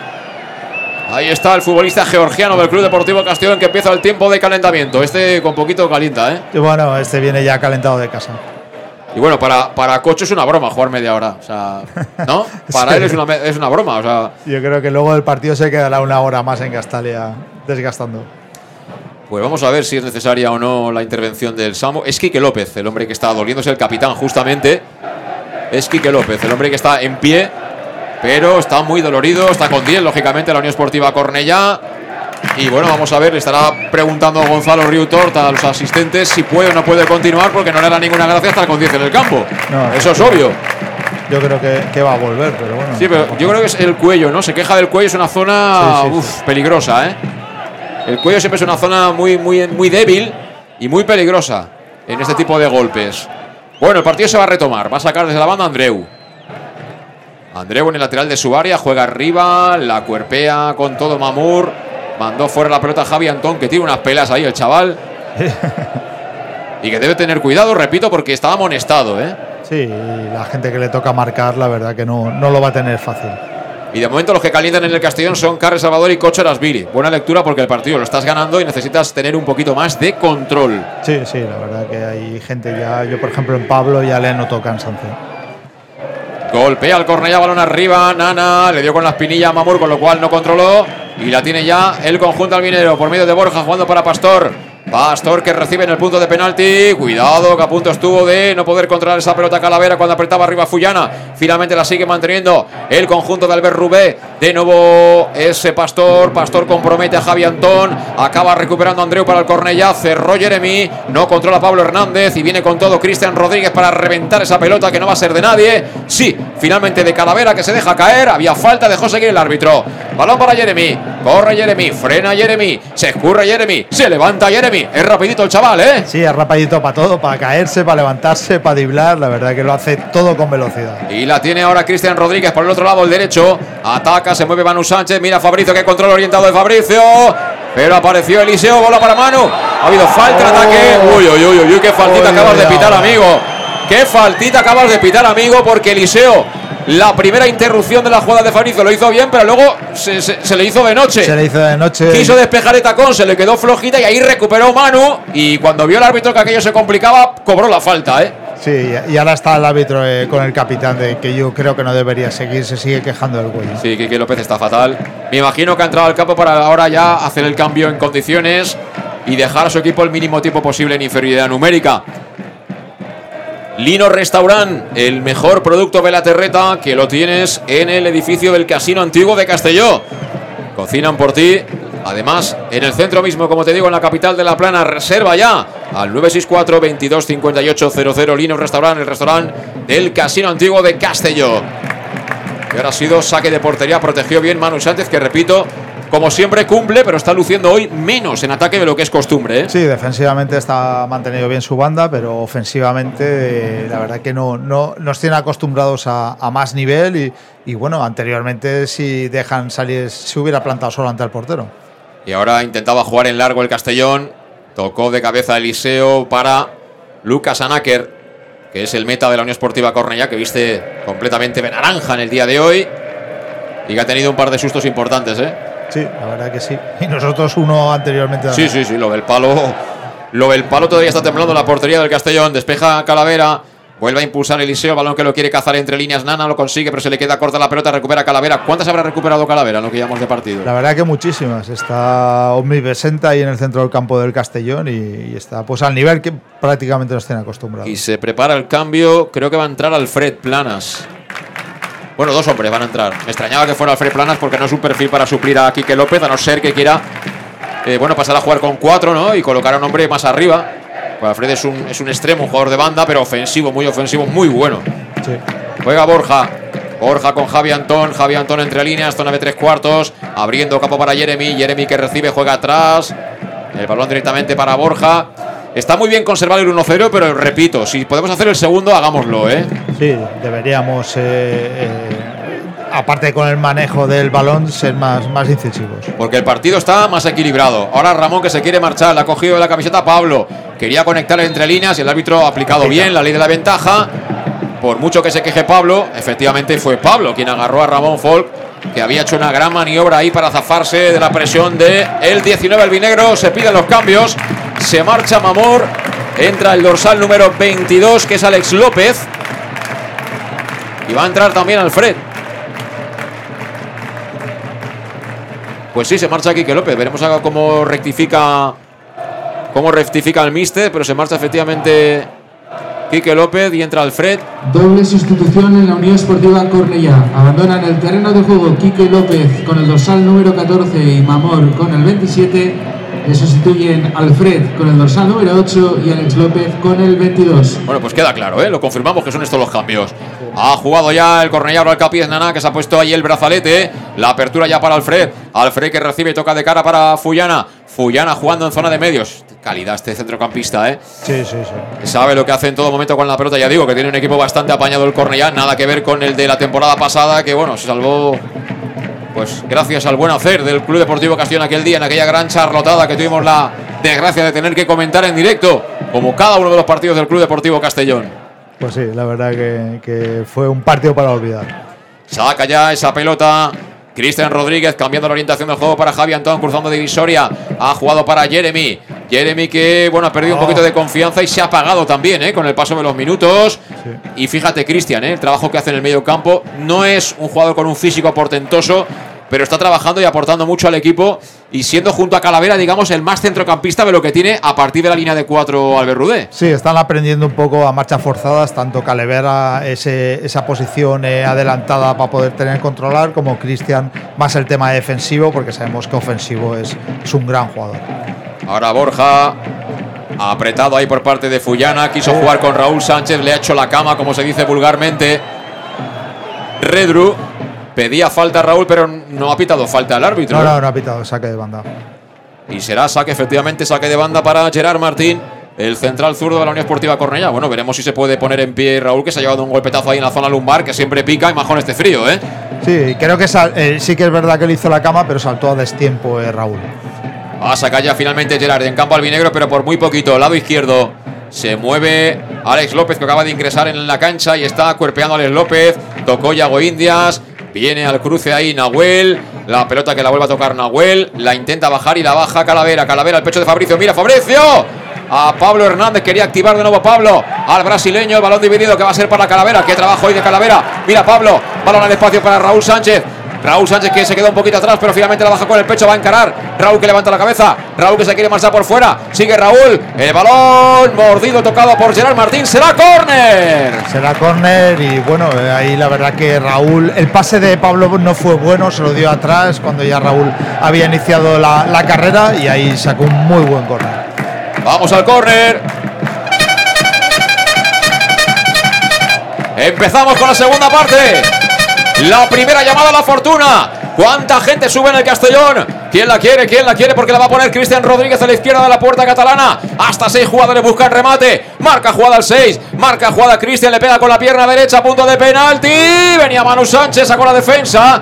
Ahí está el futbolista georgiano del Club Deportivo Castellón que empieza el tiempo de calentamiento. Este con poquito calienta, ¿eh? Y bueno, este viene ya calentado de casa. Y bueno, para, para Cocho es una broma jugar media hora. O sea, (laughs) ¿no? Para Sí. él es una, es una broma. O sea, Yo creo que luego del partido se quedará una hora más en Castalia desgastando. pues vamos a ver si es necesaria o no la intervención del Samo. Es Quique López, el hombre que está doliéndose, el capitán, justamente. Es Quique López, el hombre que está en pie, pero está muy dolorido. Está con 10, lógicamente, la Unión Esportiva Cornellá. Y bueno, vamos a ver, le estará preguntando a Gonzalo Riutort a los asistentes si puede o no puede continuar, porque no le hará ninguna gracia estar con 10 en el campo. No, Eso es obvio. Yo creo que, que va a volver, pero bueno. Sí, pero yo creo que es el cuello, ¿no? Se queja del cuello, es una zona Sí, sí, uf, peligrosa, ¿eh? El cuello siempre es una zona muy, muy, muy débil y muy peligrosa en este tipo de golpes. Bueno, el partido se va a retomar. Va a sacar desde la banda Andreu. Andreu en el lateral de su área, juega arriba, la cuerpea con todo Mamur. Mandó fuera la pelota a Javi Antón, que tiene unas pelas ahí el chaval. (laughs) y que debe tener cuidado, repito, porque estaba amonestado, ¿eh? Sí, la gente que le toca marcar, la verdad que no, no lo va a tener fácil. Y de momento los que calientan en el Castellón son Carles Salvador y Cocho Erasvili. Buena lectura porque el partido lo estás ganando y necesitas tener un poquito más de control. Sí, sí, la verdad que hay gente ya. Yo, por ejemplo, en Pablo ya le noto cansancio. Golpea al Cornellá, balón arriba. Nana le dio con la espinilla a Mamur, con lo cual no controló. Y la tiene ya el conjunto albinero por medio de Borja jugando para Pastor. Pastor que recibe en el punto de penalti. Cuidado, que a punto estuvo de no poder controlar esa pelota Calavera cuando apretaba arriba Fullana. Finalmente la sigue manteniendo el conjunto de Albert Rubé. De nuevo ese Pastor. Pastor compromete a Javi Antón. Acaba recuperando a Andreu para el Cornellá. Cerró Jeremy. No controla Pablo Hernández. Y viene con todo Cristian Rodríguez para reventar esa pelota que no va a ser de nadie. Sí, finalmente de Calavera que se deja caer. Había falta, dejó seguir el árbitro. Balón para Jeremy. Corre Jeremy. Frena Jeremy. Se escurre Jeremy. Se levanta Jeremy. Es rapidito el chaval, ¿eh? Sí, es rapidito para todo, para caerse, para levantarse, para driblar. La verdad que lo hace todo con velocidad. Y la tiene ahora Cristian Rodríguez por el otro lado, el derecho. Ataca, se mueve Manu Sánchez. Mira Fabricio, que control orientado de Fabricio. Pero apareció Eliseo, bola para Manu. Ha habido falta en ataque. Uy, uy, uy, uy, qué faltita acabas de pitar, amigo. Qué faltita acabas de pitar, amigo, porque Eliseo, la primera interrupción de la jugada de Fabricio lo hizo bien, pero luego se, se- se le hizo de noche. Se le hizo de noche. Quiso despejar el tacón, se le quedó flojita y ahí recuperó Manu. Y cuando vio el árbitro que aquello se complicaba, cobró la falta, ¿eh? Sí, y ahora está el árbitro eh, con el capitán, de que yo creo que no debería seguir, se sigue quejando del cuello. Sí, Quique López está fatal. Me imagino que ha entrado al campo para ahora ya hacer el cambio en condiciones y dejar a su equipo el mínimo tiempo posible en inferioridad numérica. Lino Restaurant, el mejor producto de la terreta que lo tienes en el edificio del Casino Antiguo de Castelló. Cocinan por ti. Además, en el centro mismo, como te digo, en la capital de La Plana, reserva ya al 964 22 58 00 Lino Restaurant, el restaurante del Casino Antiguo de Castelló. Y ahora ha sido saque de portería, protegió bien Manu Sánchez, que repito, como siempre cumple, pero está luciendo hoy menos en ataque de lo que es costumbre. ¿eh? Sí, defensivamente está mantenido bien su banda, pero ofensivamente eh, la verdad que no, no nos tiene acostumbrados a, a más nivel y, y bueno, anteriormente si dejan salir, se hubiera plantado solo ante el portero. Y ahora intentaba jugar en largo el Castellón. Tocó de cabeza Eliseo para Lucas Anáker, que es el meta de la Unión Esportiva Cornellá, que viste completamente de naranja en el día de hoy. Y que ha tenido un par de sustos importantes, ¿eh? Sí, la verdad que sí. Y nosotros uno anteriormente. Sí, sí, sí, lo del palo. Lo del palo todavía está temblando la portería del Castellón. Despeja Calavera. Vuelve a impulsar Eliseo, balón que lo quiere cazar entre líneas. Nana lo consigue, pero se le queda corta la pelota. Recupera Calavera. ¿Cuántas habrá recuperado Calavera en lo que llamamos de partido? La verdad que muchísimas. Está omnipresente ahí en el centro del campo del Castellón y, y está pues al nivel que prácticamente nos tiene acostumbrados. Y se prepara el cambio. Creo que va a entrar Alfred Planas. Bueno, dos hombres van a entrar. Me extrañaba que fuera Alfred Planas porque no es un perfil para suplir a Quique López, a no ser que quiera eh, bueno, pasar a jugar con cuatro, ¿no? Y colocar a un hombre más arriba. Pues Alfred es un, es un extremo, un jugador de banda, pero ofensivo, muy ofensivo, muy bueno. Sí. Juega Borja. Borja con Javi Antón. Javi Antón entre líneas, zona de tres cuartos. Abriendo campo para Jeremy. Jeremy que recibe, juega atrás. El balón directamente para Borja. Está muy bien conservar el 1-0, pero repito, si podemos hacer el segundo, hagámoslo, ¿eh? Sí, deberíamos, eh, eh, aparte con el manejo del balón, ser más, más incisivos. Porque el partido está más equilibrado. Ahora Ramón que se quiere marchar, le ha cogido de la camiseta Pablo. Quería conectar entre líneas y el árbitro ha aplicado bien la ley de la ventaja. por mucho que se queje Pablo, efectivamente fue Pablo quien agarró a Ramón Folk, que había hecho una gran maniobra ahí para zafarse de la presión de el 19 albinegro. Se piden los cambios, se marcha Mamor, entra el dorsal número 22, que es Alex López. Y va a entrar también Alfred. Pues sí, se marcha Quique López. Veremos cómo rectifica. Cómo rectifica el míster, pero se marcha efectivamente Quique López y entra Alfred. Doble sustitución en la Unión Esportiva Cornellá. Abandonan el terreno de juego Quique López con el dorsal número 14 y Mamor con el 27. Le sustituyen Alfred con el dorsal número 8 y Alex López con el 22. Bueno, pues queda claro, ¿eh? Lo confirmamos que son estos los cambios. Ha jugado ya el Cornellá al Capiz Nana, que se ha puesto ahí el brazalete. La apertura ya para Alfred. Alfred que recibe y toca de cara para Fullana. Fullana jugando en zona de medios. Calidad este centrocampista, ¿eh? Sí, sí, sí. Sabe lo que hace en todo momento con la pelota. Ya digo que tiene un equipo bastante apañado el Cornellá. Nada que ver con el de la temporada pasada, que bueno, se salvó. Pues gracias al buen hacer del Club Deportivo Castellón aquel día, en aquella gran charlotada que tuvimos la desgracia de tener que comentar en directo, como cada uno de los partidos del Club Deportivo Castellón. Pues sí, la verdad que, que fue un partido para olvidar. Saca ya esa pelota. Cristian Rodríguez cambiando la orientación del juego para Javi Antón, cruzando divisoria. Ha jugado para Jeremy. Jeremy que, bueno, ha perdido un poquito de confianza y se ha apagado también, ¿eh? Con el paso de los minutos. Y fíjate, Cristian, ¿eh? El trabajo que hace en el medio campo. No es un jugador con un físico portentoso, pero está trabajando y aportando mucho al equipo. Y siendo junto a Calavera, digamos, el más centrocampista de lo que tiene a partir de la línea de cuatro Albert Rudé. Sí, están aprendiendo un poco a marchas forzadas, tanto Calevera, ese, esa posición eh, adelantada para poder tener controlar, como Cristian, más el tema defensivo, porque sabemos que ofensivo es, es un gran jugador. Ahora Borja, apretado ahí por parte de Fullana, quiso jugar con Raúl Sánchez, le ha hecho la cama, como se dice vulgarmente. Redru pedía falta a Raúl, pero no ha pitado falta al árbitro. No, no, no ha pitado, saque de banda. Y será saque, efectivamente, saque de banda para Gerard Martín, el central zurdo de la Unión Esportiva Cornellá. Bueno, veremos si se puede poner en pie Raúl, que se ha llevado un golpetazo ahí en la zona lumbar, que siempre pica y majón este frío, ¿eh? Sí, creo que sal- eh, sí que es verdad que le hizo la cama, pero saltó a destiempo eh, Raúl. Va a sacar ya finalmente Gerard en campo albinegro, pero por muy poquito. Lado izquierdo. Se mueve Alex López, que acaba de ingresar en la cancha y está cuerpeando a Alex López. Tocó Yago Indias. Viene al cruce ahí Nahuel. La pelota que la vuelve a tocar Nahuel. La intenta bajar y la baja Calavera. Calavera al pecho de Fabricio. Mira, Fabricio. A Pablo Hernández quería activar de nuevo Pablo. Al brasileño, el balón dividido que va a ser para Calavera. Qué trabajo hoy de Calavera. Mira Pablo. Balón al espacio para Raúl Sánchez. Raúl Sánchez que se quedó un poquito atrás, pero finalmente la baja con el pecho, va a encarar. Raúl que levanta la cabeza. Raúl que se quiere marchar por fuera. Sigue Raúl. El balón mordido, tocado por Gerard Martín. Será córner. Será córner y bueno, eh, ahí la verdad que Raúl, el pase de Pablo no fue bueno, se lo dio atrás cuando ya Raúl había iniciado la, la carrera y ahí sacó un muy buen córner. Vamos al córner. Empezamos con la segunda parte. La primera llamada a la fortuna. ¿Cuánta gente sube en el Castellón? ¿Quién la quiere? ¿Quién la quiere? Porque la va a poner Cristian Rodríguez a la izquierda de la puerta catalana. Hasta seis jugadores buscan remate. Marca jugada al 6. Marca jugada Cristian. Le pega con la pierna derecha punto de penalti. Venía Manu Sánchez, sacó la defensa.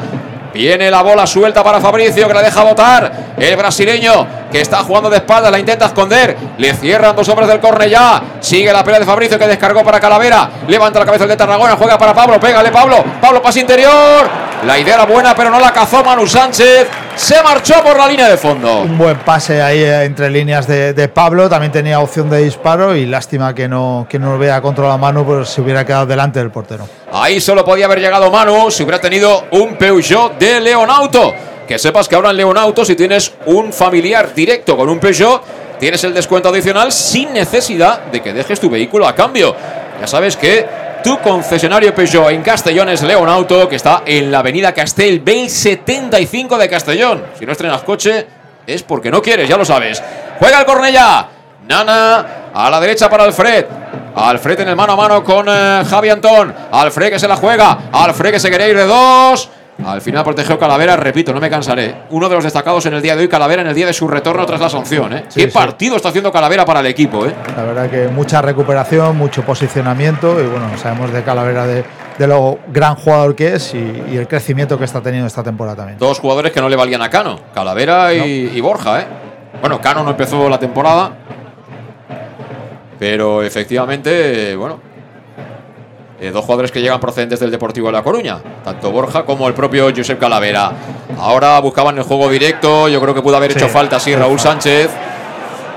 Viene la bola suelta para Fabricio que la deja botar. El brasileño que está jugando de espaldas, la intenta esconder. Le cierran dos hombres del Cornellá. Sigue la pelea de Fabricio que descargó para Calavera. Levanta la cabeza el de Tarragona. Juega para Pablo. Pégale Pablo. Pablo pase interior. La idea era buena, pero no la cazó Manu Sánchez. Se marchó por la línea de fondo. Un buen pase ahí eh, entre líneas de, de Pablo, también tenía opción de disparo y lástima que no, que no lo hubiera controlado mano, pues se hubiera quedado delante del portero. Ahí solo podía haber llegado Manu si hubiera tenido un Peugeot de Leonauto. Que sepas que ahora en Leonauto, si tienes un familiar directo con un Peugeot, tienes el descuento adicional sin necesidad de que dejes tu vehículo a cambio. Ya sabes que tu concesionario Peugeot en Castellón es Leonauto, que está en la avenida Castelbell 75 de Castellón. Si no estrenas coche, es porque no quieres, ya lo sabes. Juega el Cornellá. Nana a la derecha para Alfred. Alfred en el mano a mano con eh, Javi Antón. Alfred que se la juega. Alfred que se quería ir de dos. Al final protegió Calavera, repito, no me cansaré. Uno de los destacados en el día de hoy, Calavera, en el día de su retorno tras la sanción. ¿eh? Sí, Qué sí. partido está haciendo Calavera para el equipo. ¿eh? La verdad que mucha recuperación, mucho posicionamiento y bueno, sabemos de Calavera de, de lo gran jugador que es y, y el crecimiento que está teniendo esta temporada también. Dos jugadores que no le valían a Cano, Calavera y, y Borja. ¿eh? Bueno, Cano no empezó la temporada, pero efectivamente, bueno, Eh, dos jugadores que llegan procedentes del Deportivo de La Coruña, tanto Borja como el propio Josep Calavera. Ahora buscaban el juego directo, yo creo que pudo haber hecho Sí, falta, sí, sí, Raúl falta. Sánchez.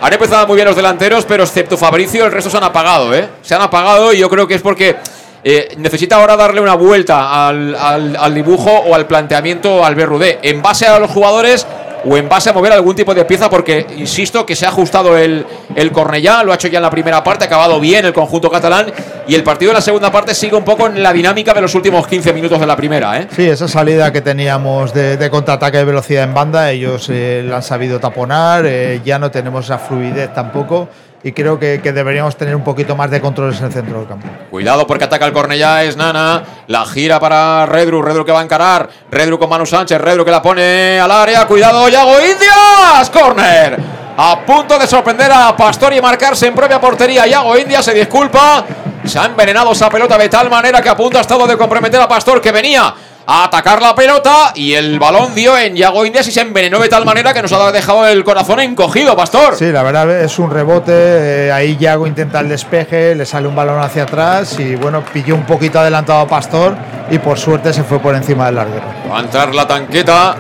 Han empezado muy bien los delanteros, pero excepto Fabricio, el resto se han apagado, ¿eh? Se han apagado y yo creo que es porque eh, necesita ahora darle una vuelta al, al- al dibujo o al planteamiento al Berrudé, en base a los jugadores o en base a mover algún tipo de pieza, porque insisto que se ha ajustado el, el Cornellá, lo ha hecho ya en la primera parte, ha acabado bien el conjunto catalán y el partido en la segunda parte sigue un poco en la dinámica de los últimos 15 minutos de la primera, ¿eh? Sí, esa salida que teníamos de, de contraataque de velocidad en banda, ellos eh, la han sabido taponar, eh, ya no tenemos esa fluidez tampoco y creo que, deberíamos tener un poquito más de controles en el centro del campo. Cuidado porque ataca el Cornellá, es Nana. La gira para Redru, Redru que va a encarar. Redru con Manu Sánchez, Redru que la pone al área. Cuidado, Yago Indias. Corner. A punto de sorprender a Pastor y marcarse en propia portería. Yago Indias se disculpa. Se ha envenenado esa pelota de tal manera que a punto ha estado de comprometer a Pastor que venía a atacar la pelota y el balón dio en Yago Indias y se envenenó de tal manera que nos ha dejado el corazón encogido, Pastor. Sí, la verdad es un rebote, eh, ahí Yago intenta el despeje, le sale un balón hacia atrás y bueno, pilló un poquito adelantado a Pastor y por suerte se fue por encima del larguero. Va a entrar la tanqueta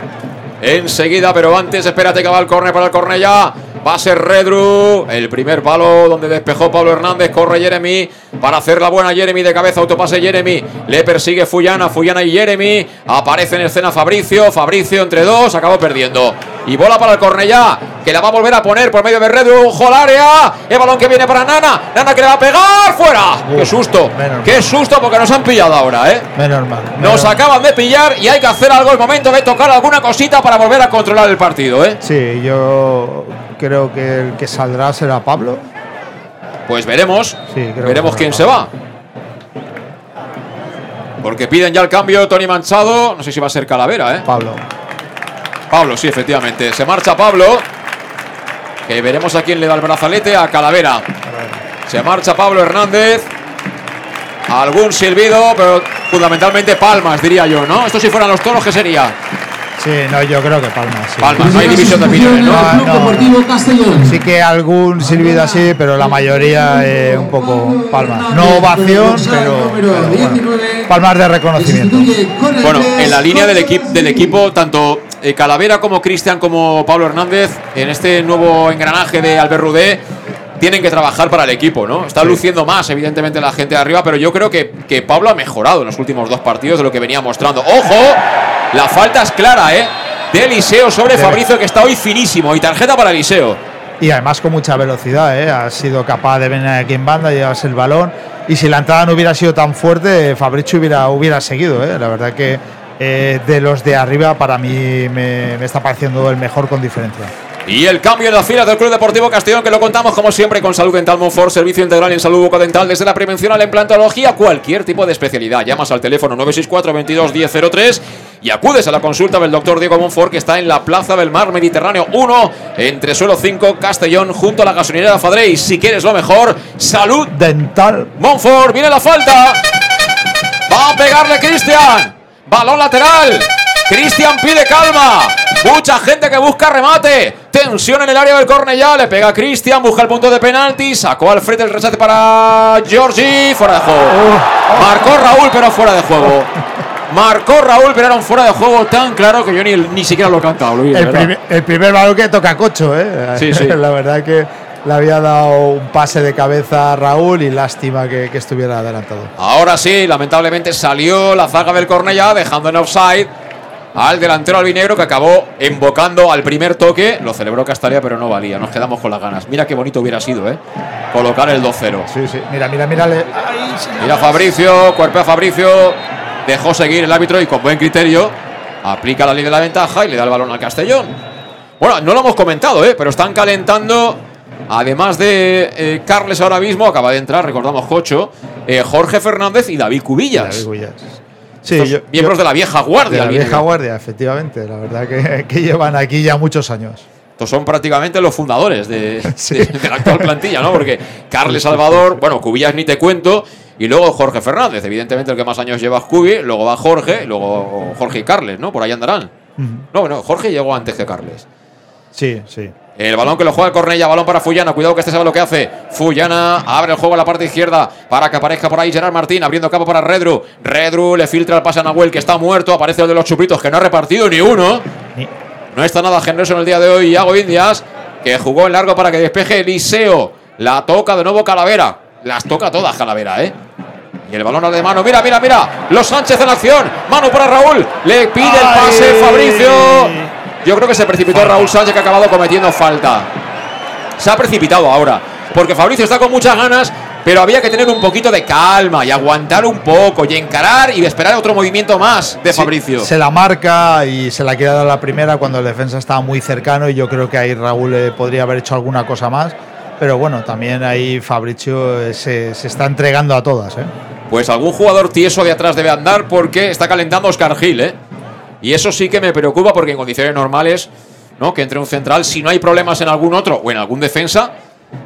enseguida, pero antes espérate que va el córner para el Cornellá. Va a ser Redru, el primer palo donde despejó Pablo Hernández, corre Jeremy para hacer la buena Jeremy de cabeza, autopase Jeremy, le persigue Fuyana, Fuyana y Jeremy, aparece en escena Fabricio, Fabricio entre dos, acabó perdiendo. Y bola para el Cornellá, que la va a volver a poner por medio de Redru, ojo al área, el balón que viene para Nana, Nana que le va a pegar, fuera. ¡Qué susto! ¡Qué susto porque nos han pillado ahora, eh! Menos mal. Nos acaban de pillar y hay que hacer algo. El momento de tocar alguna cosita para volver a controlar el partido, ¿eh? Sí, yo creo que el que saldrá será Pablo. Pues veremos. Sí, veremos quién se va. Porque piden ya el cambio Tony Manchado. No sé si va a ser Calavera, ¿eh? Pablo. Pablo, sí, efectivamente. Se marcha Pablo. Que veremos a quién le da el brazalete. A Calavera. Se marcha Pablo Hernández. Algún silbido, pero fundamentalmente palmas, diría yo, ¿no? Esto si fueran los toros, ¿qué sería? Sí, no, yo creo que Palma. Sí. Palmas, no hay división de opiniones, ¿no? No, no, Deportivo Castellón. Sí que algún silbido así, pero la mayoría eh, un poco palmas. No ovación, pero, pero bueno, palmas de reconocimiento. Bueno, en la línea del, equipo del equipo, tanto eh, Calavera como Cristian como Pablo Hernández, en este nuevo engranaje de Albert Rudé, tienen que trabajar para el equipo, ¿no? Está luciendo más, evidentemente, la gente de arriba, pero yo creo que, que Pablo ha mejorado en los últimos dos partidos de lo que venía mostrando. ¡Ojo! La falta es clara, ¿eh? De Eliseo sobre Debe- Fabricio, que está hoy finísimo. Y tarjeta para Eliseo. Y además con mucha velocidad, ¿eh? ha sido capaz de venir aquí en banda, llevarse el balón. Y si la entrada no hubiera sido tan fuerte, Fabricio hubiera, hubiera seguido. ¿eh? La verdad que eh, de los de arriba, para mí me, me está pareciendo el mejor con diferencia. Y el cambio en las filas del Club Deportivo Castellón, que lo contamos como siempre con Salud Dental Monfort, servicio integral en salud bucodental, desde la prevención a la implantología, cualquier tipo de especialidad. Llamas al teléfono 964 22 1003 y acudes a la consulta del doctor Diego Monfort, que está en la Plaza del Mar Mediterráneo 1, entre suelo 5, Castellón, junto a la gasolinera Fadrey. Si quieres lo mejor, Salud Dental Monfort, viene la falta. Va a pegarle Cristian. Balón lateral. Cristian pide calma. Mucha gente que busca remate. Tensión en el área del Cornellá. Le pega a Cristian. Busca el punto de penalti. Sacó al frente el rechace para Giorgi. Fuera de juego. Marcó Raúl, pero fuera de juego. Marcó Raúl, pero era un fuera de juego tan claro que yo ni, ni siquiera lo he cantado, Luis. El primer, el primer balón que toca Cocho, ¿eh? Sí, sí. (laughs) la verdad que le había dado un pase de cabeza a Raúl y lástima que, que estuviera adelantado. Ahora sí, lamentablemente salió la zaga del Cornellá, dejando en offside al delantero albinegro que acabó embocando al primer toque. Lo celebró Castalia, pero no valía. Nos quedamos con las ganas. Mira qué bonito hubiera sido, ¿eh? Colocar el 2-0. Sí, sí. Mira, mira, mira. le- Mira Fabricio, cuerpea Fabricio. Dejó seguir el árbitro y con buen criterio aplica la ley de la ventaja y le da el balón al Castellón. Bueno, no lo hemos comentado, ¿eh? pero están calentando. Además de eh, Carles ahora mismo, acaba de entrar, recordamos Jocho, eh, Jorge Fernández y David Cubillas. David Cubillas. Sí, yo- miembros yo- de la vieja guardia. De la vieja guardia, efectivamente. La verdad que, que llevan aquí ya muchos años. Estos son prácticamente los fundadores de, (laughs) de- de la actual plantilla, ¿no? Porque Carles Salvador, bueno, Cubillas ni te cuento, y luego Jorge Fernández. Evidentemente el que más años lleva es Cubi, luego va Jorge, luego Jorge y Carles, ¿no? Por ahí andarán. No, bueno, Jorge llegó antes que Carles. Sí, sí. El balón que lo juega el Cornella, balón para Fullana. Cuidado que este sabe lo que hace. Fullana abre el juego a la parte izquierda para que aparezca por ahí Gerard Martín, abriendo campo para Redru. Redru le filtra el pase a Nahuel, que está muerto. Aparece el de los chupitos, que no ha repartido ni uno. No está nada generoso en el día de hoy. Iago Indias, que jugó en largo para que despeje Eliseo. La toca de nuevo Calavera. Las toca todas Calavera, ¿eh? Y el balón al de mano. Mira, mira, mira. Los Sánchez en acción. Mano para Raúl. Le pide el pase Fabricio. Yo creo que se precipitó Raúl Sánchez que ha acabado cometiendo falta. Se ha precipitado ahora. Porque Fabricio está con muchas ganas. Pero había que tener un poquito de calma y aguantar un poco y encarar y esperar otro movimiento más de Fabricio. Se la marca y se la quiere dar la primera cuando el defensa estaba muy cercano y yo creo que ahí Raúl eh, podría haber hecho alguna cosa más. Pero bueno, también ahí Fabricio eh, se, se está entregando a todas. ¿eh? Pues algún jugador tieso de atrás debe andar porque está calentando Oscar Gil, ¿eh? Y eso sí que me preocupa porque en condiciones normales, ¿no? Que entre un central, si no hay problemas en algún otro o en algún defensa,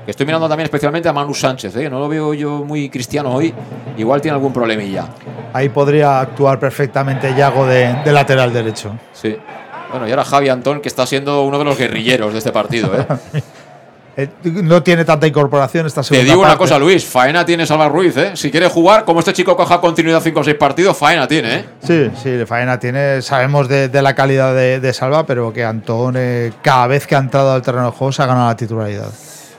estoy mirando también especialmente a Manu Sánchez, ¿eh? No lo veo yo muy cristiano hoy, igual tiene algún problemilla. Ahí podría actuar perfectamente Yago de, de lateral derecho. Sí. Bueno, y ahora Javi Antón, que está siendo uno de los guerrilleros de este partido, ¿eh? (laughs) Eh, no tiene tanta incorporación esta Te segunda digo una cosa, Luis, faena tiene Salva Ruiz, ¿eh? Si quiere jugar, como este chico coja continuidad 5 o 6 partidos, faena tiene, ¿eh? Sí, sí, Faena tiene. Sabemos de, de la calidad de, de Salva, pero que Antón, eh, cada vez que ha entrado al terreno de juego, se ha ganado la titularidad.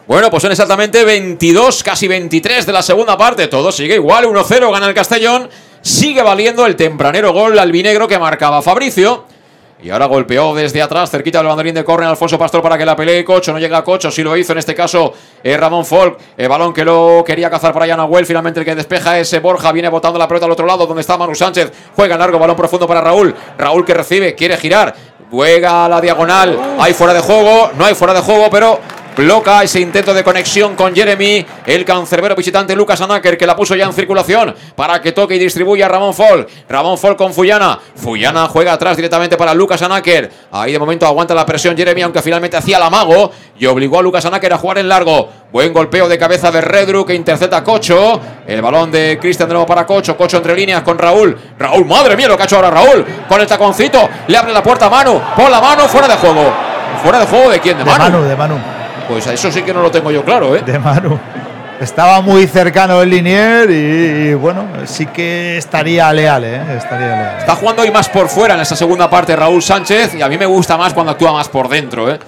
Bueno, pues son exactamente 22, casi 23 de la segunda parte. Todo sigue igual, 1-0, gana el Castellón. Sigue valiendo el tempranero gol albinegro que marcaba Fabricio. Y ahora golpeó desde atrás, cerquita del banderín de córner, Alfonso Pastor para que la pelee Cocho. No llega Cocho, sí lo hizo en este caso eh, Ramón Folk. El balón que lo quería cazar para Nahuel. Finalmente el que despeja es eh, Borja. Viene botando la pelota al otro lado, donde está Manu Sánchez. Juega largo, balón profundo para Raúl. Raúl que recibe, quiere girar. Juega a la diagonal. Hay fuera de juego, no hay fuera de juego, pero bloca ese intento de conexión con Jeremy, el cancerbero visitante Lucas Anaker, que la puso ya en circulación para que toque y distribuya a Ramón Folk. Ramón Folk con Fuyana. Fuyana juega atrás directamente para Lucas Anaker. Ahí de momento aguanta la presión Jeremy, aunque finalmente hacía el amago y obligó a Lucas Anaker a jugar en largo. Buen golpeo de cabeza de Redru que intercepta a Cocho. El balón de Cristian de nuevo para Cocho. Cocho entre líneas con Raúl. Raúl, madre mía, lo que ha hecho ahora Raúl. Con el taconcito, le abre la puerta a Manu. Por la mano, fuera de juego. ¿Fuera de juego de quién? ¿De De Manu? Manu, de Manu. Pues eso sí que no lo tengo yo claro, ¿eh? De Manu. Estaba muy cercano el Linier y, y, bueno, sí que estaría leal, ¿eh? Estaría leal. Está jugando hoy más por fuera en esta segunda parte Raúl Sánchez y a mí me gusta más cuando actúa más por dentro, ¿eh?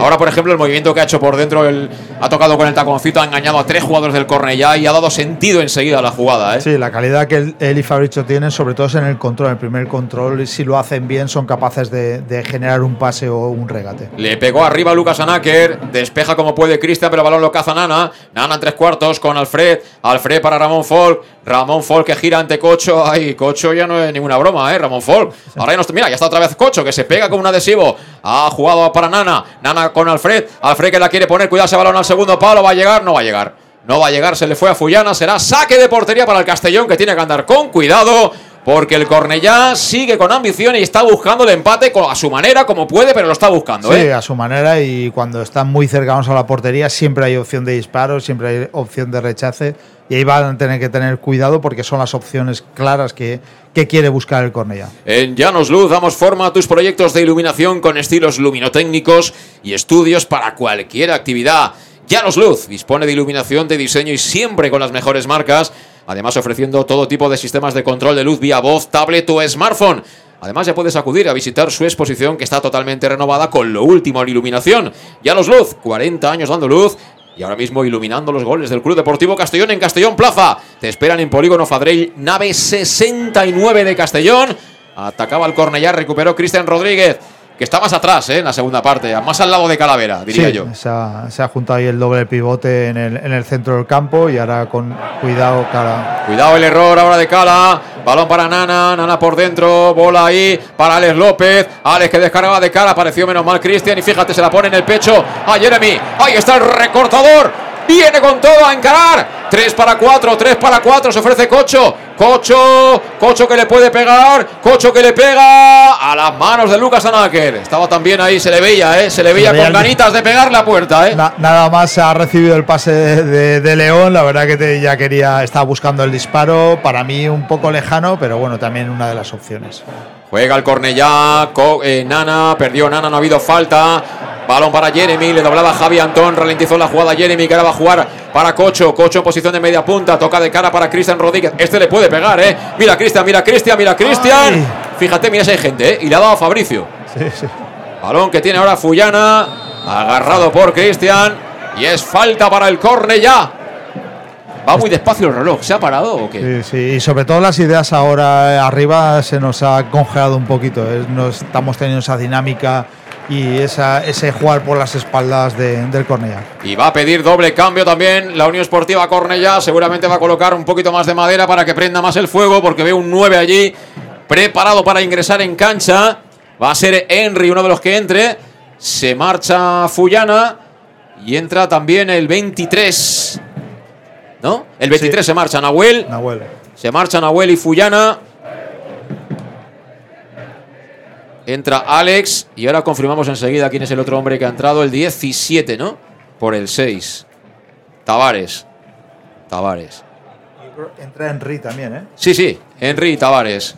Ahora, por ejemplo, el movimiento que ha hecho por dentro, él ha tocado con el taconcito, ha engañado a tres jugadores del Cornellá y ha dado sentido enseguida a la jugada, ¿eh? Sí, la calidad que él, él y Fabricio tienen, sobre todo es en el control. El primer control, si lo hacen bien, son capaces de, de generar un pase o un regate. Le pegó arriba a Lucas Anaker, despeja como puede Cristian, pero el balón lo caza Nana. Nana en tres cuartos con Alfred. Alfred para Ramón Folk. Ramón Folk que gira ante Cocho. Ay, Cocho ya no es ninguna broma, ¿eh? Ramón Folk. Ahora ya no está- Mira, ya está otra vez Cocho, que se pega con un adhesivo. Ha jugado para Nana. Nana con Alfred. Alfred que la quiere poner. Cuidado ese balón al segundo palo. ¿Va a llegar? No va a llegar. No va a llegar, se le fue a Fullana. Será saque de portería para el Castellón, que tiene que andar con cuidado. Porque el Cornellá sigue con ambición y está buscando el empate a su manera, como puede, pero lo está buscando. Sí, ¿eh? a su manera y cuando están muy cercanos a la portería siempre hay opción de disparo, siempre hay opción de rechace y ahí van a tener que tener cuidado porque son las opciones claras que, que quiere buscar el Cornellá. En Llanos Luz damos forma a tus proyectos de iluminación con estilos luminotécnicos y estudios para cualquier actividad. Llanos Luz dispone de iluminación de diseño y siempre con las mejores marcas, además ofreciendo todo tipo de sistemas de control de luz vía voz, tablet o smartphone. Además ya puedes acudir a visitar su exposición que está totalmente renovada con lo último en iluminación. Llanos Luz, 40 años dando luz y ahora mismo iluminando los goles del Club Deportivo Castellón en Castellón Plaza. Te esperan en Polígono Fadrell, nave 69 de Castellón. Atacaba el Cornellá, recuperó Cristian Rodríguez, que está más atrás ¿eh? en la segunda parte, más al lado de Calavera, diría Sí, yo. Se ha, se ha juntado ahí el doble pivote en el, en el centro del campo y ahora con cuidado cara. Cuidado el error ahora de Cala. Balón para Nana. Nana por dentro. Bola ahí para Alex López. Alex que descargaba de cara. Apareció menos mal Cristian. Y fíjate, se la pone en el pecho a Jeremy. Ahí está el recortador. Viene con todo a encarar. 3 para 4, 3 para 4. Se ofrece Cocho. Cocho. Cocho que le puede pegar. Cocho que le pega a las manos de Lucas Anaker. Estaba también ahí, se le veía, ¿eh? Se le veía con ganitas de pegar la puerta, ¿eh? Na- nada más ha recibido el pase de, de- de León, la verdad que te- ya quería, estaba buscando el disparo, para mí un poco lejano, pero bueno, también una de las opciones. Juega el Cornellá, Co- eh, Nana, perdió Nana, no ha habido falta. Balón para Jeremy, le doblaba Javi Antón, ralentizó la jugada Jeremy, que ahora va a jugar para Cocho. Cocho en posición de media punta, toca de cara para Cristian Rodríguez. Este le puede pegar, ¿eh? Mira Cristian, mira Cristian, mira Cristian. Fíjate, mira si hay gente, ¿eh? Y le ha dado a Fabricio. Sí, sí. Balón que tiene ahora Fullana, agarrado por Cristian. Y es falta para el córner ya. Va muy despacio el reloj, ¿se ha parado o qué? Sí, sí, y sobre todo las ideas ahora eh, arriba se nos ha congelado un poquito. eh, No estamos teniendo esa dinámica y esa, ese jugar por las espaldas de- del Cornellá. Y va a pedir doble cambio también la Unión Esportiva Cornellá. Seguramente va a colocar un poquito más de madera para que prenda más el fuego, porque ve un 9 allí preparado para ingresar en cancha. Va a ser Henry uno de los que entre. Se marcha Fullana y entra también el 23. ¿No? El 23 se marcha Nahuel. Nahuel. Se marcha Nahuel y Fullana. Entra Alex y ahora confirmamos enseguida quién es el otro hombre que ha entrado, el 17, ¿no? Por el 6. Tavares. Tavares. Entra Henry también, ¿eh? Sí, sí, Henry y Tavares.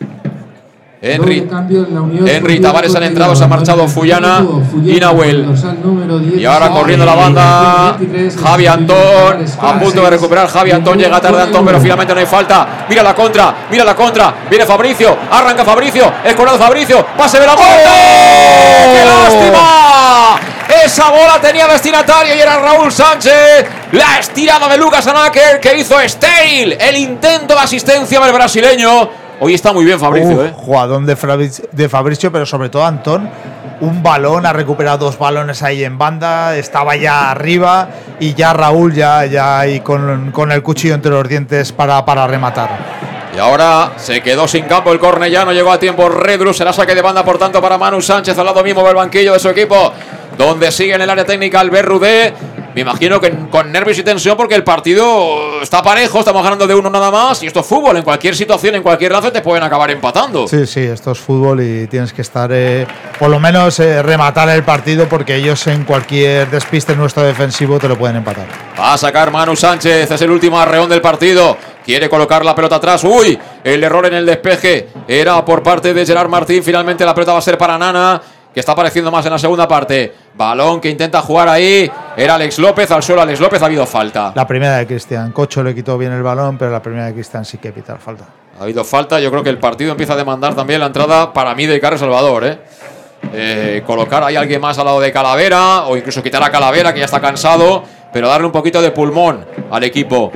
Henry, en Henry Tavares han entrado, se ha marchado Fullana y Nahuel. con el dorsal número 10. Y ahora corriendo la banda, Javi Antón, a punto de recuperar Javi Antón, llega tarde Antón, pero finalmente no hay falta. Mira la contra, mira la contra, viene Fabricio, arranca Fabricio, escorado Fabricio, pase de la muerte. ¡Qué lástima! Esa bola tenía destinatario y era Raúl Sánchez. La estirada de Lucas Anaker que hizo Steil. El intento de asistencia del brasileño. Hoy está muy bien Fabricio, Uf, ¿eh? Jugadón de, Fabric- de Fabricio, pero sobre todo Antón. Un balón, ha recuperado dos balones ahí en banda, estaba ya arriba y ya Raúl ya, ya ahí con, con el cuchillo entre los dientes para, para rematar. Y ahora se quedó sin campo el cornellano, llegó a tiempo Redru, será saque de banda por tanto para Manu Sánchez al lado mismo del banquillo de su equipo, donde sigue en el área técnica Albert Rudé. Me imagino que con nervios y tensión porque el partido está parejo, estamos ganando de uno nada más y esto es fútbol, en cualquier situación, en cualquier lance te pueden acabar empatando. Sí, sí, esto es fútbol y tienes que estar, eh, por lo menos eh, rematar el partido porque ellos en cualquier despiste nuestro defensivo te lo pueden empatar. Va a sacar Manu Sánchez, es el último arreón del partido. Quiere colocar la pelota atrás. Uy, el error en el despeje era por parte de Gerard Martín. Finalmente la pelota va a ser para Nana, que está apareciendo más en la segunda parte. Balón que intenta jugar ahí. Era Alex López, al suelo Alex López, ha habido falta. La primera de Cristian, Cocho le quitó bien el balón, pero la primera de Cristian sí que pita falta. Ha habido falta. Yo creo que el partido empieza a demandar también la entrada para mí de Carlos Salvador. ¿eh? Eh, colocar ahí a alguien más al lado de Calavera o incluso quitar a Calavera que ya está cansado, pero darle un poquito de pulmón al equipo.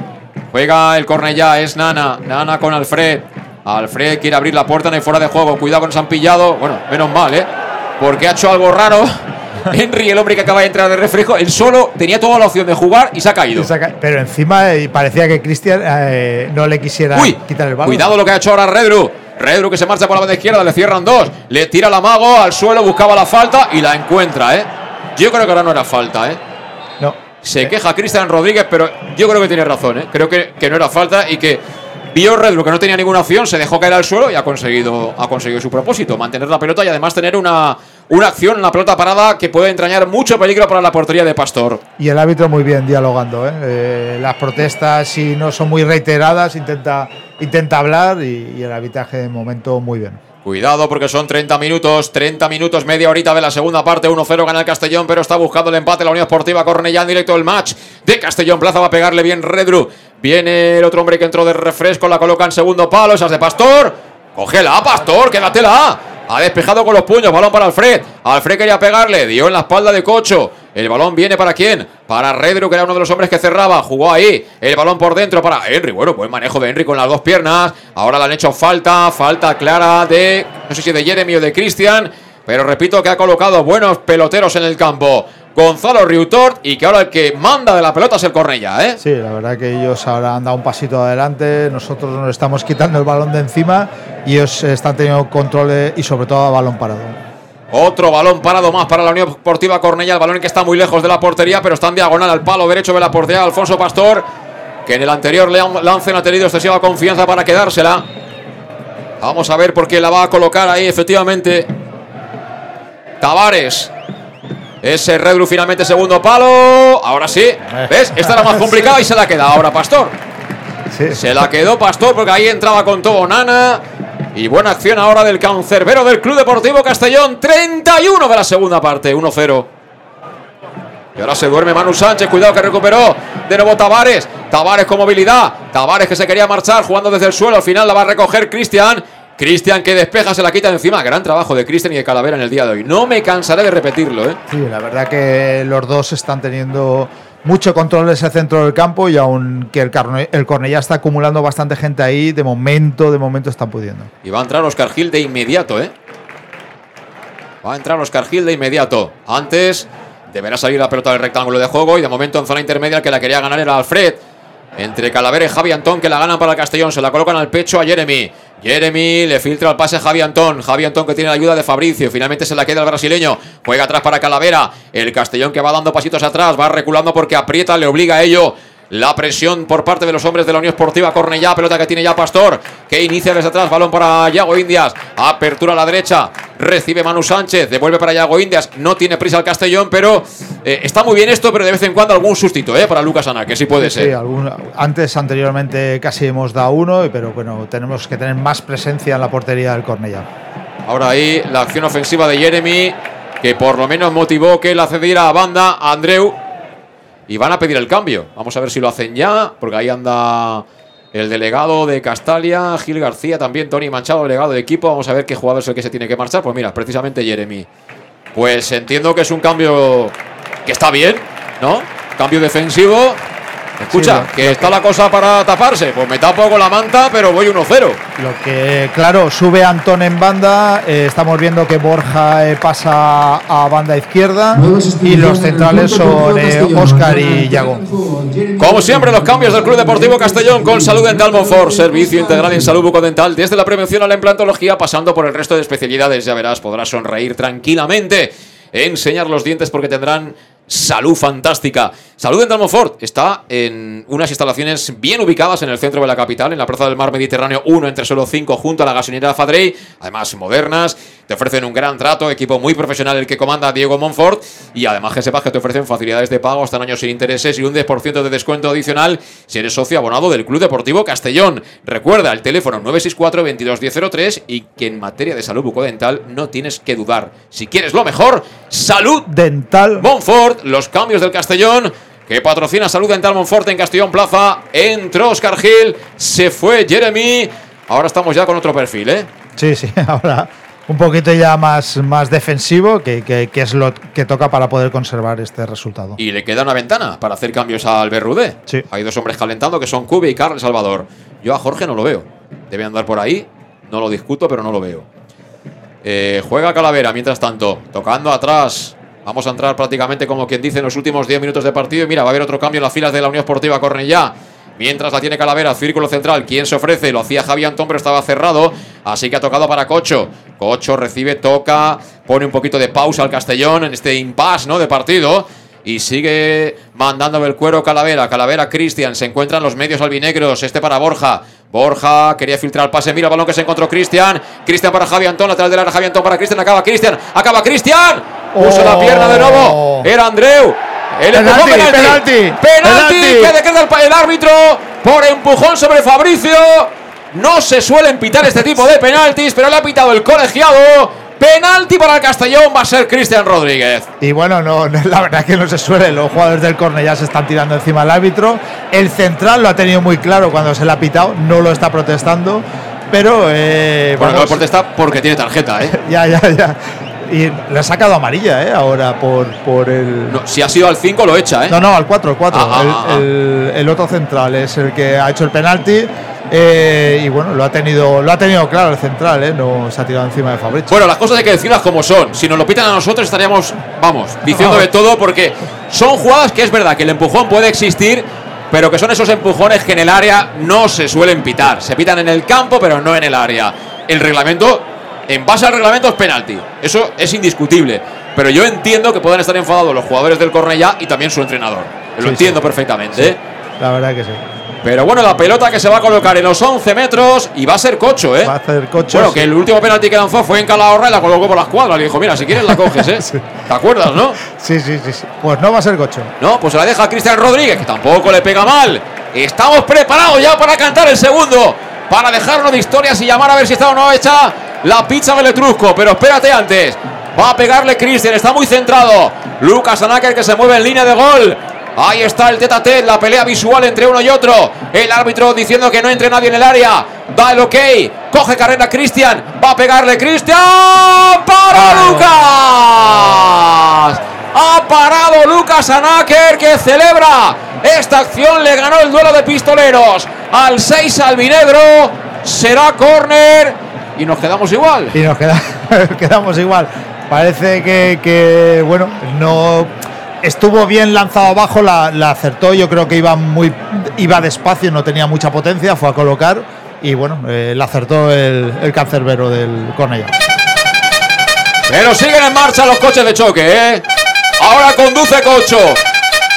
Juega el Cornellá, es Nana. Nana con Alfred. Alfred quiere abrir la puerta, no hay fuera de juego. Cuidado con se han pillado. Bueno, menos mal, ¿eh? Porque ha hecho algo raro. (laughs) Henry, el hombre que acaba de entrar de refresco, él solo tenía toda la opción de jugar y se ha caído. Pero encima eh, parecía que Cristian eh, no le quisiera Uy, quitar el balón. Cuidado lo que ha hecho ahora Redru. Redru que se marcha por la banda izquierda, le cierran dos. Le tira la mago al suelo, buscaba la falta y la encuentra, ¿eh? Yo creo que ahora no era falta, ¿eh? No. Se queja Cristian Rodríguez, pero yo creo que tiene razón, ¿eh? Creo que, que no era falta y que vio Redru que no tenía ninguna opción, se dejó caer al suelo y ha conseguido, ha conseguido su propósito, mantener la pelota y además tener una, una acción en la pelota parada que puede entrañar mucho peligro para la portería de Pastor. Y el árbitro muy bien dialogando. ¿eh? Eh, las protestas, si no son muy reiteradas, intenta, intenta hablar y el arbitraje de momento muy bien. Cuidado porque son 30 minutos, 30 minutos, media horita de la segunda parte, 1-0 gana el Castellón, pero está buscando el empate la Unión Esportiva Cornellá en directo el match de Castellón Plaza, va a pegarle bien Redru, viene el otro hombre que entró de refresco, la coloca en segundo palo, esas de Pastor, cógela Pastor, quédatela, ha despejado con los puños, balón para Alfred, Alfred quería pegarle, dio en la espalda de Cocho, el balón viene para quién, para Redru que era uno de los hombres que cerraba, jugó ahí, el balón por dentro para Henry, bueno, buen manejo de Henry con las dos piernas, ahora le han hecho falta, falta clara de, no sé si de Jeremy o de Cristian, pero repito que ha colocado buenos peloteros en el campo. Gonzalo Riutort y que ahora el que manda de la pelota es el Cornella, ¿eh? Sí, la verdad que ellos ahora han dado un pasito adelante, nosotros nos estamos quitando el balón de encima y ellos están teniendo control y sobre todo a balón parado. Otro balón parado más para la Unión Deportiva Cornella. El balón que está muy lejos de la portería, pero está en diagonal al palo derecho de la portería. Alfonso Pastor, que en el anterior lance no ha tenido excesiva confianza para quedársela. Vamos a ver por qué la va a colocar ahí, efectivamente. Tavares. Ese Redru finalmente segundo palo. Ahora sí. ¿Ves? Esta era más complicada y se la queda ahora Pastor. Se la quedó Pastor porque ahí entraba con todo Nana. Y buena acción ahora del cancerbero del Club Deportivo Castellón. 31 de la segunda parte, 1-0. Y ahora se duerme Manu Sánchez. Cuidado que recuperó. De nuevo Tavares. Tavares con movilidad. Tavares que se quería marchar jugando desde el suelo. Al final la va a recoger Cristian. Cristian que despeja, se la quita de encima. Gran trabajo de Cristian y de Calavera en el día de hoy. No me cansaré de repetirlo, ¿eh? Sí, la verdad que los dos están teniendo mucho control de ese centro del campo y aunque el, Carne- el Cornellá está acumulando bastante gente ahí, de momento, de momento están pudiendo. Y va a entrar Oscar Gil de inmediato, ¿eh? Va a entrar Oscar Gil de inmediato. Antes deberá salir la pelota del rectángulo de juego y de momento en zona intermedia el que la quería ganar era Alfred. Entre Calavera y Javi Antón que la ganan para el Castellón. Se la colocan al pecho a Jeremy. Jeremy le filtra el pase a Javi Antón. Javi Antón que tiene la ayuda de Fabricio. Finalmente se la queda el brasileño. Juega atrás para Calavera. El Castellón que va dando pasitos atrás. Va reculando porque aprieta, le obliga a ello. La presión por parte de los hombres de la Unión Esportiva Cornellá. Pelota que tiene ya Pastor. Que inicia desde atrás. Balón para Yago Indias. Apertura a la derecha. Recibe Manu Sánchez. Devuelve para Yago Indias. No tiene prisa el Castellón, pero eh, está muy bien esto. Pero de vez en cuando algún sustito eh, para Lucas Ana, que sí puede Sí, ser. algún- antes, anteriormente, casi hemos dado uno, pero bueno, tenemos que tener más presencia en la portería del Cornellá. Ahora ahí la acción ofensiva de Jeremy, que por lo menos motivó que la cediera a banda a Andreu. Y van a pedir el cambio. Vamos a ver si lo hacen ya, porque ahí anda el delegado de Castalia, Gil García, también Tony Manchado, delegado de equipo. Vamos a ver qué jugador es el que se tiene que marchar. Pues mira, precisamente Jeremy. Pues entiendo que es un cambio que está bien, ¿no? Cambio defensivo. Escucha, Sí, que está la cosa para taparse. Pues me tapo con la manta, pero voy 1-0. Lo que, claro, sube Antón en banda. eh, estamos viendo que Borja eh, pasa a banda izquierda. Y los centrales son eh, Oscar y Yago. Como siempre, los cambios del Club Deportivo Castellón con Salud Dental Monfort. Servicio integral en salud bucodental desde la prevención a la implantología, pasando por el resto de especialidades. Ya verás, podrás sonreír tranquilamente, enseñar los dientes porque tendrán salud fantástica. Salud Dental Monfort está en unas instalaciones bien ubicadas en el centro de la capital, en la Plaza del Mar Mediterráneo 1, entre solo 5, junto a la gasolinera Fadrey. Además, modernas, te ofrecen un gran trato, equipo muy profesional el que comanda Diego Monfort. Y además que sepas que te ofrecen facilidades de pago hasta en años sin intereses y un 10% de descuento adicional si eres socio abonado del Club Deportivo Castellón. Recuerda el teléfono 964 221003 y que en materia de salud bucodental no tienes que dudar. Si quieres lo mejor, salud dental Monfort, los cambios del Castellón. Que patrocina Salud Dental Monfort en Castellón Plaza. Entró Oscar Gil. Se fue Jeremy. Ahora estamos ya con otro perfil, ¿eh? Sí, sí, (laughs) ahora un poquito ya más, más defensivo, que, que- que es lo que toca para poder conservar este resultado. Y le queda una ventana para hacer cambios al Berrudé. Hay dos hombres calentando que son Cube y Carlos Salvador. Yo a Jorge no lo veo. Debe andar por ahí. No lo discuto, pero no lo veo. Eh, juega Calavera mientras tanto. Tocando atrás. Vamos a entrar prácticamente como quien dice en los últimos 10 minutos de partido. Y mira, va a haber otro cambio en las filas de la Unión Esportiva Cornellá. Mientras la tiene Calavera, círculo central. ¿Quién se ofrece? Lo hacía Javi Antón, pero estaba cerrado. Así que ha tocado para Cocho. Cocho recibe, toca, pone un poquito de pausa al Castellón en este impasse ¿no? de partido. Y sigue mandándome el cuero Calavera. Calavera Cristian. Se encuentran los medios albinegros. Este para Borja. Borja quería filtrar el pase. Mira el balón que se encontró Cristian. Cristian para Javi Antón. Lateral del área. Javi Antón para Cristian. Acaba Cristian. Acaba Cristian. Puso la pierna de nuevo. Era Andreu. El empujón. Penalti, penalti, Penalti penalti. que decreta el, árbitro por empujón sobre Fabricio. No se suelen pitar este tipo de penaltis, pero le ha pitado el colegiado. Penalti para el Castellón va a ser Cristian Rodríguez. Y bueno, no, la verdad que no se suele. Los jugadores del Cornellá se están tirando encima del árbitro. El central lo ha tenido muy claro cuando se le ha pitado, no lo está protestando. Pero, eh, Bueno, no vamos, protesta porque tiene tarjeta, ¿eh? (laughs) ya, ya, ya. Y le ha sacado amarilla, ¿eh? Ahora por, por el. No, si ha sido al 5 lo echa, ¿eh? No, no, al 4, al 4. Ah, ah, el, ah, ah. el- el otro central es el que ha hecho el penalti. eh, y bueno, lo ha tenido lo ha tenido claro el central, ¿eh? No se ha tirado encima de Fabricio. Bueno, las cosas hay que decirlas como son. Si nos lo pitan a nosotros estaríamos, vamos, diciendo de todo porque son jugadas que es verdad que el empujón puede existir, pero que son esos empujones que en el área no se suelen pitar. Se pitan en el campo, pero no en el área. El reglamento, en base al reglamento, es penalti. Eso es indiscutible. Pero yo entiendo que puedan estar enfadados los jugadores del Cornellá y también su entrenador. Lo Sí, entiendo sí. perfectamente. ¿eh? La verdad que sí. Pero bueno, la pelota que se va a colocar en los 11 metros y va a ser Cocho, ¿eh? Va a hacer Cocho, Bueno, que el último penalti que lanzó fue en Calahorra y la colocó por la escuadra. Le dijo, mira, si quieres la coges, ¿eh? (laughs) ¿Te acuerdas, no? Sí, sí, sí, sí. Pues no va a ser Cocho. No, pues se la deja a Cristian Rodríguez, que tampoco le pega mal. Estamos preparados ya para cantar el segundo. Para dejarnos de historias y llamar a ver si está o no hecha la pizza del Etrusco. Pero espérate antes. Va a pegarle Cristian, está muy centrado. Lucas Anaker que se mueve en línea de gol. Ahí está el tete a tete, la pelea visual entre uno y otro. El árbitro diciendo que no entre nadie en el área. Da el ok. Coge carrera Cristian. Va a pegarle Cristian. ¡Para Lucas! Ha parado Lucas Anaker que celebra esta acción. Le ganó el duelo de pistoleros al 6 albinegro. Será córner y nos quedamos igual. Y nos queda- (laughs) quedamos igual. Parece que, que, bueno, no estuvo bien lanzado abajo, la, la acertó. Yo creo que iba muy iba despacio, no tenía mucha potencia, fue a colocar y bueno, eh, la acertó el, el cancerbero del Cornellá. Pero siguen en marcha los coches de choque, ¿eh? Ahora conduce Cocho.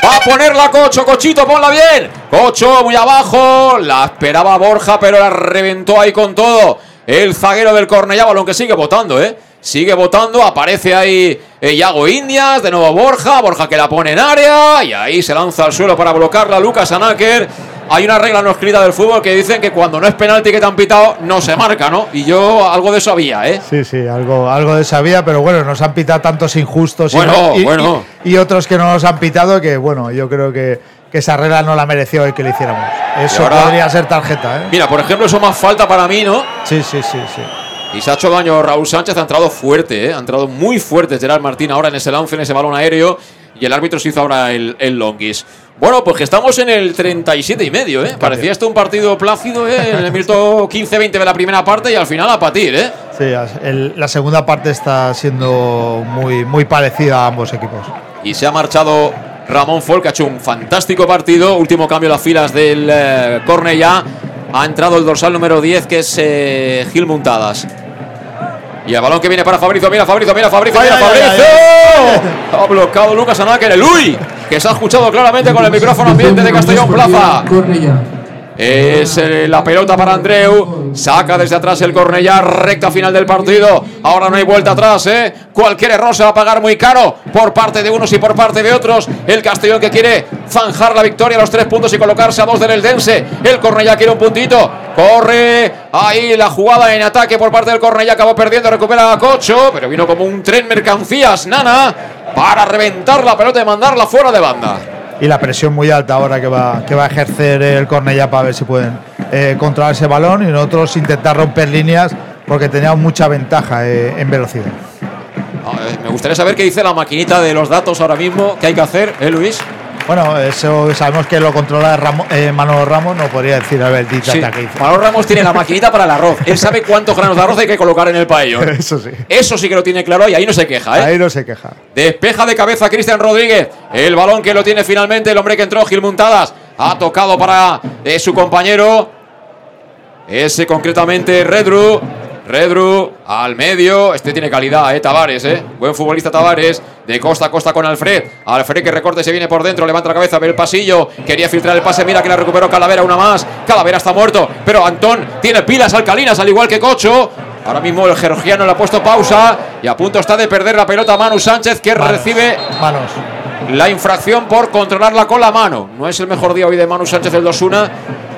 Va a ponerla Cocho, Cochito, ponla bien. Cocho muy abajo. La esperaba Borja, pero la reventó ahí con todo. El zaguero del Cornellá, balón que sigue votando, ¿eh? Sigue votando, aparece ahí eh, Yago Indias, de nuevo Borja, Borja que la pone en área y ahí se lanza al suelo para bloquearla Lucas Anaker. Hay una regla no escrita del fútbol que dicen que cuando no es penalti que te han pitado, no se marca, ¿no? Y yo algo de eso había, ¿eh? Sí, sí, algo, algo de sabía, pero bueno, nos han pitado tantos injustos y- Bueno, y, bueno. y- y otros que no nos han pitado que bueno, yo creo que, que esa regla no la mereció el que le hiciéramos. Eso ahora- podría ser tarjeta, ¿eh? Mira, por ejemplo, eso más falta para mí, ¿no? Sí, sí, sí, sí. Y se ha hecho daño Raúl Sánchez, ha entrado fuerte, ¿eh? ha entrado muy fuerte Gerard Martín ahora en ese lance, en ese balón aéreo. Y el árbitro se hizo ahora el, el longis. Bueno, pues que estamos en el 37 y medio, ¿eh? Parecía esto un partido plácido, ¿eh? En el minuto 15-20 de la primera parte y al final a patir, ¿eh? Sí, el- la segunda parte está siendo muy, muy parecida a ambos equipos. Y se ha marchado Ramón Folk, que ha hecho un fantástico partido. Último cambio en las filas del eh, Cornellá. Ha entrado el dorsal número 10, que es eh, Gil Muntadas. Y el balón que viene para Fabrizio. Mira, Fabrizio, mira, Fabrizio, mira, Fabrizio. Ha bloqueado Lucas Anáquer, el Uy, que se ha escuchado claramente con el micrófono ambiente de Castellón Plaza. Es eh, la pelota para Andreu. Saca desde atrás el Cornellá. Recta final del partido. Ahora no hay vuelta atrás, ¿eh? Cualquier error se va a pagar muy caro por parte de unos y por parte de otros. El Castellón que quiere zanjar la victoria a los tres puntos y colocarse a dos del Eldense. El Cornellá quiere un puntito. Corre. Ahí la jugada en ataque por parte del Cornellá. Acabó perdiendo. Recupera a Cocho. Pero vino como un tren mercancías, Nana. Para reventar la pelota y mandarla fuera de banda. Y la presión muy alta ahora que va, que va a ejercer el Cornellá para ver si pueden eh, controlar ese balón y nosotros intentar romper líneas porque teníamos mucha ventaja eh, en velocidad. Me gustaría saber qué dice la maquinita de los datos ahora mismo. ¿Qué hay que hacer, eh, Luis? Bueno, eso sabemos que lo controla Ramo- eh, Manolo Ramos, no podría decir a ver el Sí, que hizo. Manolo Ramos tiene la maquinita para el arroz. Él sabe cuántos granos de arroz hay que colocar en el paello. (laughs) Eso sí. Eso sí que lo tiene claro y ahí no se queja, ¿eh? Ahí no se queja. Despeja de cabeza Cristian Rodríguez. El balón que lo tiene finalmente el hombre que entró, Gil Muntadas. Ha tocado para eh, su compañero. Ese concretamente Redru. Redru al medio. Este tiene calidad, eh, Tavares, eh. Buen futbolista Tavares. De costa a costa con Alfred. Alfred que recorte se viene por dentro. Levanta la cabeza, ve el pasillo. Quería filtrar el pase. Mira que la recuperó Calavera una más. Calavera está muerto. Pero Antón tiene pilas alcalinas, al igual que Cocho. Ahora mismo el georgiano le ha puesto pausa. Y a punto está de perder la pelota Manu Sánchez, que Manos, recibe Manos. la infracción por controlarla con la mano. No es el mejor día hoy de Manu Sánchez el 2-1,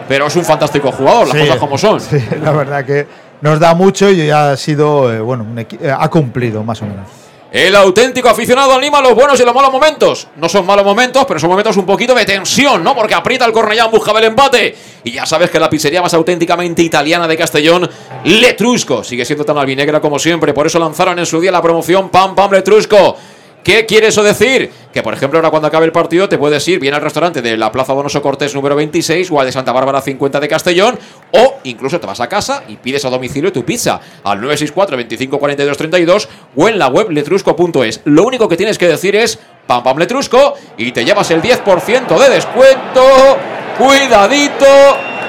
pero es un fantástico jugador, las Sí, cosas como son. sí, la verdad que nos da mucho y ha sido, eh, bueno, eh, ha cumplido más o menos. El auténtico aficionado anima los buenos y los malos momentos. No son malos momentos, pero son momentos un poquito de tensión, ¿no? Porque aprieta el Cornellá, buscaba el empate. Y ya sabes que la pizzería más auténticamente italiana de Castellón, Letrusco, sigue siendo tan albinegra como siempre. Por eso lanzaron en su día la promoción Pam Pam Letrusco. ¿Qué quiere eso decir? Que, por ejemplo, ahora cuando acabe el partido te puedes ir bien al restaurante de la Plaza Donoso Cortés número 26 o al de Santa Bárbara 50 de Castellón o incluso te vas a casa y pides a domicilio tu pizza al 964 25 42 32 o en la web letrusco.es. Lo único que tienes que decir es pam pam letrusco y te llevas el 10% de descuento. Cuidadito,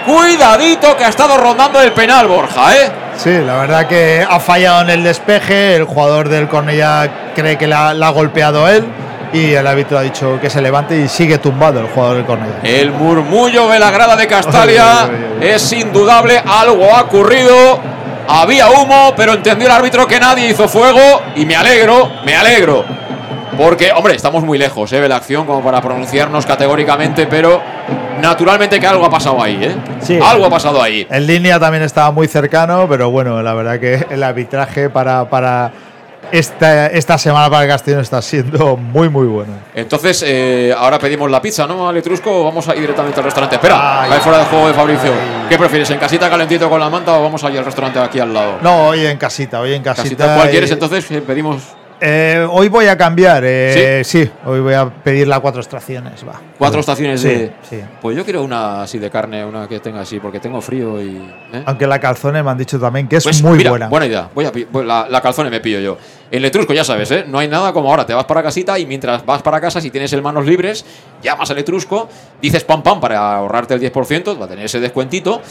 cuidadito que ha estado rondando el penal Borja, ¿eh? Sí, la verdad que ha fallado en el despeje, el jugador del Cornellá cree que la, la ha golpeado él y el árbitro ha dicho que se levante y sigue tumbado el jugador del Cornellá. El murmullo de la grada de Castalia es indudable, algo ha ocurrido. Había humo, pero entendió el árbitro que nadie hizo fuego y me alegro, me alegro. Porque, hombre, estamos muy lejos ¿eh? de la acción como para pronunciarnos categóricamente, pero naturalmente que algo ha pasado ahí, ¿eh? Sí. Algo ha pasado ahí. En línea también estaba muy cercano, pero bueno, la verdad que el arbitraje para, para esta, esta semana para el Castellón está siendo muy, muy buena. Entonces, eh, ahora pedimos la pizza, ¿no, al Etrusco? O vamos a ir directamente al restaurante. Espera, ahí fuera de juego de Fabricio. ¿Qué prefieres, en casita calentito con la manta o vamos allí al restaurante aquí al lado? No, hoy en casita, hoy en casita. Casita, ¿Cuál y- quieres entonces? Eh, Pedimos Eh, hoy voy a cambiar, eh, ¿Sí? hoy voy a pedir las cuatro extracciones, va. cuatro estaciones Sí, de. sí. Pues yo quiero una así de carne, una que tenga así, porque tengo frío y. ¿eh? Aunque la calzone me han dicho también que es Pues, muy mira, buena. Buena idea. Voy a voy- la, la calzone me pillo yo. En Letrusco, ya sabes, ¿eh? No hay nada como ahora. Te vas para casita y mientras vas para casa, si tienes el manos libres, llamas al Etrusco, dices pam pam para ahorrarte el 10%, va a tener ese descuentito.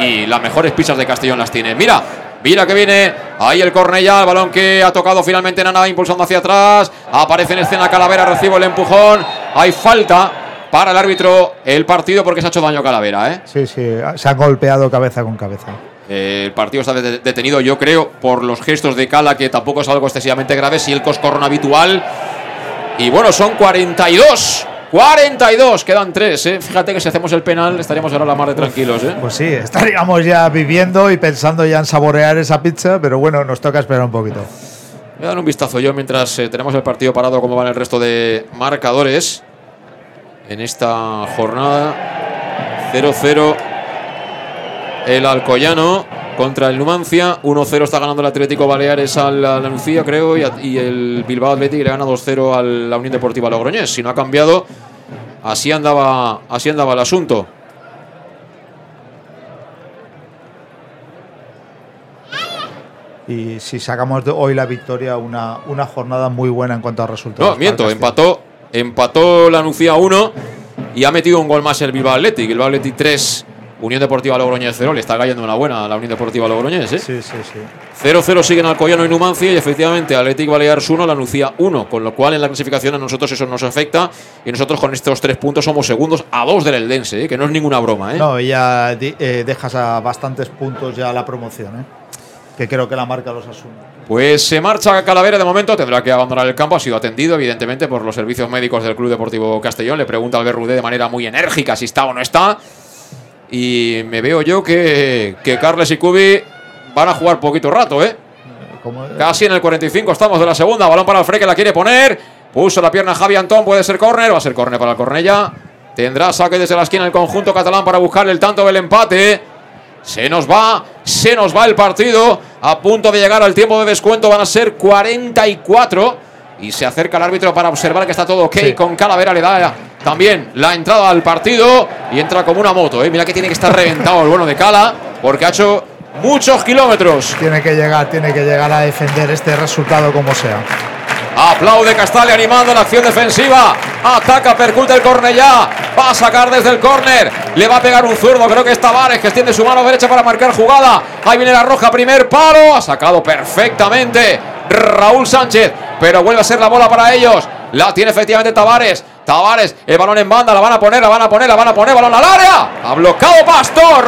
Y las mejores pizzas de Castellón las tiene. Mira, mira que viene ahí el Cornellá, el balón que ha tocado finalmente Nana, impulsando hacia atrás. Aparece en escena Calavera, recibo el empujón. Hay falta para el árbitro el partido porque se ha hecho daño Calavera, ¿eh? Sí, sí, se han golpeado cabeza con cabeza. Eh, el partido está de- detenido, yo creo, por los gestos de Cala, que tampoco es algo excesivamente grave, si el coscorrón habitual. Y bueno, son 42. 42, quedan 3, ¿eh? Fíjate que si hacemos el penal estaríamos ahora la mar de tranquilos, ¿eh? Pues sí, estaríamos ya viviendo y pensando ya en saborear esa pizza, pero bueno, nos toca esperar un poquito. Voy a dar un vistazo yo mientras eh, tenemos el partido parado, cómo van el resto de marcadores en esta jornada. 0-0 el Alcoyano contra el Numancia. 1-0 está ganando el Atlético Baleares al Anuncia, creo, y, a- y el Bilbao Athletic le gana 2-0 a la Unión Deportiva Logroñés. Si no ha cambiado, así andaba, así andaba el asunto. Y si sacamos de hoy la victoria, una, una jornada muy buena en cuanto a resultados. No, miento, empató, empató la Nucía 1 y ha metido un gol más el Bilbao Athletic. El Bilbao Athletic 3, Unión Deportiva Logroñés 0. Le está cayendo una buena a la Unión Deportiva Logroñés, ¿eh? Sí, sí, sí. 0-0 siguen Alcoyano y Numancia y efectivamente Athletic Baleares 1, la Nucía 1, con lo cual en la clasificación a nosotros eso nos afecta y nosotros con estos tres puntos somos segundos a dos del Eldense, ¿eh? que no es ninguna broma. ¿eh? No, y ya eh, dejas a bastantes puntos ya la promoción, ¿eh? que creo que la marca los asume. Pues se marcha Calavera de momento, tendrá que abandonar el campo. Ha sido atendido, evidentemente, por los servicios médicos del Club Deportivo Castellón. Le pregunta al Berrudé de manera muy enérgica si está o no está. Y me veo yo que, que Carles y Cubi van a jugar poquito rato, ¿eh? Casi en el 45 estamos de la segunda. Balón para Alfred que la quiere poner. Puso la pierna Javi Antón, puede ser córner. Va a ser córner para el Cornella. Tendrá saque desde la esquina el conjunto catalán para buscar el tanto del empate. Se nos va, se nos va el partido. A punto de llegar al tiempo de descuento van a ser 44. Y se acerca el árbitro para observar que está todo ok. Con Calavera le da también la entrada al partido. Y entra como una moto. ¿eh? Mira que tiene que estar reventado el bueno de Cala. Porque ha hecho muchos kilómetros. Tiene que llegar, tiene que llegar a defender este resultado como sea. Aplaude Castale animando la acción defensiva. Ataca, percute el Cornellá. Va a sacar desde el córner. Le va a pegar un zurdo. Creo que es Tavares que extiende su mano derecha para marcar jugada. Ahí viene la roja, primer palo. Ha sacado perfectamente Raúl Sánchez. Pero vuelve a ser la bola para ellos. La tiene efectivamente Tavares. Tavares, el balón en banda. La van a poner, la van a poner, la van a poner. Balón al área. Ha bloqueado Pastor.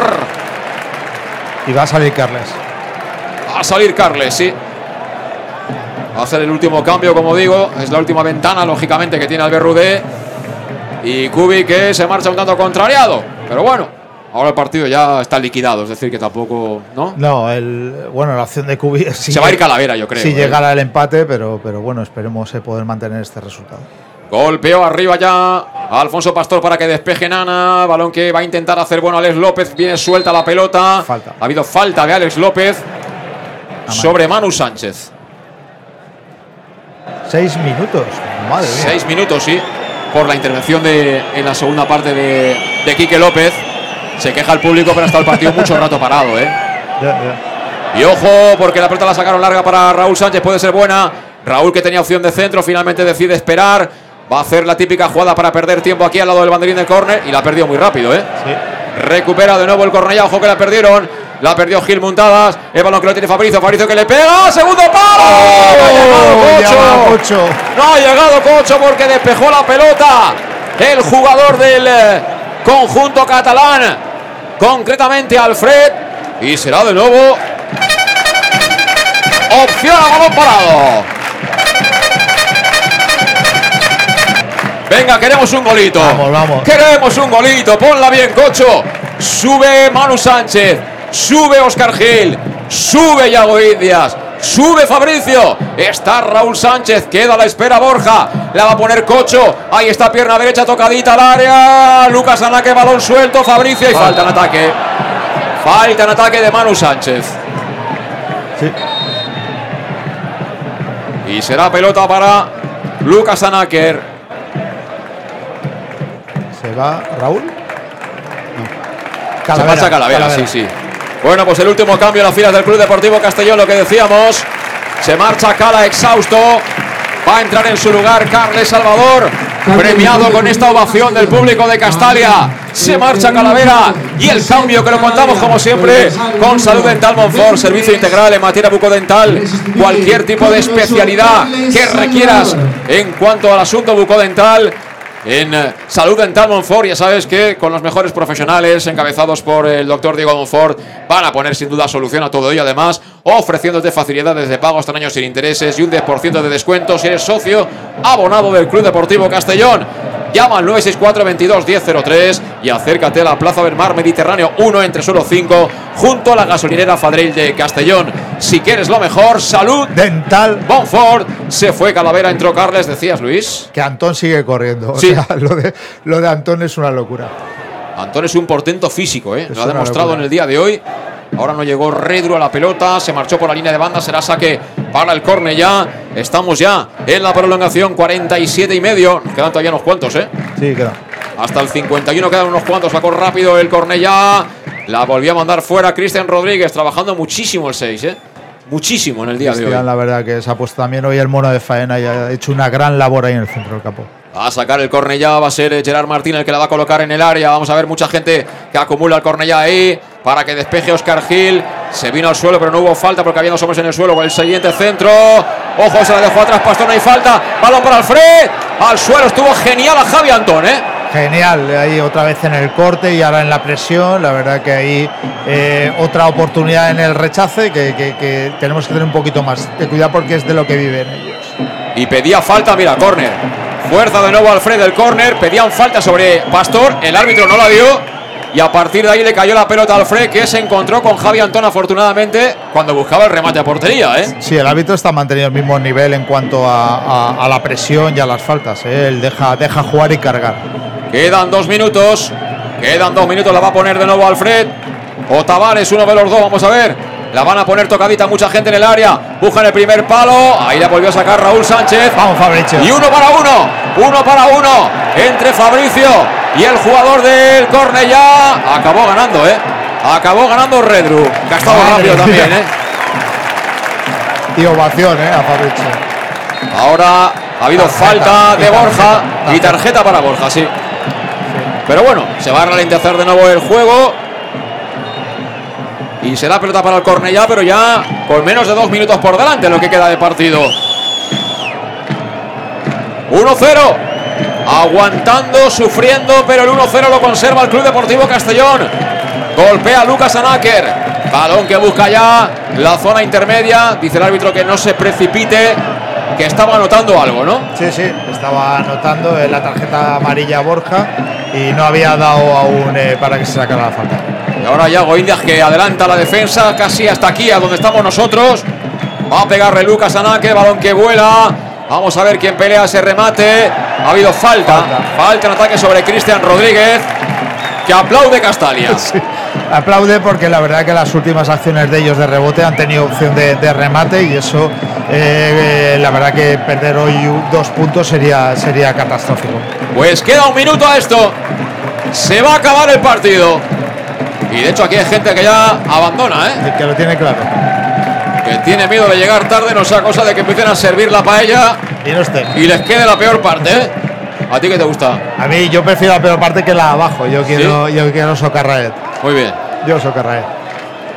Y va a salir Carles. Va a salir Carles, sí. Va a hacer el último cambio, como digo. Es la última ventana, lógicamente, que tiene Albert Rudé. Y Kubi que se marcha un tanto contrariado. Pero bueno, ahora el partido ya está liquidado. Es decir, que tampoco. ¿No? No, el, bueno, la opción de (laughs) si Se va a ir Calavera, yo creo, Si ¿eh? llegara el empate, pero, pero bueno, esperemos eh, poder mantener este resultado. Golpeó arriba ya a Alfonso Pastor para que despeje Nana. Balón que va a intentar hacer bueno Alex López. Viene suelta la pelota. Ha habido falta de Alex López sobre Manu Sánchez. Seis minutos. Madre mía. Seis minutos, sí. Por la intervención de, en la segunda parte de, de Quique López. Se queja el público, pero ha estado el partido mucho rato parado, ¿eh? Y ojo, porque la pelota la sacaron larga para Raúl Sánchez, puede ser buena. Raúl que tenía opción de centro, finalmente decide esperar. Va a hacer la típica jugada para perder tiempo aquí al lado del banderín de córner y la ha perdido muy rápido, ¿eh? Recupera de nuevo el Cornellá, ojo que la perdieron. La perdió Gil Muntadas. El balón que lo tiene Fabricio. Fabricio que le pega. ¡Segundo palo! no ha. Cocho. No ha llegado Cocho porque despejó la pelota. El jugador del eh, conjunto catalán. Concretamente Alfred. Y será de nuevo. Opción a balón parado. Venga, queremos un golito. Vamos, vamos. Queremos un golito. Ponla bien, Cocho. Sube Manu Sánchez. Sube Oscar Gil. Sube Yago Indias. Sube Fabricio. Está Raúl Sánchez. Queda a la espera Borja. La va a poner Cocho. Ahí está pierna derecha tocadita al área. Lucas Anaque, balón suelto. Fabricio y falta en ataque. Falta en ataque de Manu Sánchez. Y será pelota para Lucas Anaker. ¿Se va Raúl? Se marcha Calavera, sí, sí. Bueno, pues el último cambio en las filas del Club Deportivo Castellón, lo que decíamos. Se marcha Cala exhausto. Va a entrar en su lugar Carles Salvador, premiado con esta ovación del público de Castalia. Se marcha Calavera y el cambio que lo contamos como siempre con Salud Dental Monfort, servicio integral en materia bucodental, cualquier tipo de especialidad que requieras en cuanto al asunto bucodental. En eh, Salud Dental Monfort, ya sabes que con los mejores profesionales encabezados por el doctor Diego Monfort van a poner sin duda solución a todo ello. Además, ofreciéndote facilidades de pago hasta años sin intereses y un 10% de descuento si eres socio abonado del Club Deportivo Castellón. Llama al 964 22 1003 y acércate a la Plaza del Mar Mediterráneo 1 entre solo 5 junto a la gasolinera Fadril de Castellón. Si quieres lo mejor, salud dental. Bonfort se fue Calavera, entró Carles, decías Luis. Que Antón sigue corriendo. O Sí. sea, lo de, lo de Antón es una locura. Antón es un portento físico, ¿eh? lo ha demostrado locura. en el día de hoy. Ahora no llegó Redru a la pelota, se marchó por la línea de banda, será saque para el córner ya. Estamos ya en la prolongación, 47 y medio. Nos Quedan todavía unos cuantos, ¿eh? Sí, queda. Hasta el 51 quedan unos cuantos. Sacó rápido el córner ya. La volvió a mandar fuera Cristian Rodríguez, trabajando muchísimo el 6, ¿eh? Muchísimo en el día de Cristian, hoy. la verdad que se ha puesto también hoy el mono de faena y ha hecho una gran labor ahí en el centro del campo. Va a sacar el Cornellá, va a ser eh, Gerard Martín el que la va a colocar en el área. Vamos a ver mucha gente que acumula el Cornellá ahí para que despeje Oscar Gil. Se vino al suelo, pero no hubo falta porque había dos hombres en el suelo. El siguiente centro. Ojo, se la dejó atrás Pastor, no hay falta. Balón para Alfred. Al suelo estuvo genial a Javi Antón, ¿eh? Genial, ahí otra vez en el corte y ahora en la presión. La verdad que ahí eh, otra oportunidad en el rechace que, que- que tenemos que tener un poquito más de cuidado porque es de lo que viven ellos. Y pedía falta, mira, córner. Fuerza de nuevo Alfred del córner. Pedían falta sobre Pastor. El árbitro no la dio. Y a partir de ahí le cayó la pelota a Alfred, que se encontró con Javi Antón afortunadamente cuando buscaba el remate a portería, ¿eh? Sí, el árbitro está manteniendo el mismo nivel en cuanto a, a- a la presión y a las faltas. ¿eh? Él deja, deja jugar y cargar. Quedan dos minutos. Quedan dos minutos. La va a poner de nuevo Alfred. O Tavares, uno de los dos. Vamos a ver. La van a poner tocadita mucha gente en el área. Buscan el primer palo. Ahí la volvió a sacar Raúl Sánchez. Vamos, Fabricio. Y uno para uno. Uno para uno. Entre Fabricio y el jugador del Cornellá. Acabó ganando, ¿eh? Acabó ganando Redru. Que ha estado rápido también, ¿eh? Y ovación, ¿eh? A Fabricio. Ahora ha habido Tarjeta, falta y de tarjeta, Borja y tarjeta. tarjeta para Borja, sí. Pero bueno, se va a ralentizar de nuevo el juego. Y será pelota para el Cornellá, pero ya con menos de dos minutos por delante lo que queda de partido. 1-0. Aguantando, sufriendo, pero el 1-0 lo conserva el Club Deportivo Castellón. Golpea Lucas Anáker. Balón que busca ya la zona intermedia. Dice el árbitro que no se precipite, que estaba anotando algo, ¿no? Sí, sí, estaba anotando la tarjeta amarilla Borja y no había dado aún eh, para que se sacara la falta. Ahora Yago Indias que adelanta la defensa casi hasta aquí, a donde estamos nosotros. Va a pegarle Lucas Anáker, balón que vuela. Vamos a ver quién pelea ese remate. Ha habido falta. Falta, en ataque sobre Cristian Rodríguez. Que aplaude Castalia. (laughs) Aplaude porque la verdad que las últimas acciones de ellos de rebote han tenido opción de, de remate y eso, eh, eh, la verdad que perder hoy dos puntos sería, sería catastrófico. Pues queda un minuto a esto. Se va a acabar el partido. Y de hecho aquí hay gente que ya abandona, ¿eh? Que lo tiene claro. Que tiene miedo de llegar tarde, no sea cosa de que empiecen a servir la paella Y no esté. y les quede la peor parte, ¿eh? ¿A ti qué te gusta? A mí yo prefiero la peor parte que la abajo. Yo quiero, yo quiero socarraet. Muy bien. Yo socarraet.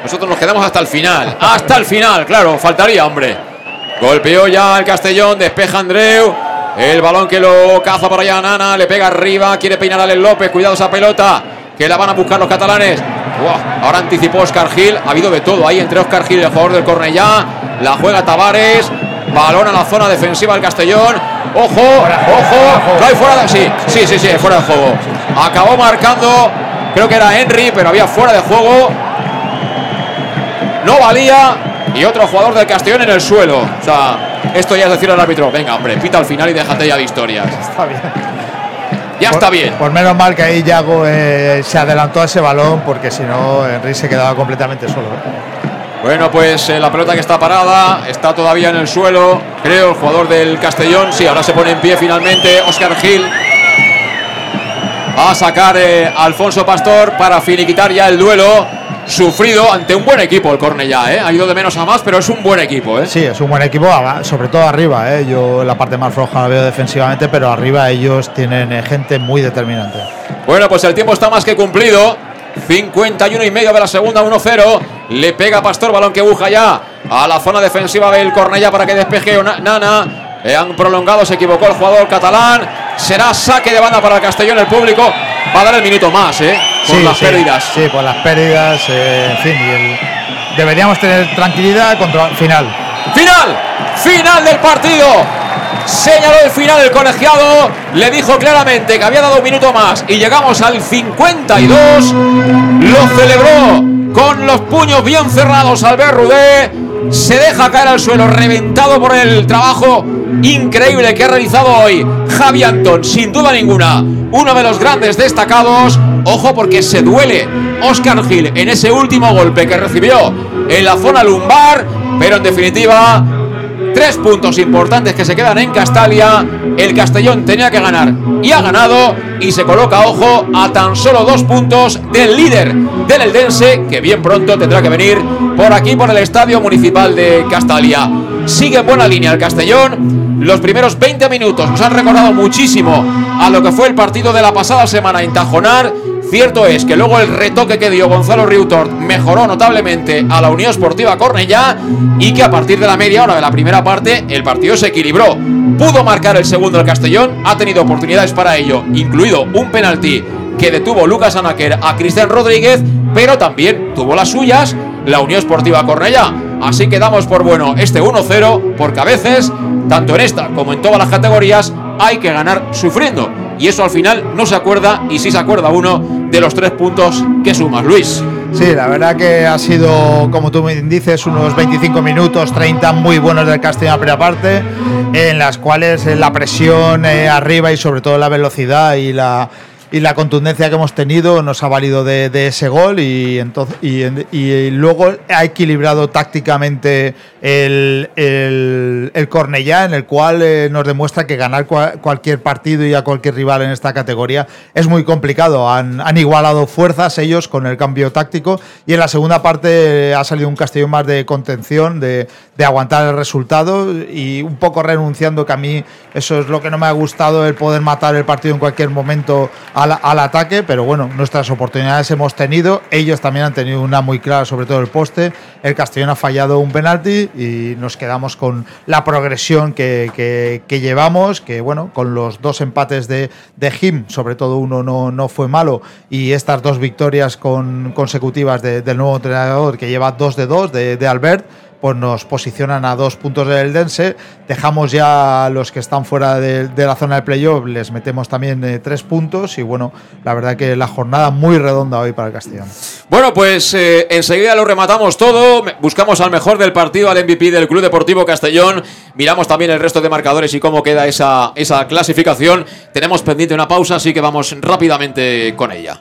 Nosotros nos quedamos hasta el final. Hasta el final, claro, faltaría, hombre. Golpeó ya el Castellón, despeja Andreu. El balón que lo caza por allá Nana, le pega arriba, quiere peinar a Alex López, cuidado esa pelota, que la van a buscar los catalanes. Ahora anticipó Oscar Gil, ha habido de todo ahí entre Oscar Gil y el jugador del Cornellá. La juega Tavares, balón a la zona defensiva del Castellón. Ojo, ojo, no hay fuera de sí, sí, sí, sí, fuera de juego. Acabó marcando, creo que era Henry, pero había fuera de juego. No valía. y otro jugador del Castellón en el suelo. O sea, esto ya es decir al árbitro, venga, hombre, pita al final y déjate ya de historias. (laughs) Está bien. Ya está bien. Pues menos mal que ahí Yago eh, se adelantó a ese balón porque si no Henry se quedaba completamente solo. ¿eh? Bueno, pues eh, la pelota que está parada está todavía en el suelo. Creo el jugador del Castellón. Sí, ahora se pone en pie finalmente. Oscar Gil. Va a sacar eh, a Alfonso Pastor para finiquitar ya el duelo. Sufrido ante un buen equipo el Cornellá, ¿eh? Ha ido de menos a más, pero es un buen equipo, ¿eh? Sí, es un buen equipo, sobre todo arriba. ¿eh? Yo la parte más floja la veo defensivamente, pero arriba ellos tienen eh, gente muy determinante. Bueno, pues el tiempo está más que cumplido. 51 y medio de la segunda, 1-0. Le pega Pastor, balón que buja ya a la zona defensiva del Cornellá para que despeje Nana. Eh, han prolongado, se equivocó el jugador catalán. Será saque de banda para el Castellón. El público va a dar el minuto más, ¿eh? Por Sí, las sí, pérdidas. Sí, por las pérdidas. eh, en fin, y el- deberíamos tener tranquilidad contra el final. Final, final del partido. Señaló el final el colegiado, le dijo claramente que había dado un minuto más y llegamos al 52. Lo celebró con los puños bien cerrados Albert Rudé. Se deja caer al suelo, reventado por el trabajo increíble que ha realizado hoy Javi Antón, sin duda ninguna, uno de los grandes destacados. Ojo porque se duele Oscar Gil en ese último golpe que recibió en la zona lumbar, pero en definitiva Tres puntos importantes que se quedan en Castalia. El Castellón tenía que ganar y ha ganado. Y se coloca, ojo, a tan solo dos puntos del líder del Eldense, que bien pronto tendrá que venir por aquí, por el Estadio Municipal de Castalia. Sigue en buena línea el Castellón. Los primeros 20 minutos nos han recordado muchísimo a lo que fue el partido de la pasada semana en Tajonar. Cierto es que luego el retoque que dio Gonzalo Riutort mejoró notablemente a la Unión Esportiva Cornellá y que a partir de la media hora de la primera parte el partido se equilibró. Pudo marcar el segundo el Castellón, ha tenido oportunidades para ello, incluido un penalti que detuvo Lucas Anaquer a Cristian Rodríguez, pero también tuvo las suyas la Unión Esportiva Cornellá. Así que damos por bueno este 1-0 porque a veces, tanto en esta como en todas las categorías, hay que ganar sufriendo. Y eso al final no se acuerda y sí se acuerda uno de los tres puntos que sumas, Luis. Sí, la verdad que ha sido, como tú me dices, unos 25 minutos, 30 muy buenos del Castellón la primera parte, en las cuales eh, la presión eh, arriba y sobre todo la velocidad y la, y la contundencia que hemos tenido nos ha valido de, ese gol y, entonces, y, luego ha equilibrado tácticamente el, el, el Cornellá, en el cual eh, nos demuestra que ganar cua- cualquier partido y a cualquier rival en esta categoría es muy complicado. Han, igualado fuerzas ellos con el cambio táctico y en la segunda parte eh, ha salido un Castellón más de contención, de, de aguantar el resultado y un poco renunciando que a mí eso es lo que no me ha gustado, el poder matar el partido en cualquier momento al, al ataque, pero bueno, nuestras oportunidades hemos tenido, ellos también han tenido una muy clara, sobre todo el poste, el Castellón ha fallado un penalti y nos quedamos con la progresión que, que- que llevamos, que bueno, con los dos empates de, de Jim, sobre todo uno no, no fue malo, y estas dos victorias con, consecutivas de- del nuevo entrenador que lleva dos de dos de, de Albert, pues nos posicionan a dos puntos del Dense. Dejamos ya a los que están fuera de, la zona de playoff, les metemos también eh, tres puntos. Y bueno, la verdad que la jornada muy redonda hoy para el Castellón. Bueno, pues eh, enseguida lo rematamos todo. Buscamos al mejor del partido, al MVP del Club Deportivo Castellón. Miramos también el resto de marcadores y cómo queda esa, esa clasificación. Tenemos pendiente una pausa, así que vamos rápidamente con ella.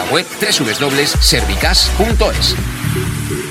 web www.servicas.es.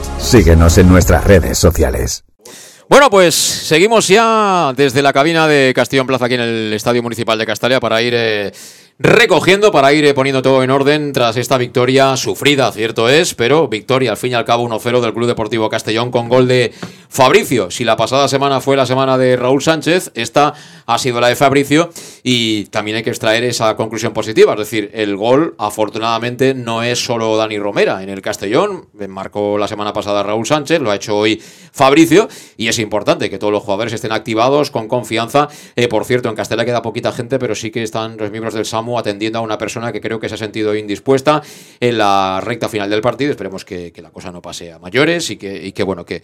Síguenos en nuestras redes sociales. Bueno, pues seguimos ya desde la cabina de Castellón Plaza aquí en el Estadio Municipal de Castalia para ir eh, recogiendo, para ir eh, poniendo todo en orden tras esta victoria sufrida, cierto es, pero victoria al fin y al cabo 1-0 del Club Deportivo Castellón con gol de Fabricio. Si la pasada semana fue la semana de Raúl Sánchez, esta ha sido la de Fabricio y también hay que extraer esa conclusión positiva, es decir, el gol afortunadamente no es solo Dani Romera en el Castellón, marcó la semana pasada Raúl Sánchez, lo ha hecho hoy Fabricio y es importante que todos los jugadores estén activados con confianza. Eh, por cierto, en Castella queda poquita gente, pero sí que están los miembros del SAMU atendiendo a una persona que creo que se ha sentido indispuesta en la recta final del partido. Esperemos que, la cosa no pase a mayores y que, bueno, que,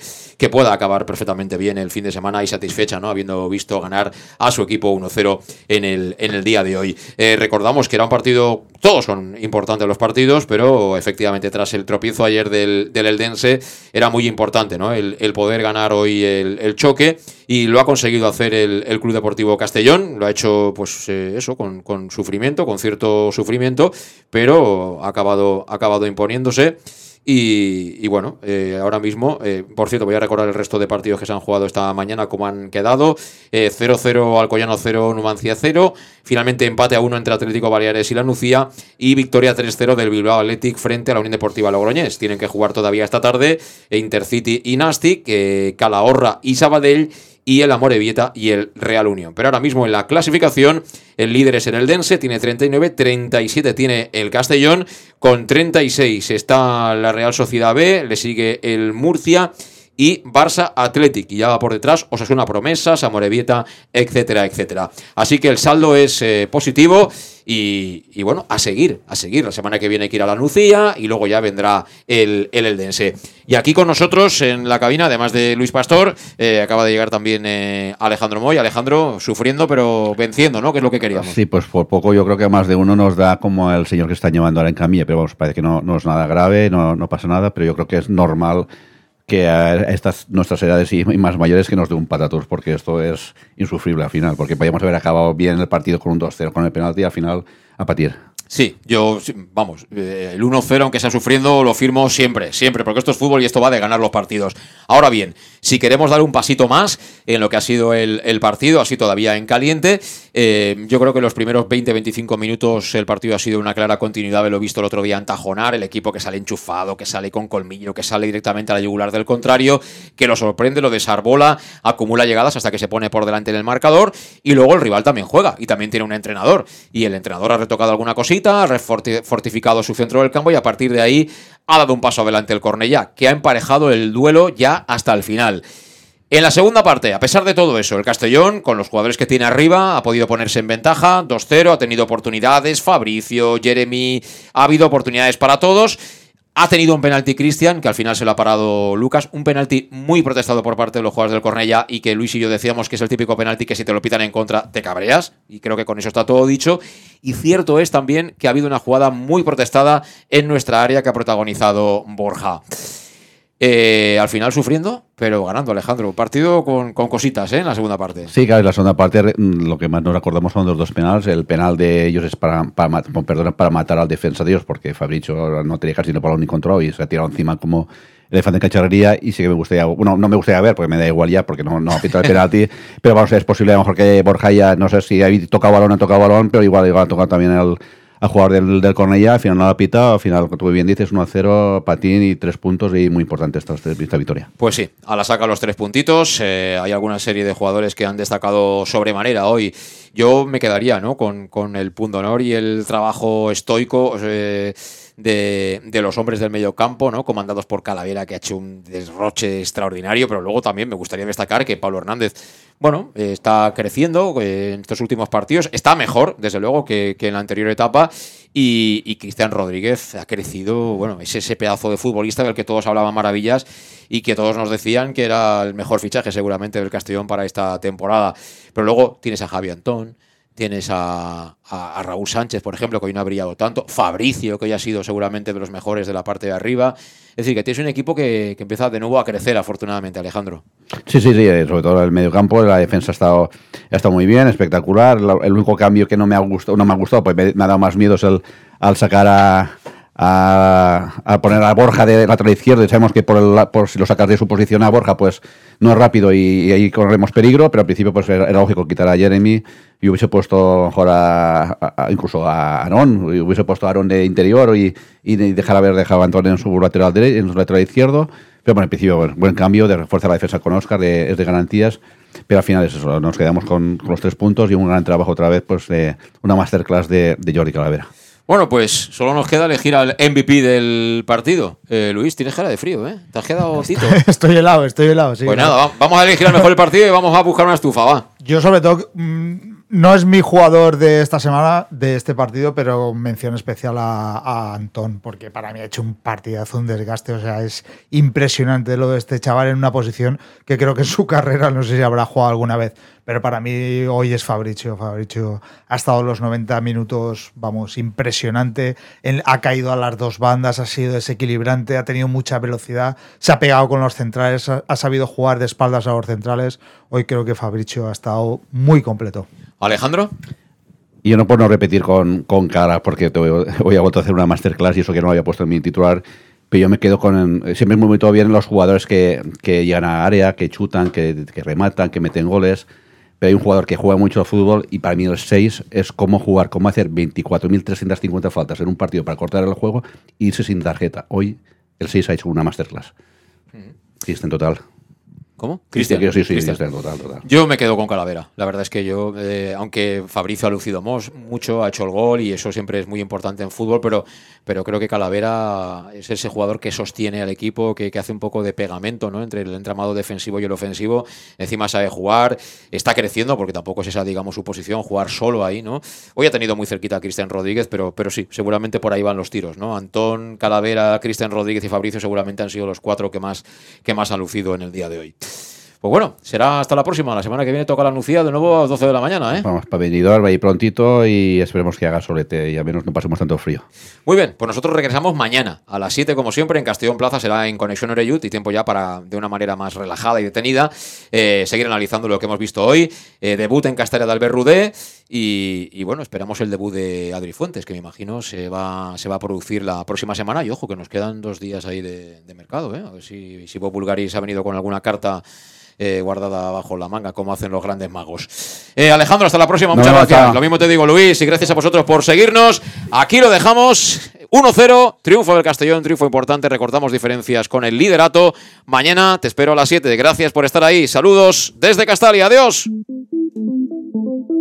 pueda acabar perfectamente bien el fin de semana y satisfecha, ¿no? Habiendo visto ganar a su equipo 1-0 en el, día de hoy. Eh, recordamos que era un partido, todos son importantes los partidos, pero efectivamente tras el tropiezo ayer del, del Eldense era muy importante, ¿no? El, poder ganar hoy el, choque y lo ha conseguido hacer el, Club Deportivo Castellón, lo ha hecho pues eh, eso, con, sufrimiento, con cierto sufrimiento, pero ha acabado, ha acabado imponiéndose. Y, bueno, eh, ahora mismo, eh, por cierto, voy a recordar el resto de partidos que se han jugado esta mañana, cómo han quedado. 0-0 Alcoyano 0, Numancia 0. Finalmente empate a 1 entre Atlético Baleares y la Nucía. Y victoria 3-0 del Bilbao Athletic frente a la Unión Deportiva Logroñés. Tienen que jugar todavía esta tarde Intercity y Nastic, Calahorra y Sabadell y el Amorebieta y el Real Unión. Pero ahora mismo en la clasificación, el líder es el Eldense, tiene 39, 37 tiene el Castellón, con 36 está la Real Sociedad B, le sigue el Murcia y Barça Athletic. Y ya va por detrás Osasuna Promesas, Amorebieta, etcétera, etcétera. Así que el saldo es eh, positivo y, y, bueno, a seguir, a seguir. La semana que viene hay que ir a la Nucía y luego ya vendrá el, el Eldense. Y aquí con nosotros en la cabina, además de Luis Pastor, eh, acaba de llegar también eh, Alejandro Moy. Alejandro sufriendo pero venciendo, ¿no? Que es lo que queríamos. Sí, pues por poco yo creo que más de uno nos da como el señor que está llevando ahora en camilla, pero vamos, parece que no, no es nada grave, no, no pasa nada, pero yo creo que es normal que a estas nuestras edades y más mayores que nos dé un patatus, porque esto es insufrible al final, porque podríamos haber acabado bien el partido con un 2-0 con el penalti al final a patir. Sí, yo, vamos, eh, el 1-0, aunque sea sufriendo, lo firmo siempre, siempre, porque esto es fútbol y esto va de ganar los partidos. Ahora bien, si queremos dar un pasito más en lo que ha sido el, partido, así todavía en caliente, eh, yo creo que los primeros 20-25 minutos el partido ha sido una clara continuidad, lo he visto el otro día en Tajonar, el equipo que sale enchufado, que sale con colmillo, que sale directamente a la yugular del contrario, que lo sorprende, lo desarbola, acumula llegadas hasta que se pone por delante en el marcador y luego el rival también juega y también tiene un entrenador y el entrenador ha retocado alguna cosita ha fortificado su centro del campo y a partir de ahí ha dado un paso adelante el Cornellá, que ha emparejado el duelo ya hasta el final. En la segunda parte, a pesar de todo eso, el Castellón, con los jugadores que tiene arriba, ha podido ponerse en ventaja, 2-0, ha tenido oportunidades, Fabricio, Jeremy, ha habido oportunidades para todos ha tenido un penalti Cristian, que al final se lo ha parado Lucas. Un penalti muy protestado por parte de los jugadores del Cornella y que Luis y yo decíamos que es el típico penalti que si te lo pitan en contra te cabreas. Y creo que con eso está todo dicho. Y cierto es también que ha habido una jugada muy protestada en nuestra área que ha protagonizado Borja. Eh, al final sufriendo, pero ganando Alejandro. Partido con, con cositas ¿eh? en la segunda parte. Sí, claro, en la segunda parte lo que más nos acordamos son los dos penales. El penal de ellos es para, para, perdón, para matar al defensa de ellos, porque Fabricio no tenía casi ni balón ni control y se ha tirado encima como elefante en cacharrería y sí que me gustaría, bueno, no me gustaría ver porque me da igual ya porque no, no ha pitado el penalti, (laughs) pero vamos, es posible a lo mejor que Borja ya, no sé si ha tocado balón o ha tocado balón, pero igual, igual ha tocado también el a jugador del, del Cornellá, al final no la pita, al final, como tú bien dices, 1-0, patín y tres puntos y muy importante esta, esta victoria. Pues sí, a la saca los tres puntitos, eh, hay alguna serie de jugadores que han destacado sobremanera hoy yo me quedaría ¿no? con, con el pundonor y el trabajo estoico eh, de, los hombres del medio campo, ¿no? comandados por Calavera, que ha hecho un desroche extraordinario, pero luego también me gustaría destacar que Pablo Hernández bueno, eh, está creciendo eh, en estos últimos partidos, está mejor, desde luego, que, que en la anterior etapa. Y, y Cristian Rodríguez ha crecido, bueno, es ese pedazo de futbolista del que todos hablaban maravillas y que todos nos decían que era el mejor fichaje seguramente del Castellón para esta temporada. Pero luego tienes a Javi Antón, tienes a, Raúl Sánchez, por ejemplo, que hoy no ha brillado tanto, Fabricio, que hoy ha sido seguramente de los mejores de la parte de arriba. Es decir, que tienes un equipo que, empieza de nuevo a crecer, afortunadamente, Alejandro. Sí, sí, sí, eh, sobre todo el medio campo, la defensa ha estado, ha estado muy bien, espectacular. La- El único cambio que no me ha gustado, no me ha gustado, pues me, ha dado más miedo es el al sacar a, a, poner a Borja de lateral izquierdo. Y sabemos que por, el- por si lo sacas de su posición a Borja, pues no es rápido y, ahí corremos peligro, pero al principio pues era, lógico quitar a Jeremy y hubiese puesto mejor a, incluso a Aaron, y hubiese puesto a Aaron de interior y, y de- dejar haber dejado a Antonio en su lateral derecho, en su lateral izquierdo. Pero bueno, en principio, bueno, buen cambio, de refuerza la defensa con Oscar, de- es de garantías. Pero al final es eso, nos quedamos con, los tres puntos y un gran trabajo otra vez, pues de una masterclass de, de Jordi Calavera. Bueno, pues solo nos queda elegir al MVP del partido. Eh, Luis, tienes cara de frío, ¿eh? ¿Te has quedado (laughs) tito? estoy helado, estoy helado. Sí, Pues claro. nada, va- vamos a elegir al mejor partido y vamos a buscar una estufa, va. Yo sobre todo, no es mi jugador de esta semana, de este partido, pero mención especial a, a Antón, porque para mí ha hecho un partidazo, un desgaste, o sea, es impresionante lo de este chaval en una posición que creo que en su (laughs) carrera no sé si habrá jugado alguna vez, pero para mí hoy es Fabricio, Fabricio ha estado los 90 minutos, vamos, impresionante, ha caído a las dos bandas, ha sido desequilibrante, ha tenido mucha velocidad, se ha pegado con los centrales, ha sabido jugar de espaldas a los centrales, hoy creo que Fabricio ha estado muy completo. Alejandro. Yo no puedo no repetir con, con cara, porque te voy, voy a vuelto a hacer una masterclass y eso que no lo había puesto en mi titular. Pero yo me quedo con. Siempre me muy bien los jugadores que, que llegan a área, que chutan, que, que rematan, que meten goles. Pero hay un jugador que juega mucho al fútbol y para mí el 6 es cómo jugar, cómo hacer 24.350 faltas en un partido para cortar el juego e irse sin tarjeta. Hoy el 6 ha hecho una masterclass. Sí, está en total. ¿Cómo? Cristian, Cristian, sí, sí, total, total. Yo me quedo con Calavera. La verdad es que yo, eh, aunque Fabricio ha lucido mucho, ha hecho el gol y eso siempre es muy importante en fútbol, pero, pero creo que Calavera es ese jugador que sostiene al equipo, que, que hace un poco de pegamento ¿no? entre el entramado defensivo y el ofensivo. Encima sabe jugar, está creciendo, porque tampoco es esa, digamos, su posición, jugar solo ahí, ¿no? Hoy ha tenido muy cerquita a Cristian Rodríguez, pero, pero sí, seguramente por ahí van los tiros, ¿no? Antón, Calavera, Cristian Rodríguez y Fabricio seguramente han sido los cuatro que más, que más han lucido en el día de hoy. Pues bueno, será hasta la próxima. La semana que viene toca la Lucía de nuevo a las 12 de la mañana, ¿eh? Vamos para venidor, va a ir prontito y esperemos que haga solete y al menos no pasemos tanto frío. Muy bien, pues nosotros regresamos mañana a las 7 como siempre en Castellón Plaza, será en Conexión Oreyut y tiempo ya para, de una manera más relajada y detenida, eh, seguir analizando lo que hemos visto hoy. Eh, debut en Castellà de Albert Rudé y, y bueno, esperamos el debut de Adri Fuentes, que me imagino se va, se va a producir la próxima semana y ojo que nos quedan dos días ahí de, de mercado, ¿eh? A ver si, si Bob Bulgaris ha venido con alguna carta eh, guardada bajo la manga, como hacen los grandes magos. Eh, Alejandro, hasta la próxima. Muchas gracias. Lo mismo te digo, Luis, y gracias a vosotros por seguirnos. Aquí lo dejamos. 1-0, triunfo del Castellón, triunfo importante. Recortamos diferencias con el liderato. Mañana te espero a las 7. Gracias por estar ahí. Saludos desde Castalia. Adiós.